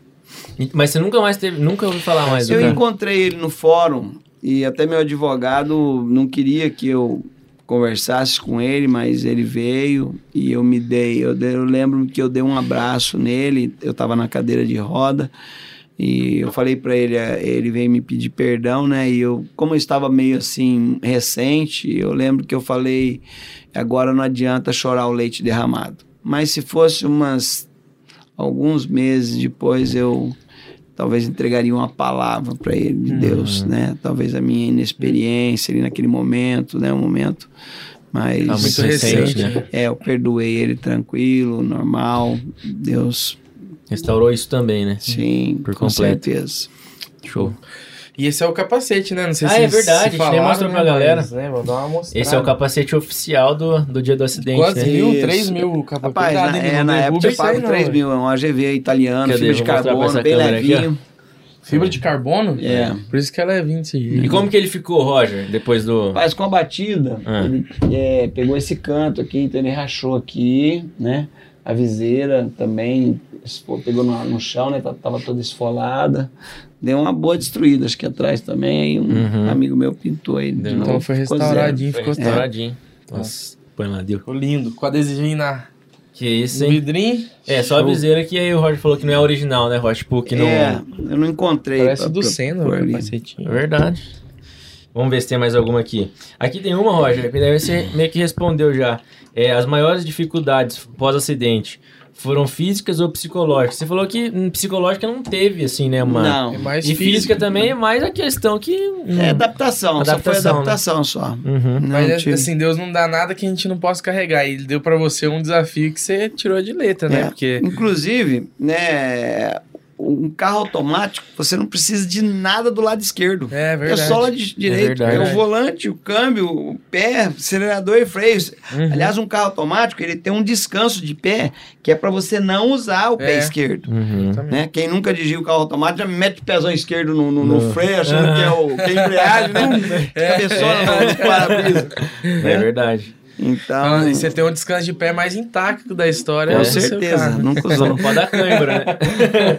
Mas você nunca mais teve, nunca ouviu falar mais Eu encontrei ele no fórum e até meu advogado não queria que eu conversasse com ele, mas ele veio e eu me dei. Eu, dei- eu lembro que eu dei um abraço nele, eu estava na cadeira de roda e eu falei para ele, eh, ele veio me pedir perdão, né? E eu, como eu estava meio assim recente, eu lembro que eu falei, agora não adianta chorar o leite derramado. Mas se fosse umas alguns meses depois eu talvez entregaria uma palavra para ele de Deus, né? Talvez a minha inexperiência ali naquele momento, né? Um momento, mas Tá muito recente, né? é, eu perdoei ele tranquilo, normal. Deus, Restaurou isso também, né? sim, Por com completo. certeza. Show. E esse é o capacete, né? Não sei Ah, se é verdade, se a gente nem falaram, mostrou né? pra galera. Mas, né, vou dar uma mostrada. Esse é o capacete oficial do, do dia do acidente, Quantos né? mil? 3 mil capacete. Rapaz, Cuidado, na, é, na época eu pago não, 3 velho. mil, é um AGV italiano, Cadê? fibra de mostrar pra carbono, bem levinho. Fibra de carbono? É. Por isso que ela é 20 E como que ele ficou, Roger, depois do... Mas com a batida, Ah. ele é, pegou esse canto aqui, então ele rachou aqui, né? A viseira também esfo- pegou no, no chão, né? Tá- Tava toda esfolada. Deu uma boa destruída, acho que atrás também. Aí um Uhum. amigo meu pintou de Então foi ficou restauradinho, ficou top. restauradinho. Nossa, põe lá, deu. Ficou lindo. Com adesivinho na Que isso, no hein? vidrinho. É, só a viseira que aí o Roger falou que não é original, né, Roger? Tipo, que não... É, eu não encontrei. Parece pra- do pra Senna, capacetinho. É verdade. Vamos ver se tem mais alguma aqui. Aqui tem uma, Roger, que daí você meio que respondeu já. É, as maiores dificuldades pós-acidente foram físicas ou psicológicas? Você falou que hum, psicológica não teve, assim, né, uma... Não, É mais E física também é mais a questão que... hum, é adaptação, só Adaptação, foi adaptação só. Uhum. Não Mas tive- assim, Deus não dá nada que a gente não possa carregar. E ele deu pra você um desafio que você tirou de letra, né? É. Porque Inclusive, né, um carro automático, você não precisa de nada do lado esquerdo. é É verdade. só lado di- direito. É, verdade. o volante, o câmbio, o pé, acelerador e freio. Uhum. Aliás, um carro automático, ele tem um descanso de pé, que é para você não usar o pé É. esquerdo. Uhum. Né? Quem nunca dirigiu o carro automático já mete o pezão esquerdo no, no, no No- freio, achando que é o que é embreagem, né? Cabeçona no, no para-brisa. É verdade. Então, Ah, e você tem um descanso de pé mais intacto da história. com seu certeza, nunca usou. não pode dar câimbra, né?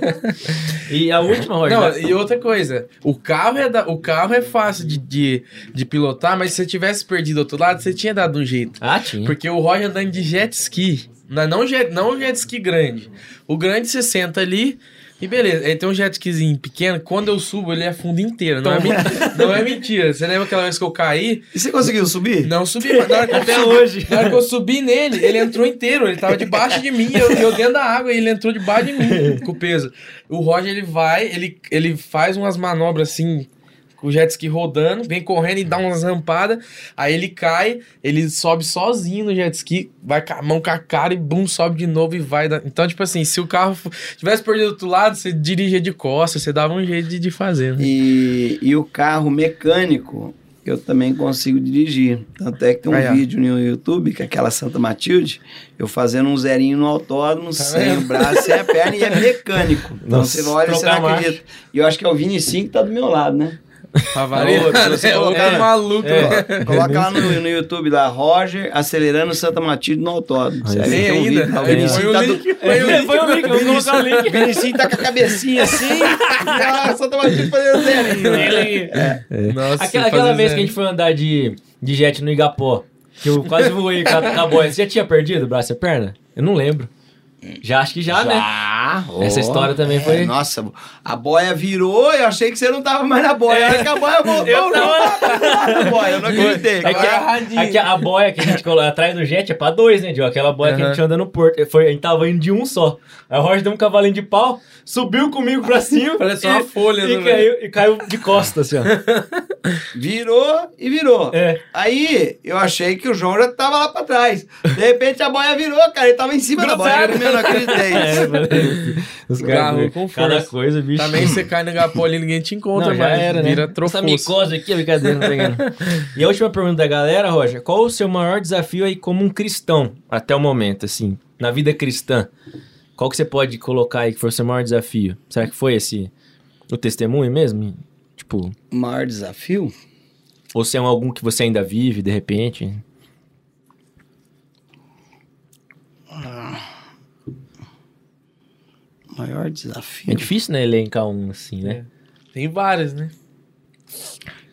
e a última, Roger... Não, e outra coisa, o carro é, da- o carro é fácil de, de, de pilotar, mas se você tivesse perdido do outro lado, você tinha dado um jeito. Ah, tinha. Porque o Roger andando de jet ski, não, não, jet, não jet ski grande. O grande você senta ali E beleza, tem um jet skizinho pequeno, quando eu subo, ele afunda inteiro. Não é, não é mentira. Você lembra aquela vez que eu caí? E você conseguiu subir? Não subi, mas na hora que eu hoje. Na hora que eu subi nele, ele entrou inteiro. Ele tava debaixo de mim, eu, eu dentro da água, e ele entrou debaixo de mim com o peso. O Roger, ele vai, ele, ele faz umas manobras assim, com o jet ski rodando, vem correndo e dá umas rampadas. Aí ele cai, ele sobe sozinho no jet ski, vai com a mão com a cara e bum, sobe de novo e vai. dar- Então, tipo assim, se o carro tivesse perdido do outro lado, você dirigia de costas, você dava um jeito de, de fazer, né? E, e o carro mecânico eu também consigo dirigir. Tanto é que tem um Aí, vídeo no YouTube, que é aquela Santa Matilde, eu fazendo um zerinho no autódromo, sem vendo? o braço, sem a perna, e é mecânico. Então Nossa, você olha e você não acredita. E eu acho que é o Vini 5 que tá do meu lado, né? Pra variar. Outro, É, outro maluco. né? Coloca lá no, no YouTube lá, Roger acelerando Santa Matilde no autódromo. Ver Tem um ainda. Aí, Vinicinho põe o tá do- É. Foi o link, eu vou colocar o link. O Vinicinho tá com a cabecinha assim, e a Santa Matilde fazendo zerinho. Nossa, Aquela, aquela vez zero. que a gente foi andar de, de jet no Igapó, que eu quase voei com a, com a boia. Você já tinha perdido o braço e a perna? Eu não lembro. Já, acho que já, né? Já. Essa história também foi- É, Nossa, a boia virou, eu achei que você não tava mais na boia. A hora que a boia voltou, Eu não tava- na boia. Eu não acreditei. É que, é que a boia que a gente coloca atrás do jet é pra dois, né, Diogo? Aquela boia que a gente anda no porto. Foi, a gente tava indo de um só. Aí o Roger deu um cavalinho de pau, subiu comigo pra cima. Parece e- uma folha, e né, caiu, e caiu de costas, assim, ó. Virou e virou. É. Aí eu achei que o João já tava lá pra trás. De repente a boia virou, cara. Ele tava em cima da boia. Eu não acreditei. É, Os caras, com cada força. coisa, bicho. Também você cai no Gapó ali, ninguém te encontra Não, já mais. era, né? Vira Essa trofoso. micose aqui, é brincadeira, não pegando. E a última pergunta da galera, Roger, qual o seu maior desafio aí como um cristão, até o momento, assim, na vida cristã? Qual que você pode colocar aí que foi o seu maior desafio? Será que foi esse, o testemunho mesmo? Tipo, O maior desafio? ou se é algum que você ainda vive, de repente? O maior É desafio. difícil, né, elencar um assim, né? Tem vários, né?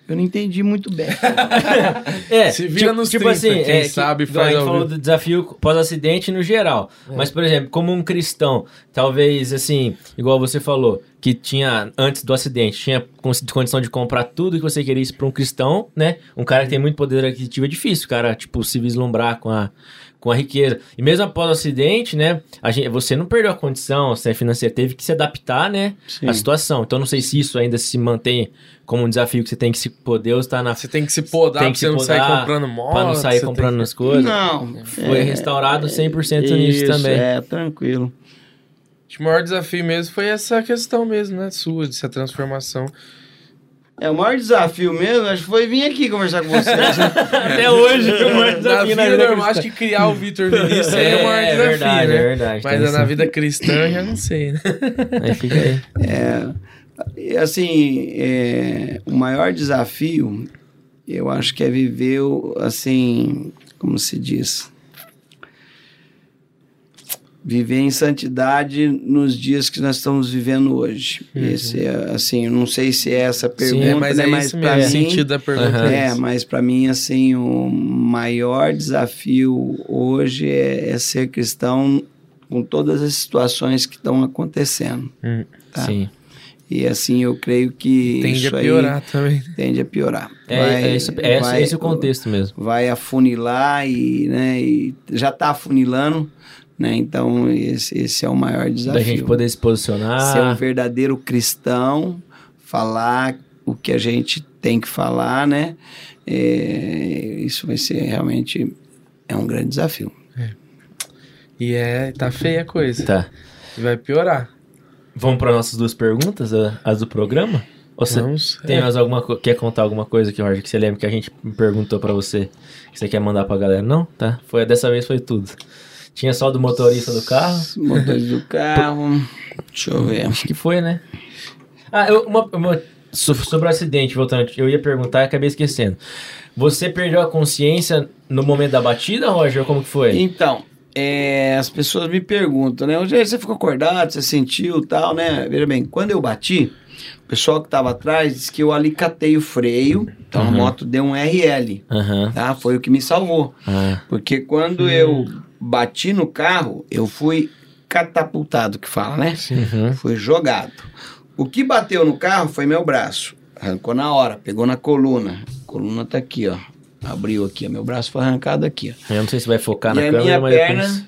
Eu não entendi muito bem. É, Se vira nos 30, quem que- sabe igual faz a gente falou do desafio pós-acidente no geral. Mas, por exemplo, como um cristão, talvez assim, igual você falou, que tinha, antes do acidente, tinha con- condição de comprar tudo que você queria para um cristão, né? Um cara que tem muito poder aquisitivo é difícil, o cara, tipo, se vislumbrar com a, com a riqueza. E mesmo após o acidente, né? A gente, você não perdeu a condição você é financeira, teve que se adaptar, né? Sim. À situação. Então, não sei se isso ainda se mantém como um desafio que você tem que se poder ou estar na Você tem que se podar Tem pra que você se não sair comprando moto. Pra não sair comprando tem as coisas. Não. Foi é, restaurado 100% nisso isso, também. É, tranquilo. que- O maior desafio mesmo foi essa questão mesmo, né? Sua, dessa transformação. É, o maior desafio mesmo, acho que foi vir aqui conversar com você. Até hoje, o maior desafio na vida vida normal, acho que criar o Vitor Vinícius é, o maior É, desafio, verdade, né? é verdade. Mas tem na vida cristã eu já não sei, né? Aí fica aí. E, assim, é, o maior desafio, eu acho que é viver, assim, como se diz? Viver em santidade nos dias que nós estamos vivendo hoje. Esse é, assim, não sei se é essa a pergunta, é, mas né, é mas isso pra mesmo. O mim, sentido da pergunta Aham. é É, mas para mim, assim, o maior desafio hoje é, é ser cristão com todas as situações que estão acontecendo. Tá. Sim. E assim, eu creio que Tende isso a piorar também. tende a piorar. É, Vai- é, esse, é, vai- esse o contexto mesmo. Vai afunilar e, né, e já está afunilando, né? Então, esse, esse é o maior desafio. Da gente poder se posicionar. Ser um verdadeiro cristão, falar o que a gente tem que falar, né? É, isso vai ser realmente é um grande desafio. E é, tá feia a coisa. Tá. E vai piorar. Vamos para nossas duas perguntas, as do programa? Ou você Vamos. tem é. mais alguma quer contar alguma coisa que Jorge que você lembra que a gente perguntou para você que você quer mandar pra galera? Não, tá? Foi dessa vez foi tudo. Tinha só do motorista do carro. Motores do carro. Deixa eu ver. Acho que foi, né? Ah, eu, uma, uma- so- sobre o acidente, voltando, eu ia perguntar e acabei esquecendo. Você perdeu a consciência no momento da batida, Roger? Como que foi? Então, é, as pessoas me perguntam, né? Onde você ficou acordado, você sentiu tal, né? Veja bem, quando eu bati, o pessoal que estava atrás disse que eu alicatei o freio, então a Uhum. moto deu um RL, Aham. tá? Foi o que me salvou. Ah, Porque quando eu bati no carro, eu fui catapultado, que fala, né? Uhum. Foi jogado. O que bateu no carro foi meu braço. Arrancou na hora, pegou na coluna. A coluna tá aqui, ó. Abriu aqui, ó. meu braço foi arrancado aqui, ó. Eu não sei se vai focar E na a câmera, minha mas perna- depois,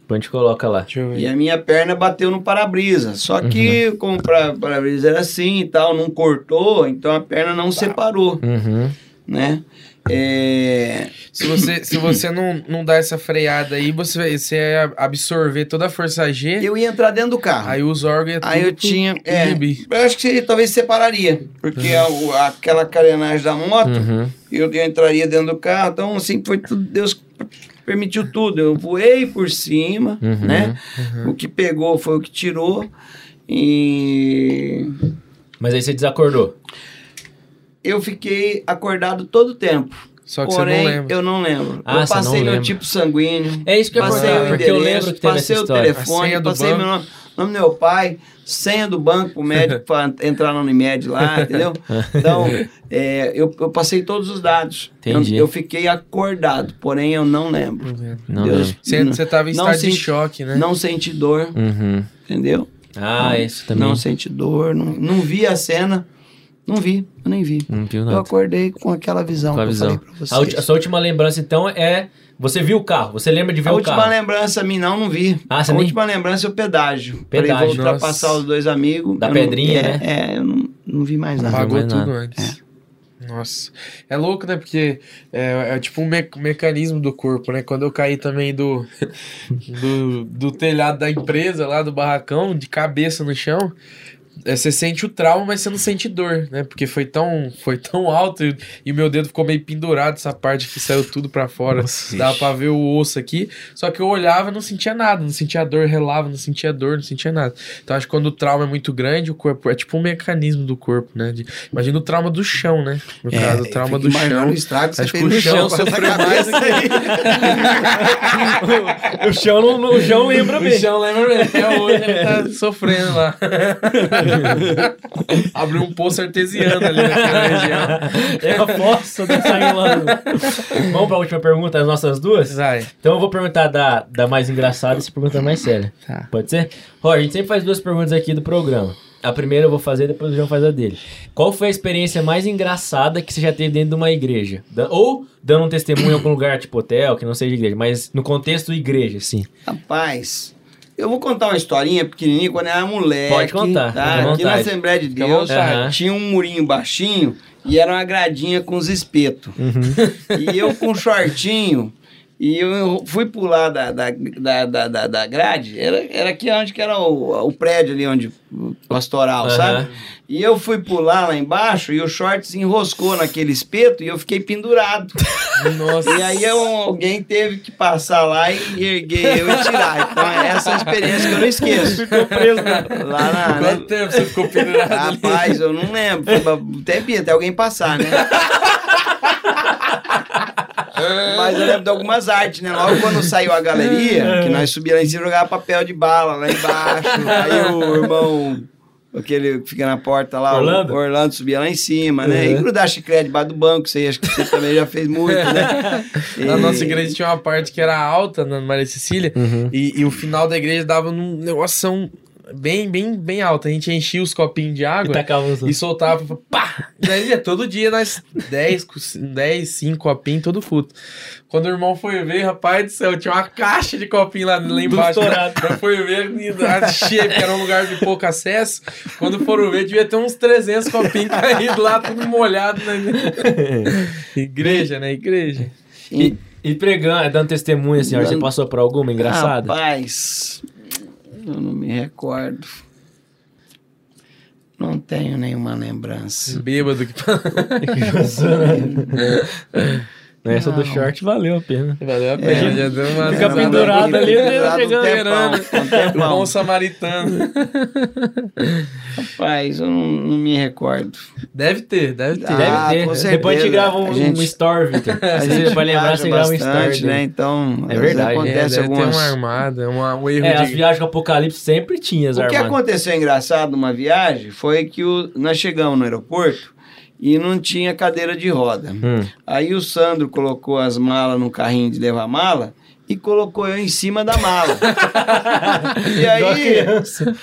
depois a gente coloca lá. Deixa eu ver. E a minha perna bateu no para-brisa. Só que, como o para-brisa era assim e tal, não cortou, então a perna não separou, Uhum. né? É, Se você, se você não, não dar essa freada aí, você, vai- você ia absorver toda a força G, Eu ia entrar dentro do carro. aí os órgãos iam Aí eu tinha. É, eu acho que seria- talvez separaria. Porque a- o- aquela carenagem da moto, Uhum. eu, eu entraria dentro do carro. Então, assim, foi tudo. Deus permitiu tudo. Eu voei por cima, Uhum. né? O que pegou foi o que tirou. E Mas aí você desacordou. Eu fiquei acordado todo o tempo. Só que Porém, você não lembra. eu não lembro. Ah, eu não passei meu lembra. tipo sanguíneo. É isso que eu passei o porque eu endereço, lembro que teve passei essa o telefone, senha do passei meu banco. nome, nome do meu pai, senha do banco pro médico para entrar na Unimed lá, entendeu? Então, é, eu, eu passei todos os dados. Eu, Entendi. eu fiquei acordado, porém eu não lembro. Não Deus, lembro. Você, não- você tava em não estado de senti- choque, né? Não senti dor, Uhum. entendeu? Ah, isso também. Não senti dor, não, não vi a cena, não vi, eu nem vi. Não viu Eu nada. acordei com aquela visão Com a que visão. eu falei pra vocês. A, a sua última lembrança, então, é. Você viu o carro? Você lembra de ver A o última carro? lembrança a mim não, não vi. Ah, você a nem- última lembrança é o pedágio. Pedágio. Pra ir ultrapassar Nossa. os dois amigos. Da eu não- pedrinha, é, né? É, eu não, não vi mais nada. Apagou mais tudo nada. antes. Nossa. É louco, né? Porque é, é tipo um me- mecanismo do corpo, né? Quando eu caí também do, do, do telhado da empresa lá, do barracão, de cabeça no chão, é, você sente o trauma, mas você não sente dor, né? Porque foi tão, foi tão alto e, e o meu dedo ficou meio pendurado, essa parte que saiu tudo pra fora. Nossa, Dava pra ver o osso aqui. Só que eu olhava e não sentia nada, não sentia dor, relava, não sentia dor, não sentia nada. Então acho que quando o trauma é muito grande, o corpo é tipo um mecanismo do corpo, né? De- imagina o trauma do chão, né? No É, caso, o trauma do chão. O estrago Acho que o no chão chão sofreu mais cabeça aí. o chão não, o chão lembra O bem. chão lembra bem, até hoje ele tá sofrendo lá. Abriu um poço artesiano ali naquela região. É a fossa do saindo lá. do- Vamos pra última pergunta, as nossas duas? Vai. Então eu vou perguntar da, da mais engraçada e você pergunta da mais séria. Tá. Pode ser? Ó, a gente sempre faz duas perguntas aqui do programa. A primeira eu vou fazer, depois o João faz a dele. Qual foi a experiência mais engraçada que você já teve dentro de uma igreja? Ou dando um testemunho em algum lugar, tipo hotel, que não seja igreja, mas no contexto igreja, sim. Rapaz, eu vou contar uma historinha pequenininha quando eu era moleque. Pode contar, Tá? Aqui na. Assembleia de Deus vontade. tinha um murinho baixinho e era uma gradinha com os espetos. E eu com um shortinho. E eu fui pular da, da, da, da, da, grade, era, era aqui onde que era o, o prédio ali, onde o pastoral, Aham. sabe? E eu fui pular lá embaixo e o short se enroscou naquele espeto e eu fiquei pendurado. Nossa. E aí eu- alguém teve que passar lá e erguer eu e tirar. Então essa é uma experiência que eu não esqueço. Ficou preso lá na. Quanto Né? tempo você ficou pendurado ali? Rapaz, eu não lembro. Até, até alguém passar, né? Mas eu lembro de algumas artes, né? Logo quando saiu a galeria, que nós subíamos lá em cima e jogava papel de bala lá embaixo. Aí o irmão, aquele que fica na porta lá, Orlando? o Orlando subia lá em cima, né? E Uhum. grudar chiclete debaixo do banco, isso aí acho que você também já fez muito, né? Na E- nossa igreja tinha uma parte que era alta na Maria Cecília e, e o final da igreja dava num negócio bem, bem, bem alto. A gente enchia os copinhos de E água os e soltava, pá! Daí ia todo dia nós 10, 10 5 copinhos, todo culto. Quando o irmão foi ver, rapaz do céu, tinha uma caixa de copinho lá, lá embaixo. estourado. Já foi ver, e cheio, porque era um lugar de pouco acesso. Quando foram ver, devia ter uns 300 copinhos caídos lá, tudo molhado na igreja, né? Igreja. E, e pregando, dando testemunho, assim, ó, você passou por alguma engraçada? Rapaz, eu não me recordo. Não tenho nenhuma lembrança. Bêbado que Essa do Não. short valeu a pena. Valeu a pena, já deu uma Fica pendurado ali, pendurado um chegando, tempão, cheirando. um tempão. Bom samaritano. Rapaz, eu não, não me recordo. Deve ter, deve ter. Ah, Deve ter. com Depois a gente grava um, gente- um story, Victor. A Se gente você vai lembrar, você grava um story. né? Então, É verdade. É, acontece ter algumas... uma armada, uma, um erro É, as de... viagens com Apocalipse sempre tinha as O que aconteceu engraçado numa viagem foi que o- nós chegamos no aeroporto e não tinha cadeira de roda. Hum. Aí o Sandro colocou as malas no carrinho de levar mala e colocou eu em cima da mala. e, aí,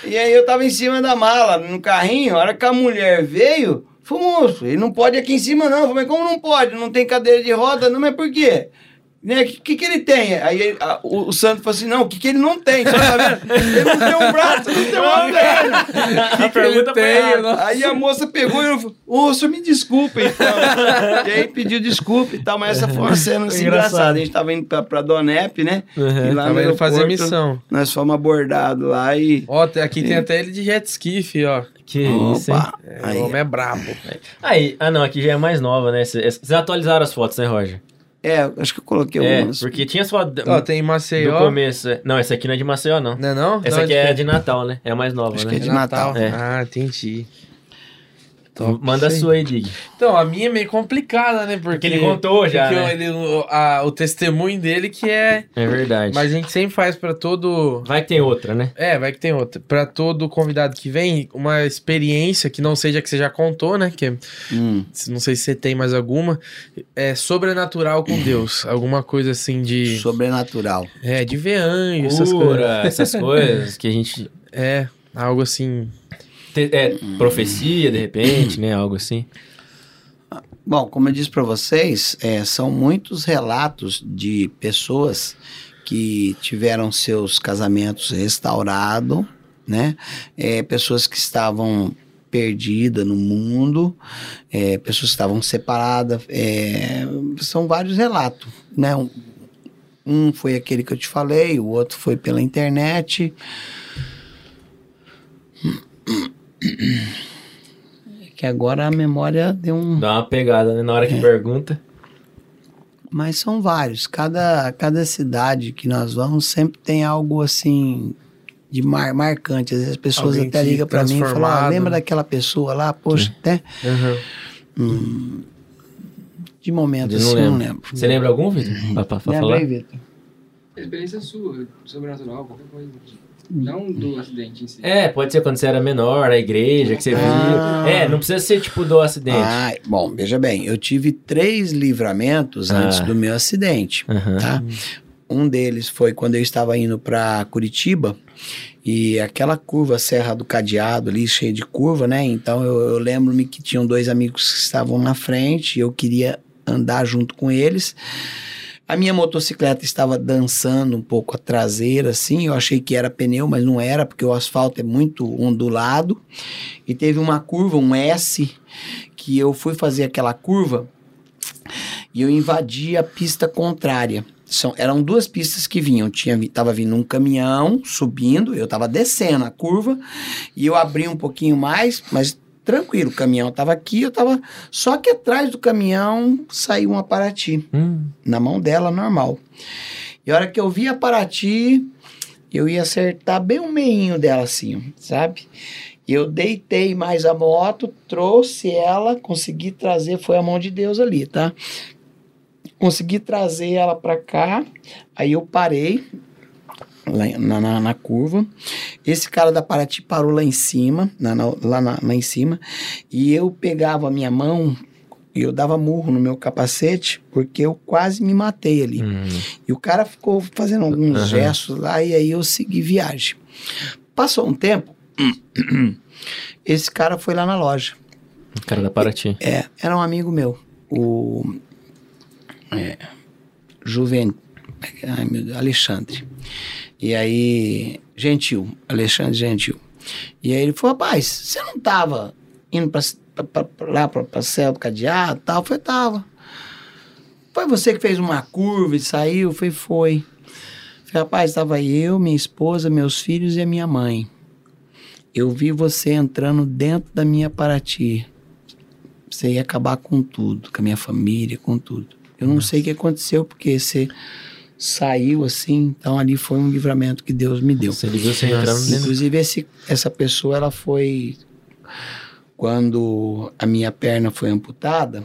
e aí eu tava em cima da mala, no carrinho, a hora que a mulher veio, falou, moço, ele não pode aqui em cima não. Eu falei, como não pode? Não tem cadeira de roda? Não, mas por quê? Né? O que, que, que ele tem? Aí ele- a- o, o Santo falou assim: não, o que, que ele não tem? Você tá vendo? Ele não tem um braço, não tem uma perna. Tem? Aí a moça pegou e falou: Ô, o senhor me desculpa, então. e aí pediu desculpa e tal, mas essa foi uma cena assim, Engraçado. engraçada. A gente tava indo pra, pra Donep, né? Uhum. E lá Tava indo fazer missão. Nós fomos abordados lá e. Ó, aqui tem até ele de jet ski, fi, ó. Que isso, hein? Opa! É, Aí, o homem é brabo. Aí, ah não, aqui já é mais nova, né? Vocês atualizaram as fotos, né, Roger? É, acho que eu coloquei É, algumas. porque tinha fotos Ó, tem Maceió. começo. é. Não, essa aqui não é de Maceió, não. Não é não? Essa Não, aqui é quê? de Natal, né? É a mais nova, Acho né? que é de Natal. É. Ah, entendi. Top, Manda a sua aí, Dig. Então, a minha é meio complicada, né? Porque, Porque ele contou já, porque né? ele- o, a- o testemunho dele que é... É verdade. Mas a gente sempre faz pra todo... Vai que tem outra, né? É, vai que tem outra. Pra todo convidado que vem, uma experiência que não seja que você já contou, né? Que Hum. não sei se você tem mais alguma. É sobrenatural com Deus. Alguma coisa assim de... Sobrenatural. É, de ver anjo, essas coisas. Essas coisas que a gente. É, algo assim... É, profecia, de repente, né? Algo assim. Bom, como eu disse para vocês, é, são muitos relatos de pessoas que tiveram seus casamentos restaurados, né? É, pessoas que estavam perdidas no mundo, é, pessoas que estavam separadas. é, são vários relatos, né? Um, um foi aquele que eu te falei, o outro foi pela internet. É que agora a memória deu um. Dá uma pegada, né? Na hora que É. pergunta. Mas são vários. Cada, cada cidade que nós vamos sempre tem algo assim de mar, marcante. Às vezes as pessoas Alguém até ligam para mim e falam: ah, lembra daquela pessoa lá? Poxa, até Uhum. de momento Eu assim, não eu não lembro. lembro. Você lembra algum, Vitor? Pra, pra, pra Lembra falar? aí, Vitor? Experiência sua, sobrenatural, qualquer coisa. Não do acidente em si. É, pode ser quando você era menor, na igreja, que você Ah. viu. É, não precisa ser tipo do acidente. Ah, bom, veja bem, eu tive três livramentos Ah. antes do meu acidente. Aham. tá? Um deles foi quando eu estava indo para Curitiba e aquela curva Serra do Cadeado ali, cheia de curva, né? Então eu, eu lembro-me que tinham dois amigos que estavam na frente e eu queria andar junto com eles. A minha motocicleta estava dançando um pouco a traseira, assim. Eu achei que era pneu, mas não era, porque o asfalto é muito ondulado. E teve uma curva, um S, que eu fui fazer aquela curva e eu invadi a pista contrária. São, eram duas pistas que vinham. Tinha, tava vindo um caminhão subindo, eu tava descendo a curva e eu abri um pouquinho mais, mas tranquilo, o caminhão tava aqui, eu tava. Só que atrás do caminhão saiu uma Paraty, Hum, na mão dela, normal. E a hora que eu vi a Paraty, eu ia acertar bem o meinho dela assim, sabe? Eu deitei mais a moto, trouxe ela, consegui trazer, foi a mão de Deus ali, tá? Consegui trazer ela pra cá, aí eu parei lá na, na, na curva. Esse cara da Paraty parou lá em cima, na- na- lá, na- lá em cima, e eu pegava a minha mão e eu dava murro no meu capacete, porque eu quase me matei ali. hum. E o cara ficou fazendo alguns Aham. gestos lá e aí eu segui viagem. Passou um tempo, esse cara foi lá na loja. O cara da Paraty. É, era um amigo meu, o é, Juven, ai meu Deus, Alexandre. E aí, Gentil, Alexandre Gentil. E aí ele falou, rapaz, você não tava indo pra, pra- pra- lá pra, pra céu do cadeado e tal? Eu falei, tava. Foi você que fez uma curva e saiu? Eu falei, foi. Falei, rapaz, estava eu, minha esposa, meus filhos e a minha mãe. Eu vi você entrando dentro da minha Paraty. Você ia acabar com tudo, com a minha família, com tudo. Eu não sei o que aconteceu, porque você saiu assim, então ali foi um livramento que Deus me deu. Você viu você entrando dentro. Inclusive, esse, essa pessoa, ela foi. Quando a minha perna foi amputada,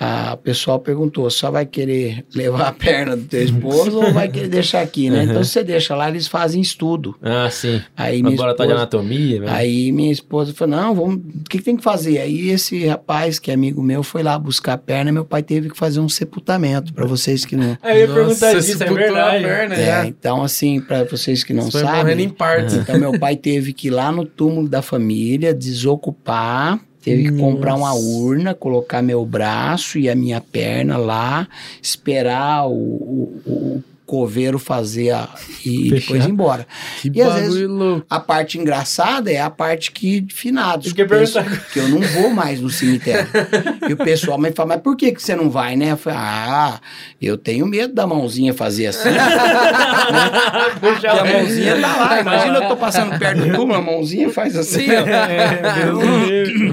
a pessoal perguntou, só vai querer levar a perna do teu esposo ou vai querer deixar aqui, né? Então, se você deixa lá, eles fazem estudo. Ah, sim. Aí minha Laboratório de esposa, anatomia, né? aí minha esposa falou, não, vamos, o que, que tem que fazer? Aí esse rapaz, que é amigo meu, foi lá buscar a perna, meu pai teve que fazer um sepultamento, para vocês que não... Aí eu ia Nossa, perguntar você disso, é verdade. a perna É, já. então, assim, para vocês que não Você foi morrendo em sabem, partes. então meu pai teve que ir lá no túmulo da família, desocupar, teve que comprar uma urna, colocar meu braço e a minha perna lá, esperar o, o, o coveiro fazer a, e Fechar. depois ir embora. Que E às vezes- louco. A parte engraçada é a parte que finados. Que penso que eu não vou mais no cemitério. e o pessoal me fala, mas por que, que você não vai, né? Eu falei, ah, eu tenho medo da mãozinha fazer assim. Puxa Porque a mãozinha tá lá. Imagina eu tô passando perto do túmulo, a mãozinha faz assim, ó.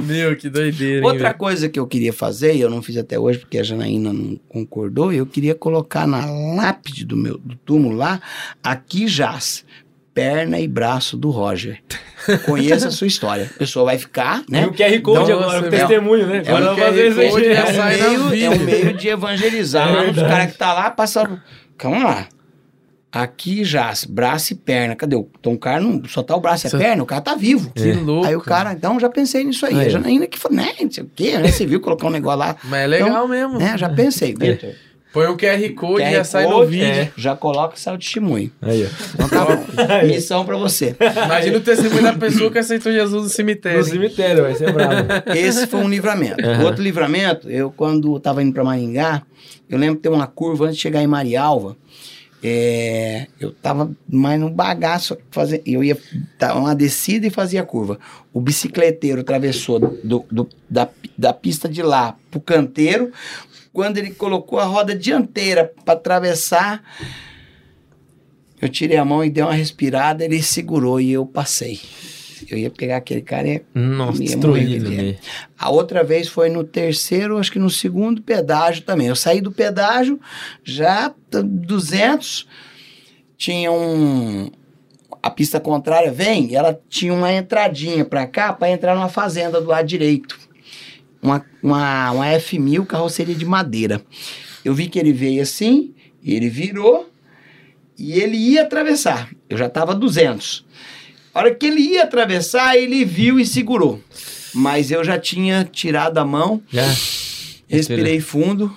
Meu, que doideira. hein, Outra velho? coisa que eu queria fazer, e eu não fiz até hoje porque a Janaína não concordou, eu queria colocar na lápide do meu do túmulo lá, aqui jaz perna e braço do Roger. Conheça a sua história. A pessoa vai ficar, E né? o QR Code Nossa, agora, o é- testemunho, né? é um Agora eu vou QR fazer isso Code, aí. é É um, meio, é um meio de evangelizar. É os caras que tá lá passando. Calma lá. Aqui já, braço e perna. Cadê? o- Então o cara não. Só tá o braço e a Só- perna, o cara tá vivo. Que louco. Aí o cara, então já pensei nisso aí. Aí, a ó. Janaína que falou, né? Não sei o quê, né? Você viu colocar um negócio lá. Mas é legal mesmo. Né? Já pensei, Vitor. Põe um QR Code e QR já sai no vídeo. é, Já coloca e sai o testemunho. Aí, ó. Então tá bom. Missão pra você. Imagina o testemunho da pessoa que aceitou Jesus no cemitério. No cemitério, vai ser bravo. Esse foi um livramento. O outro livramento, eu quando tava indo pra Maringá, eu lembro que tem uma curva antes de chegar em Marialva. é, eu tava mais no bagaço, fazer, eu ia dar uma descida e fazia a curva. O bicicleteiro atravessou do, do- da, da pista de lá pro canteiro. Quando ele colocou a roda dianteira para atravessar, eu tirei a mão e dei uma respirada, ele segurou e eu passei. Eu ia pegar aquele cara e Nossa, Ia destruído. a outra vez foi no terceiro, acho que no segundo pedágio também. Eu saí do pedágio, já t- 200, tinha um... A pista contrária vem, e ela tinha uma entradinha pra cá, pra entrar numa fazenda do lado direito. Uma, uma, uma F1000 carroceria de madeira. Eu vi que ele veio assim, ele virou, e ele ia atravessar. Eu já tava 200. A hora que ele ia atravessar, ele viu e segurou. Mas eu já tinha tirado a mão, Já. respirei fundo,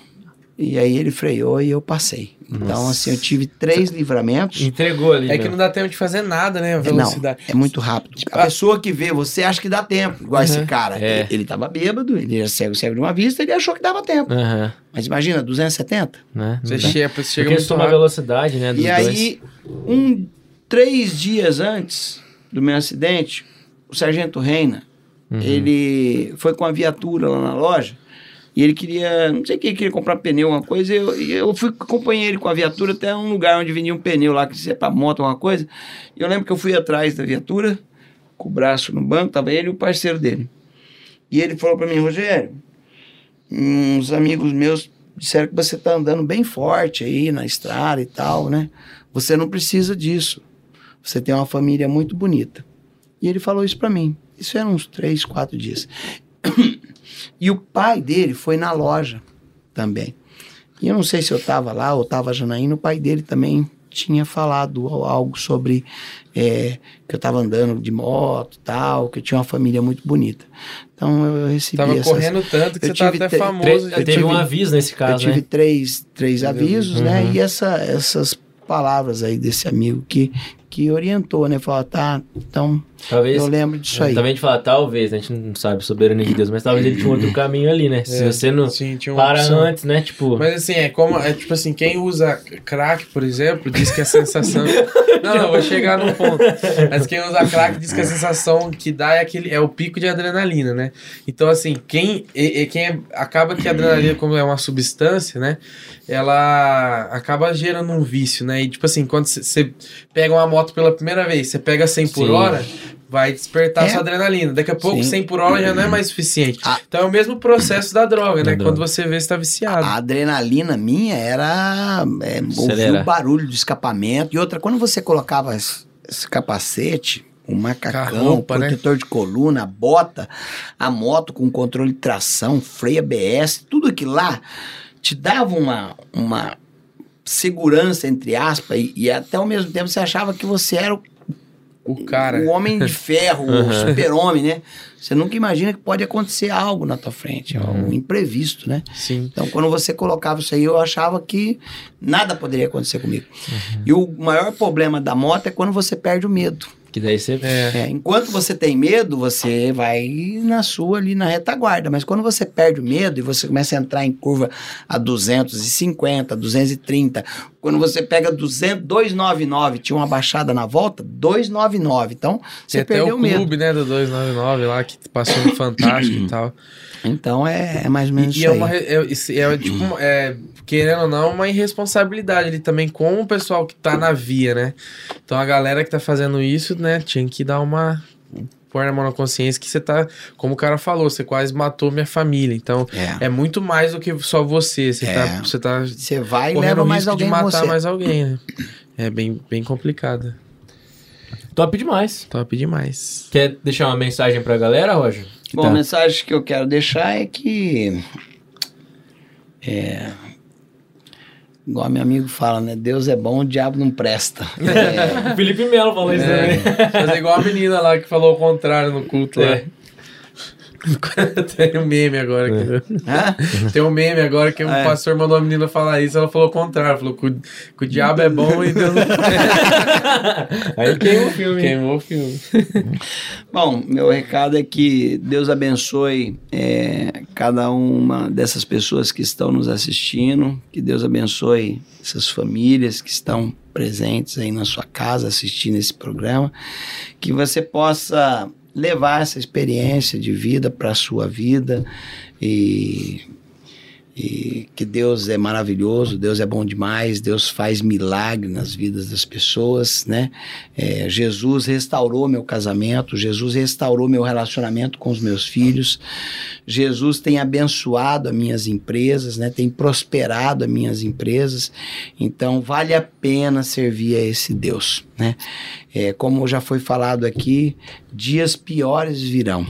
e aí ele freou e eu passei. Então, Nossa. assim, eu tive três livramentos. Entregou ali. É que meu. não dá tempo de fazer nada, né? A É, Não, velocidade. é muito rápido. A pessoa que vê você acha que dá tempo. Igual esse Uhum. cara. É. Ele, ele tava bêbado, ele era cego, cego de uma vista, ele achou que dava tempo. Aham, Mas imagina, 270? né? Você chega, chega Porque muito soma a rápido. velocidade, né? Dos E dois. aí, um, três dias antes do meu acidente, o Sargento Reina, Uhum. ele foi com a viatura lá na loja e ele queria, não sei o que, queria comprar pneu, uma coisa, eu, eu fui acompanhei ele com a viatura até um lugar onde vendia um pneu lá, que se é pra moto, uma coisa. E eu lembro que eu fui atrás da viatura, com o braço no banco, tava ele e o parceiro dele. E ele falou pra mim, Rogério, uns amigos meus disseram que você tá andando bem forte aí na estrada e tal, né? Você não precisa disso. Você tem uma família muito bonita. E ele falou isso pra mim. Isso eram uns três, quatro dias. e o pai dele foi na loja também. E eu não sei se eu estava lá ou estava Janaína, o pai dele também tinha falado algo sobre é, que eu estava andando de moto e tal, que eu tinha uma família muito bonita. Então eu recebi Tava essas- correndo tanto que eu você tive até famoso. Teve tive- um aviso nesse eu caso, tive né? três, três avisos, né? Uhum. E essa, essas palavras aí desse amigo que, que orientou, né? Falou, tá, então Talvez. eu lembro disso aí. Também a gente fala, talvez, né? a gente não sabe soberania de Deus, mas talvez ele tinha outro caminho ali, né? Se É, você não sim, para opção. antes, né? Tipo. Mas assim, é como. É tipo assim, quem usa crack, por exemplo, diz que a sensação. não, não, vou chegar no ponto. Mas quem usa crack diz que a sensação que dá é aquele. É o pico de adrenalina, né? Então, assim, quem. E, e quem é- acaba que a adrenalina, como é uma substância, né? Ela acaba gerando um vício, né? E tipo assim, quando você pega uma moto pela primeira vez, você pega 100 por Sim. hora. Vai despertar É. sua adrenalina. Daqui a pouco, Sim. 100 por hora já não é mais suficiente. Ah. Então é o mesmo processo da droga, Da né? droga. Quando você vê, você tá viciado. A adrenalina minha era é, ouvir o barulho do escapamento. E outra, quando você colocava esse, capacete, o macacão, a roupa, o né? protetor de coluna, a bota, a moto com controle de tração, freio ABS, tudo aquilo lá te dava uma, uma segurança, entre aspas, e, e até ao mesmo tempo você achava que você era o, O cara. o homem de ferro, o super-homem, né? Você nunca imagina que pode acontecer algo na tua frente, Uhum. um imprevisto, né? Sim. Então, quando você colocava isso aí, eu achava que nada poderia acontecer comigo. Uhum. E o maior problema da moto é quando você perde o medo. Que daí você. É. É, enquanto você tem medo, você vai na sua ali na retaguarda. Mas quando você perde o medo e você começa a entrar em curva a 250, 230, quando você pega 200, 299, tinha uma baixada na volta, 299. Então, você até perdeu o o medo. clube, né, do 299 lá, que passou no Fantástico e tal. Então, é, é mais ou menos E, e isso é aí. uma. É, é, tipo, é, querendo ou não, uma irresponsabilidade ali também com o pessoal que tá na via, né? Então a galera que tá fazendo isso, né, tinha que dar uma. pôr na mão na consciência que você tá. Como o cara falou, você quase matou minha família. Então É. é muito mais do que só você. Você É. tá. Você tá Você vai e correndo leva o mais risco alguém de matar mais alguém, né? É bem, bem complicado. Top demais. Top demais. Quer deixar uma mensagem pra galera, Roger? Bom, tá- a mensagem que eu quero deixar é que. É. Igual meu amigo fala, né? Deus é bom, o diabo não presta. É, O Felipe Melo falou isso também. É, fazer igual a menina lá que falou o contrário no culto lá. É. Tem um meme agora. que- hã? Tem um meme agora que o É. pastor mandou a menina falar isso, ela falou o contrário. Falou que o, que o diabo é bom e Deus não Aí queima o filme. queimou o filme. Bom, meu recado é que Deus abençoe é, cada uma dessas pessoas que estão nos assistindo, que Deus abençoe essas famílias que estão presentes aí na sua casa assistindo esse programa, que você possa levar essa experiência de vida para a sua vida e e que Deus é maravilhoso, Deus é bom demais, Deus faz milagre nas vidas das pessoas, né? É, Jesus restaurou meu casamento, Jesus restaurou meu relacionamento com os meus filhos, Jesus tem abençoado as minhas empresas, né? Tem prosperado as minhas empresas, então vale a pena servir a esse Deus, né? É, como já foi falado aqui, dias piores virão.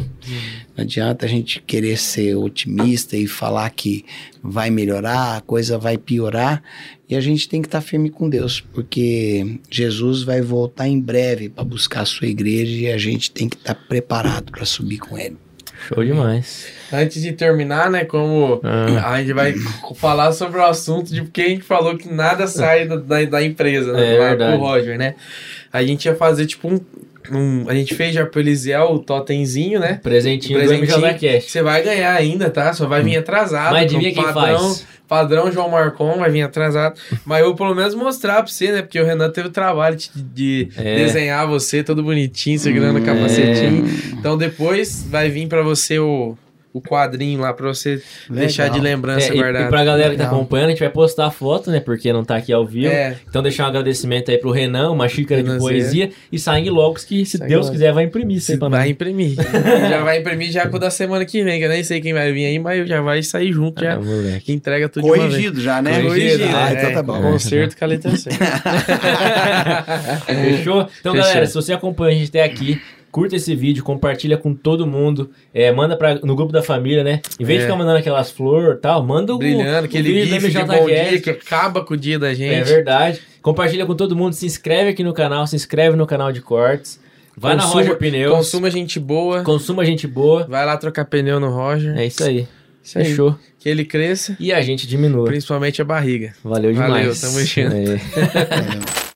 Não adianta a gente querer ser otimista e falar que vai melhorar, a coisa vai piorar. E a gente tem que estar firme com Deus, porque Jesus vai voltar em breve para buscar a sua igreja e a gente tem que estar preparado para subir com ele. Show demais. Antes de terminar, né, como Ah. a gente vai falar sobre o assunto de porque a gente falou que nada sai da, da, empresa, né, É lá verdade. com o Roger, né? A gente ia fazer tipo um, um- a gente fez já pro Elisiel o totemzinho, né? Presentinho, Presentinho do MJCast. Você vai ganhar ainda, tá? Só vai vir atrasado. Mas adivinha quem padrão, faz? Padrão João Marcon vai vir atrasado. Mas eu pelo menos mostrar pra você, né? Porque o Renan teve o trabalho de, de É. desenhar você todo bonitinho, segurando o capacetinho. Então depois vai vir pra você o, o quadrinho lá pra você deixar de lembrança É, e, guardado. e pra galera que tá Legal. acompanhando, a gente vai postar a foto, né? Porque não tá aqui ao vivo. É. Então deixar um agradecimento aí pro Renan, uma xícara de Renanzinho. poesia e Sangue Logos, que se Sangue Deus Logos. quiser vai imprimir isso aí pra Vai imprimir. já vai imprimir já com da semana que vem, que eu nem sei quem vai vir aí, mas já vai sair junto, já Ah, entrega tudo de. Corrigido já, né? Corrigido, Ah, é, então tá bom. Concerto com a letra certa. Fechou? Então, Fechou. galera, se você acompanha a gente até aqui, curta esse vídeo, compartilha com todo mundo, é, manda pra, no grupo da família, né? Em vez de É. ficar mandando aquelas flores e tal, manda o Brilhando, o aquele vídeo de bom dia que acaba com o dia da É gente. verdade. Compartilha com todo mundo, se inscreve aqui no canal, se inscreve no canal de cortes. Vai na Consuma- Roger Pneus. Consuma gente boa. Consuma gente boa. Vai lá trocar pneu no Roger. É isso aí. Isso aí. Fechou. Que ele cresça, E a gente diminua. principalmente a barriga. Valeu demais. Valeu, tamo junto. É.